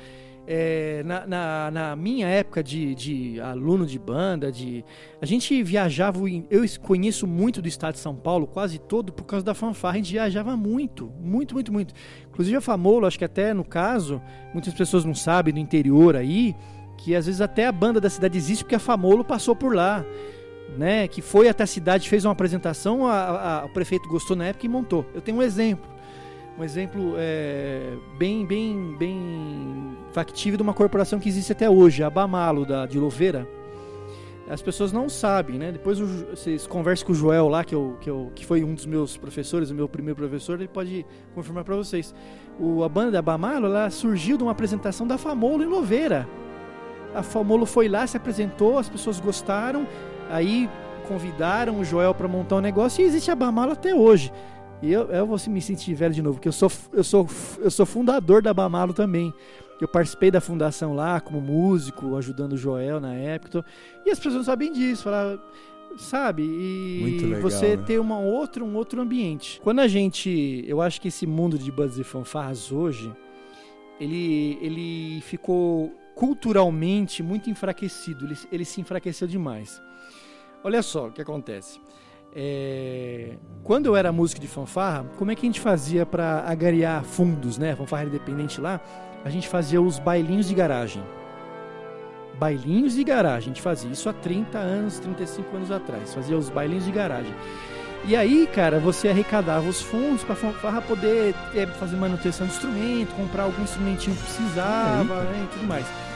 É, na, na, na, minha época de, de, aluno de banda, de a gente viajava, eu conheço muito do estado de São Paulo, quase todo, por causa da fanfarra, a gente viajava muito, muito, muito, muito. Inclusive a Famolo, acho que até no caso, muitas pessoas não sabem, do interior aí, que às vezes até a banda da cidade existe porque a Famolo passou por lá, né? Que foi até a cidade, fez uma apresentação, a, a, o prefeito gostou na época e montou. Eu tenho um exemplo, um exemplo é, bem, bem, bem factível de uma corporação que existe até hoje, a Bamalo da de Louveira. As pessoas não sabem, né? Depois vocês conversam com o Joel lá, que, eu, que, eu, que foi um dos meus professores, o meu primeiro professor, ele pode confirmar para vocês. O, a banda da Bamalo, ela surgiu de uma apresentação da Famolo em Louveira a Famolo foi lá, se apresentou, as pessoas gostaram, aí convidaram o Joel para montar um negócio e existe a Bamalo até hoje. E eu, eu vou me sentir velho de novo, porque eu sou, eu sou, eu sou fundador da Bamalo também. Eu participei da fundação lá como músico, ajudando o Joel na época. E as pessoas sabem disso, falaram, sabe? E legal, você né? ter uma outra, um outro ambiente. Quando a gente, eu acho que esse mundo de bandas e fanfarras hoje, ele, ele ficou culturalmente muito enfraquecido. Ele, ele se enfraqueceu demais. Olha só o que acontece. É, quando eu era músico de fanfarra, como é que a gente fazia para agariar fundos, né? Fanfarra independente lá, a gente fazia os bailinhos de garagem. Bailinhos de garagem, a gente fazia isso há 30 anos, 35 anos atrás. Fazia os bailinhos de garagem. E aí, cara, você arrecadava os fundos para a fanfarra poder é, fazer manutenção de instrumento, comprar algum instrumentinho que precisava né, e tudo mais.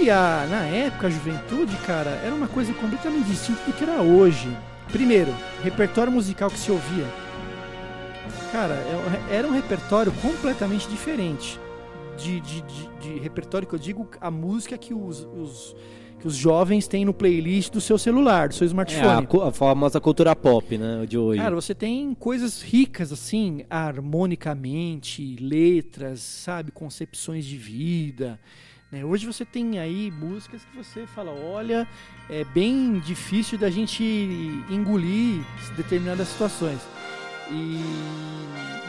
E a, na época, a juventude, cara, era uma coisa completamente distinta do que era hoje. Primeiro, repertório musical que se ouvia. Cara, é era um repertório completamente diferente. De, de, de, de repertório que eu digo, a música que os, os, que os jovens têm no playlist do seu celular, do seu smartphone.
É, a, a, famosa cultura pop, né, de hoje.
Cara, você tem coisas ricas, assim, harmonicamente, letras, sabe, concepções de vida. Né? Hoje você tem aí músicas que você fala, olha, é bem difícil da gente engolir determinadas situações. E,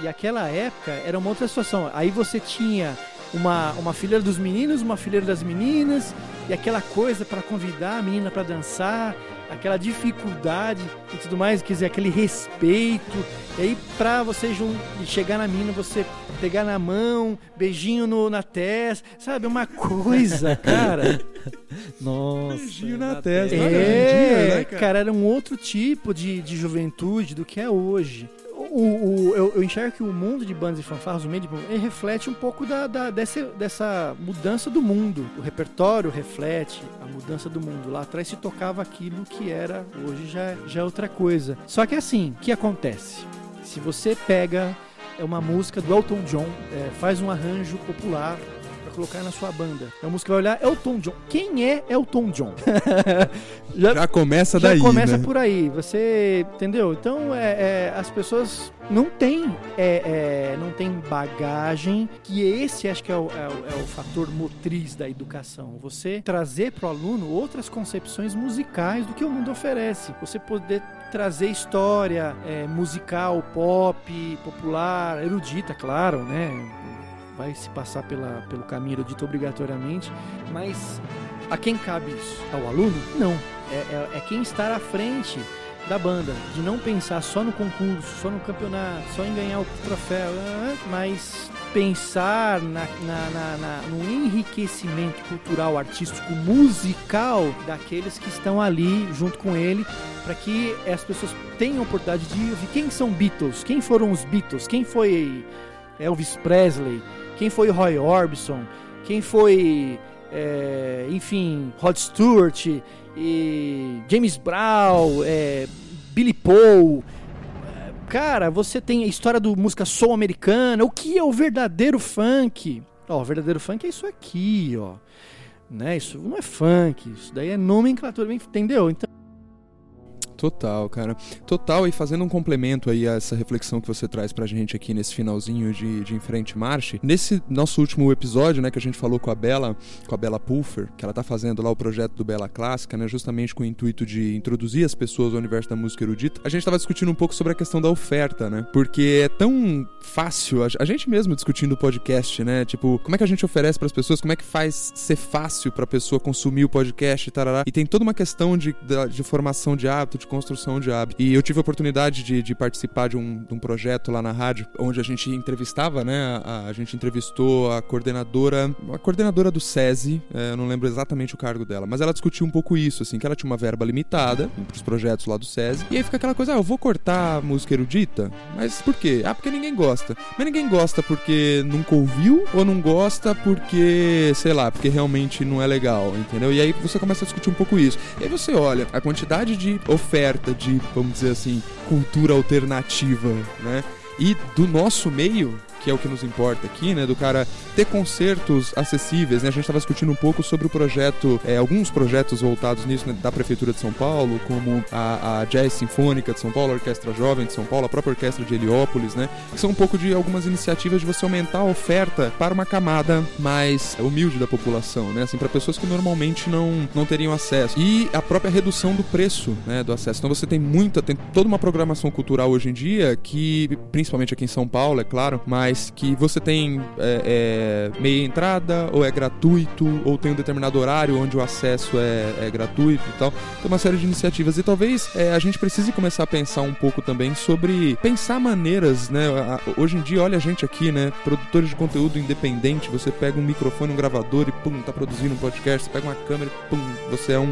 e aquela época era uma outra situação. Aí você tinha uma, uma fileira dos meninos, uma fileira das meninas, e aquela coisa para convidar a menina para dançar, aquela dificuldade e tudo mais, quer dizer, aquele respeito. E aí, pra você chegar na mina, você pegar na mão, beijinho no, na testa, sabe? Uma coisa, cara.
Nossa.
Beijinho na, na testa.
É, dia, né, cara? cara? era um outro tipo de, de juventude do que é hoje. O, o- eu, eu enxergo que o mundo de bandas e fanfarras, o meio de ele reflete um pouco da, da- dessa, dessa mudança do mundo. O repertório reflete a mudança do mundo. Lá atrás se tocava aquilo que era, hoje já, já é outra coisa. Só que assim, o que acontece? Se você pega é uma música do Elton John, é, faz um arranjo popular colocar na sua banda. É uma música que vai olhar Elton John. Quem é Elton John? já,
Já começa
já
daí,
começa
né?
por aí. Você entendeu? Então é, é, as pessoas não têm é, é, não tem bagagem. Que esse acho que é o, é o- é o fator motriz da educação. Você trazer para o aluno outras concepções musicais do que o mundo oferece. Você poder trazer história é, musical, pop, popular, erudita, claro, né? Vai se passar pela, pelo caminho erudito obrigatoriamente, mas a quem cabe isso? Ao aluno? Não. É, é, é quem está à frente da banda, de não pensar só no concurso, só no campeonato, só em ganhar o troféu, ah, mas pensar na, na- na- na- no enriquecimento cultural, artístico, musical daqueles que estão ali junto com ele, para que as pessoas tenham a oportunidade de ouvir quem são Beatles, quem foram os Beatles, quem foi Elvis Presley, quem foi Roy Orbison, quem foi, é, enfim, Rod Stewart, e James Brown, é, Billy Paul. Cara, você tem a história do música soul americana. O que é o verdadeiro funk? Ó, o verdadeiro funk é isso aqui, ó. Né? Isso não é funk, isso daí é nomenclatura, entendeu? Então,
Total, cara. Total, e fazendo um complemento aí a essa reflexão que você traz pra gente aqui nesse finalzinho de, de Em Frente Marche. Nesse nosso último episódio, né, que a gente falou com a Bela, com a Bela Pulfer, que ela tá fazendo lá o projeto do Bela Clássica, né, justamente com o intuito de introduzir as pessoas ao universo da música erudita. A gente tava discutindo um pouco sobre a questão da oferta, né? Porque é tão fácil, a, gente mesmo discutindo o podcast, né? Tipo, como é que a gente oferece pras pessoas, como é que faz ser fácil pra pessoa consumir o podcast tarará. E tem toda uma questão de, da- de formação de hábito, de construção de hábito. E eu tive a oportunidade de, de participar de um, de um projeto lá na rádio, onde a gente entrevistava, né? A, a gente entrevistou a coordenadora, a coordenadora do SESI, é, eu não lembro exatamente o cargo dela, mas ela discutiu um pouco isso, assim, que ela tinha uma verba limitada pros projetos lá do SESI. E aí fica aquela coisa, ah, eu vou cortar a música erudita? Mas por quê? Ah, porque ninguém gosta. Mas ninguém gosta porque nunca ouviu ou não gosta porque, sei lá, porque realmente não é legal, entendeu? E aí você começa a discutir um pouco isso. E aí você olha a quantidade de oferta de, vamos dizer assim, cultura alternativa, né? E do nosso meio, que é o que nos importa aqui, né? Do cara ter concertos acessíveis, né? A gente estava discutindo um pouco sobre o projeto, é, alguns projetos voltados nisso né, da Prefeitura de São Paulo, como a, a Jazz Sinfônica de São Paulo, a Orquestra Jovem de São Paulo, a própria Orquestra de Heliópolis, né? Que são um pouco de algumas iniciativas de você aumentar a oferta para uma camada mais humilde da população, né? Assim, para pessoas que normalmente não, não teriam acesso. E a própria redução do preço, né? Do acesso. Então você tem muita, tem toda uma programação cultural hoje em dia que, principalmente aqui em São Paulo, é claro, mas que você tem é, é, meia entrada, ou é gratuito, ou tem um determinado horário onde o acesso é, é gratuito e tal. Tem uma série de iniciativas. E talvez é, a gente precise começar a pensar um pouco também sobre pensar maneiras, né? Hoje em dia, olha a gente aqui, né? Produtores de conteúdo independente, você pega um microfone, um gravador e pum, tá produzindo um podcast, você pega uma câmera e pum, você é um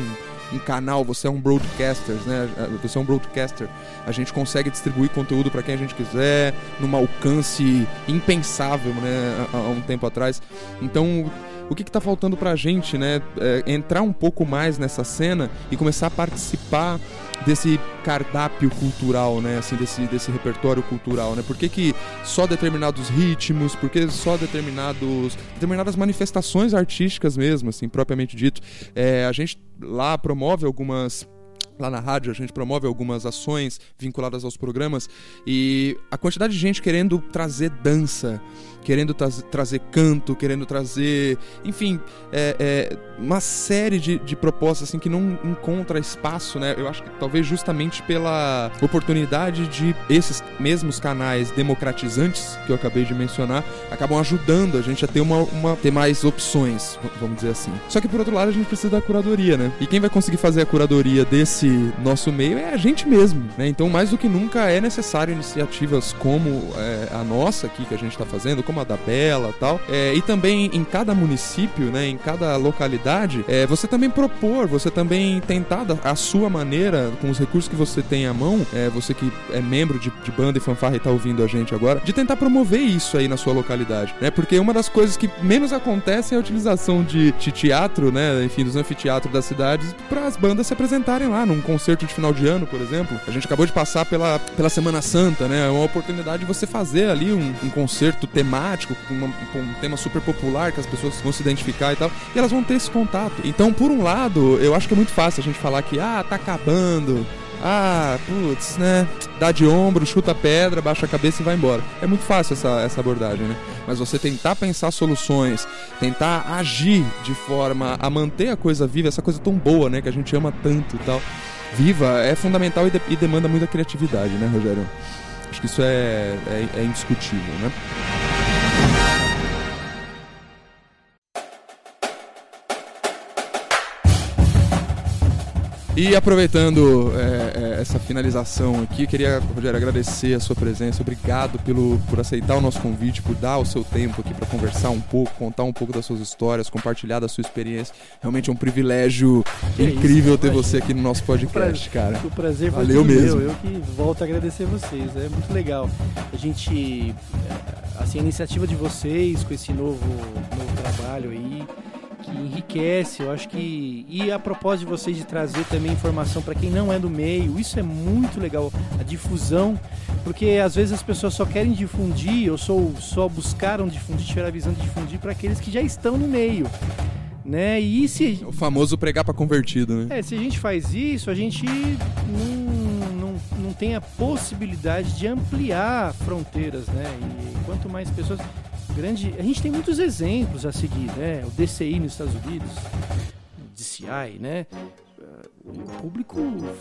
um canal, você é um broadcaster, né? Você é um broadcaster. A gente consegue distribuir conteúdo para quem a gente quiser, num alcance impensável, né? Há, há um tempo atrás. Então, o que, que tá faltando pra gente, né? É entrar um pouco mais nessa cena e começar a participar desse cardápio cultural, né? Assim, desse, desse repertório cultural, né? Por que, que só determinados ritmos, por que só determinados, determinadas manifestações artísticas mesmo, assim, propriamente dito. É, a gente lá promove algumas Lá na rádio a gente promove algumas ações vinculadas aos programas e a quantidade de gente querendo trazer dança, querendo traz- trazer canto, querendo trazer, enfim, é, é, uma série de, de propostas assim que não encontra espaço, né? Eu acho que talvez justamente pela oportunidade de esses mesmos canais democratizantes que eu acabei de mencionar acabam ajudando a gente a ter uma, uma ter mais opções, vamos dizer assim. Só que por outro lado a gente precisa da curadoria, né? E quem vai conseguir fazer a curadoria desse nosso meio é a gente mesmo, né? Então, mais do que nunca é necessário iniciativas como é, a nossa aqui que a gente está fazendo, como a da Bela, tal, é, e também em cada município, né? Em cada localidade, é, você também propor, você também tentar a sua maneira com os recursos que você tem à mão, é, você que é membro de, de banda e fanfarra e tá ouvindo a gente agora, de tentar promover isso aí na sua localidade, né? Porque uma das coisas que menos acontece é a utilização de, de teatro, né? Enfim, dos anfiteatros das cidades para as bandas se apresentarem lá num concerto de final de ano, por exemplo. A gente acabou de passar pela, pela Semana Santa, né? É uma oportunidade de você fazer ali um, um concerto temático com, uma- com um tema super popular que as pessoas vão se identificar e tal, e elas vão ter esse contato. Então, por um lado, eu acho que é muito fácil a gente falar que, ah, tá acabando, ah, putz, né? Dá de ombro, chuta a pedra, baixa a cabeça e vai embora. É muito fácil essa, essa abordagem, né? Mas você tentar pensar soluções, tentar agir de forma a manter a coisa viva, essa coisa tão boa, né? Que a gente ama tanto e tal. Viva é fundamental e, de- e demanda muita criatividade, né, Rogério? Acho que isso é, é, é indiscutível, né? E aproveitando é, é, essa finalização aqui, queria, Rogério, agradecer a sua presença. Obrigado pelo, por aceitar o nosso convite, por dar o seu tempo aqui para conversar um pouco, contar um pouco das suas histórias, compartilhar da sua experiência. Realmente é um privilégio
Que
incrível
isso,
ter você aqui no nosso podcast, cara.
O prazer foi
Valeu mesmo.
meu. Eu que volto a agradecer vocês. É muito legal. A gente, eh, assim, a iniciativa de vocês com esse novo, novo trabalho aí, que enriquece, eu acho que. E a propósito de vocês de trazer também informação para quem não é do meio, isso é muito legal. A difusão, porque às vezes as pessoas só querem difundir, ou só, só buscaram difundir, tiveram a visão de difundir para aqueles que já estão no meio. Né? E se
O famoso pregar pra convertido, né?
é, se a gente faz isso, a gente não, não, não tem a possibilidade de ampliar fronteiras, né? E quanto mais pessoas. Grande. A gente tem muitos exemplos a seguir, né? O DCI nos Estados Unidos, DCI, né? Um público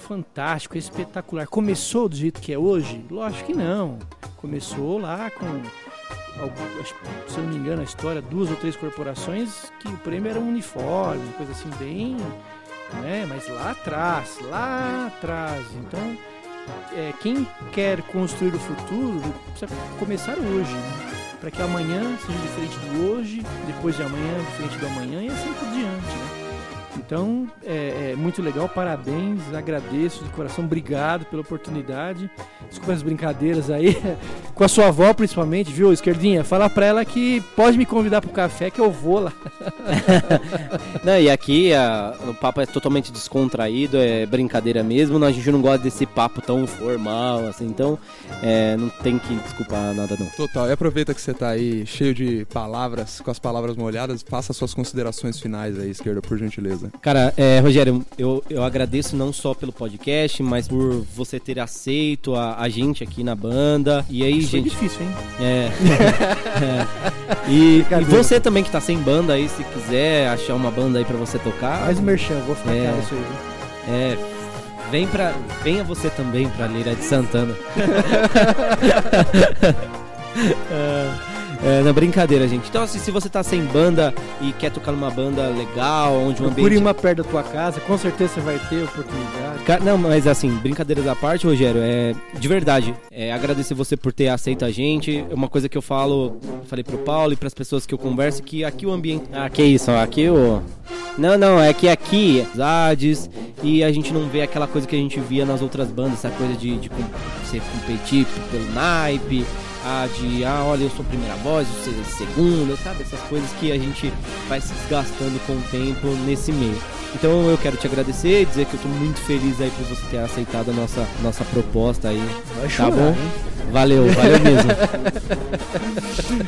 fantástico, espetacular. Começou do jeito que é hoje? Lógico que não. Começou lá com se eu não me engano, a história, duas ou três corporações que o prêmio era um uniforme, uma coisa assim bem, né? Mas lá atrás, lá atrás. Então, é, quem quer construir o futuro precisa começar hoje, né? Para que amanhã seja diferente do hoje, depois de amanhã diferente do amanhã e assim por diante, né? Então, é, é muito legal, parabéns, agradeço de coração, obrigado pela oportunidade. Desculpa as brincadeiras aí, com a sua avó principalmente, viu, Esquerdinha? Fala pra ela que pode me convidar pro café que eu vou lá.
Não, e aqui a- o papo é totalmente descontraído, é brincadeira mesmo. A gente não gosta desse papo tão formal, assim, então é, não tem que desculpar nada não.
Total. E aproveita que você tá aí cheio de palavras, com as palavras molhadas, faça suas considerações finais aí, esquerda, por gentileza.
Cara, é, Rogério, eu, eu agradeço não só pelo podcast, mas por você ter aceito a, a gente aqui na banda. E aí,
Isso foi
gente.
difícil, hein?
É. É. E, e você também que tá sem banda aí, se quiser achar uma banda aí pra você tocar.
Faz o merchan, vou ficar
É.
isso aí. viu?
É. Vem pra, venha você também pra Leira de Santana. É, na brincadeira, gente. Então, assim, se você tá sem banda e quer tocar numa banda legal, onde
Procure
ambiente
uma perto da tua casa, com certeza você vai ter oportunidade.
Não, mas assim, brincadeiras à parte, Rogério, é de verdade. É agradecer você por ter aceito a gente. É uma coisa que eu falo, falei pro Paulo e pras pessoas que eu converso que aqui o ambiente. Ah, que isso, aqui o. Não, não, é que aqui, Zades, e a gente não vê aquela coisa que a gente via nas outras bandas, essa coisa de, de você competir pelo naipe, a de, ah, olha, eu sou primeira voz, você é segunda, sabe? Essas coisas que a gente vai se desgastando com o tempo nesse meio. Então eu quero te agradecer e dizer que eu tô muito feliz aí por você ter aceitado a nossa, nossa proposta aí.
Vai
Tá
chorar,
bom?
hein?
Valeu, valeu mesmo.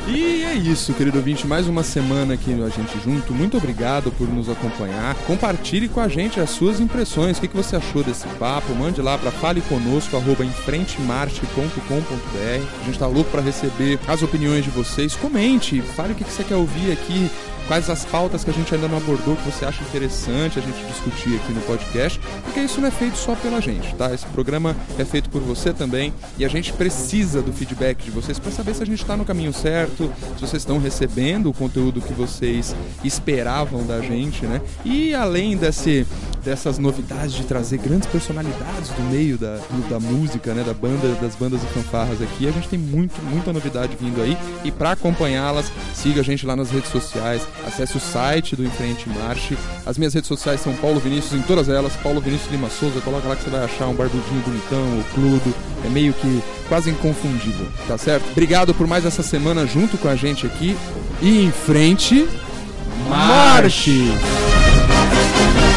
E é isso, querido ouvinte. Mais uma semana aqui a gente junto. Muito obrigado por nos acompanhar. Compartilhe com a gente as suas impressões. O que, que você achou desse papo? Mande lá para faleconosco, arroba enfrentemarte.com.br. A gente tá louco para receber as opiniões de vocês. Comente, fale o que, que você quer ouvir aqui quais as pautas que a gente ainda não abordou que você acha interessante a gente discutir aqui no podcast, porque isso não é feito só pela gente, tá? Esse programa é feito por você também e a gente precisa do feedback de vocês para saber se a gente está no caminho certo, se vocês estão recebendo o conteúdo que vocês esperavam da gente, né? E além desse, dessas novidades de trazer grandes personalidades do meio da, do- da música, né? Da banda, das bandas e fanfarras aqui, a gente tem muito, muita novidade vindo aí. E para acompanhá-las, siga a gente lá nas redes sociais, acesse o site do Enfrente Marche. As minhas redes sociais são Paulo Vinícius em todas elas, Paulo Vinícius Lima Souza, coloca lá que você vai achar um barbudinho bonitão, o cludo, é meio que quase inconfundível, tá certo? Obrigado por mais essa semana junto com a gente aqui e em frente, marche!
Marche!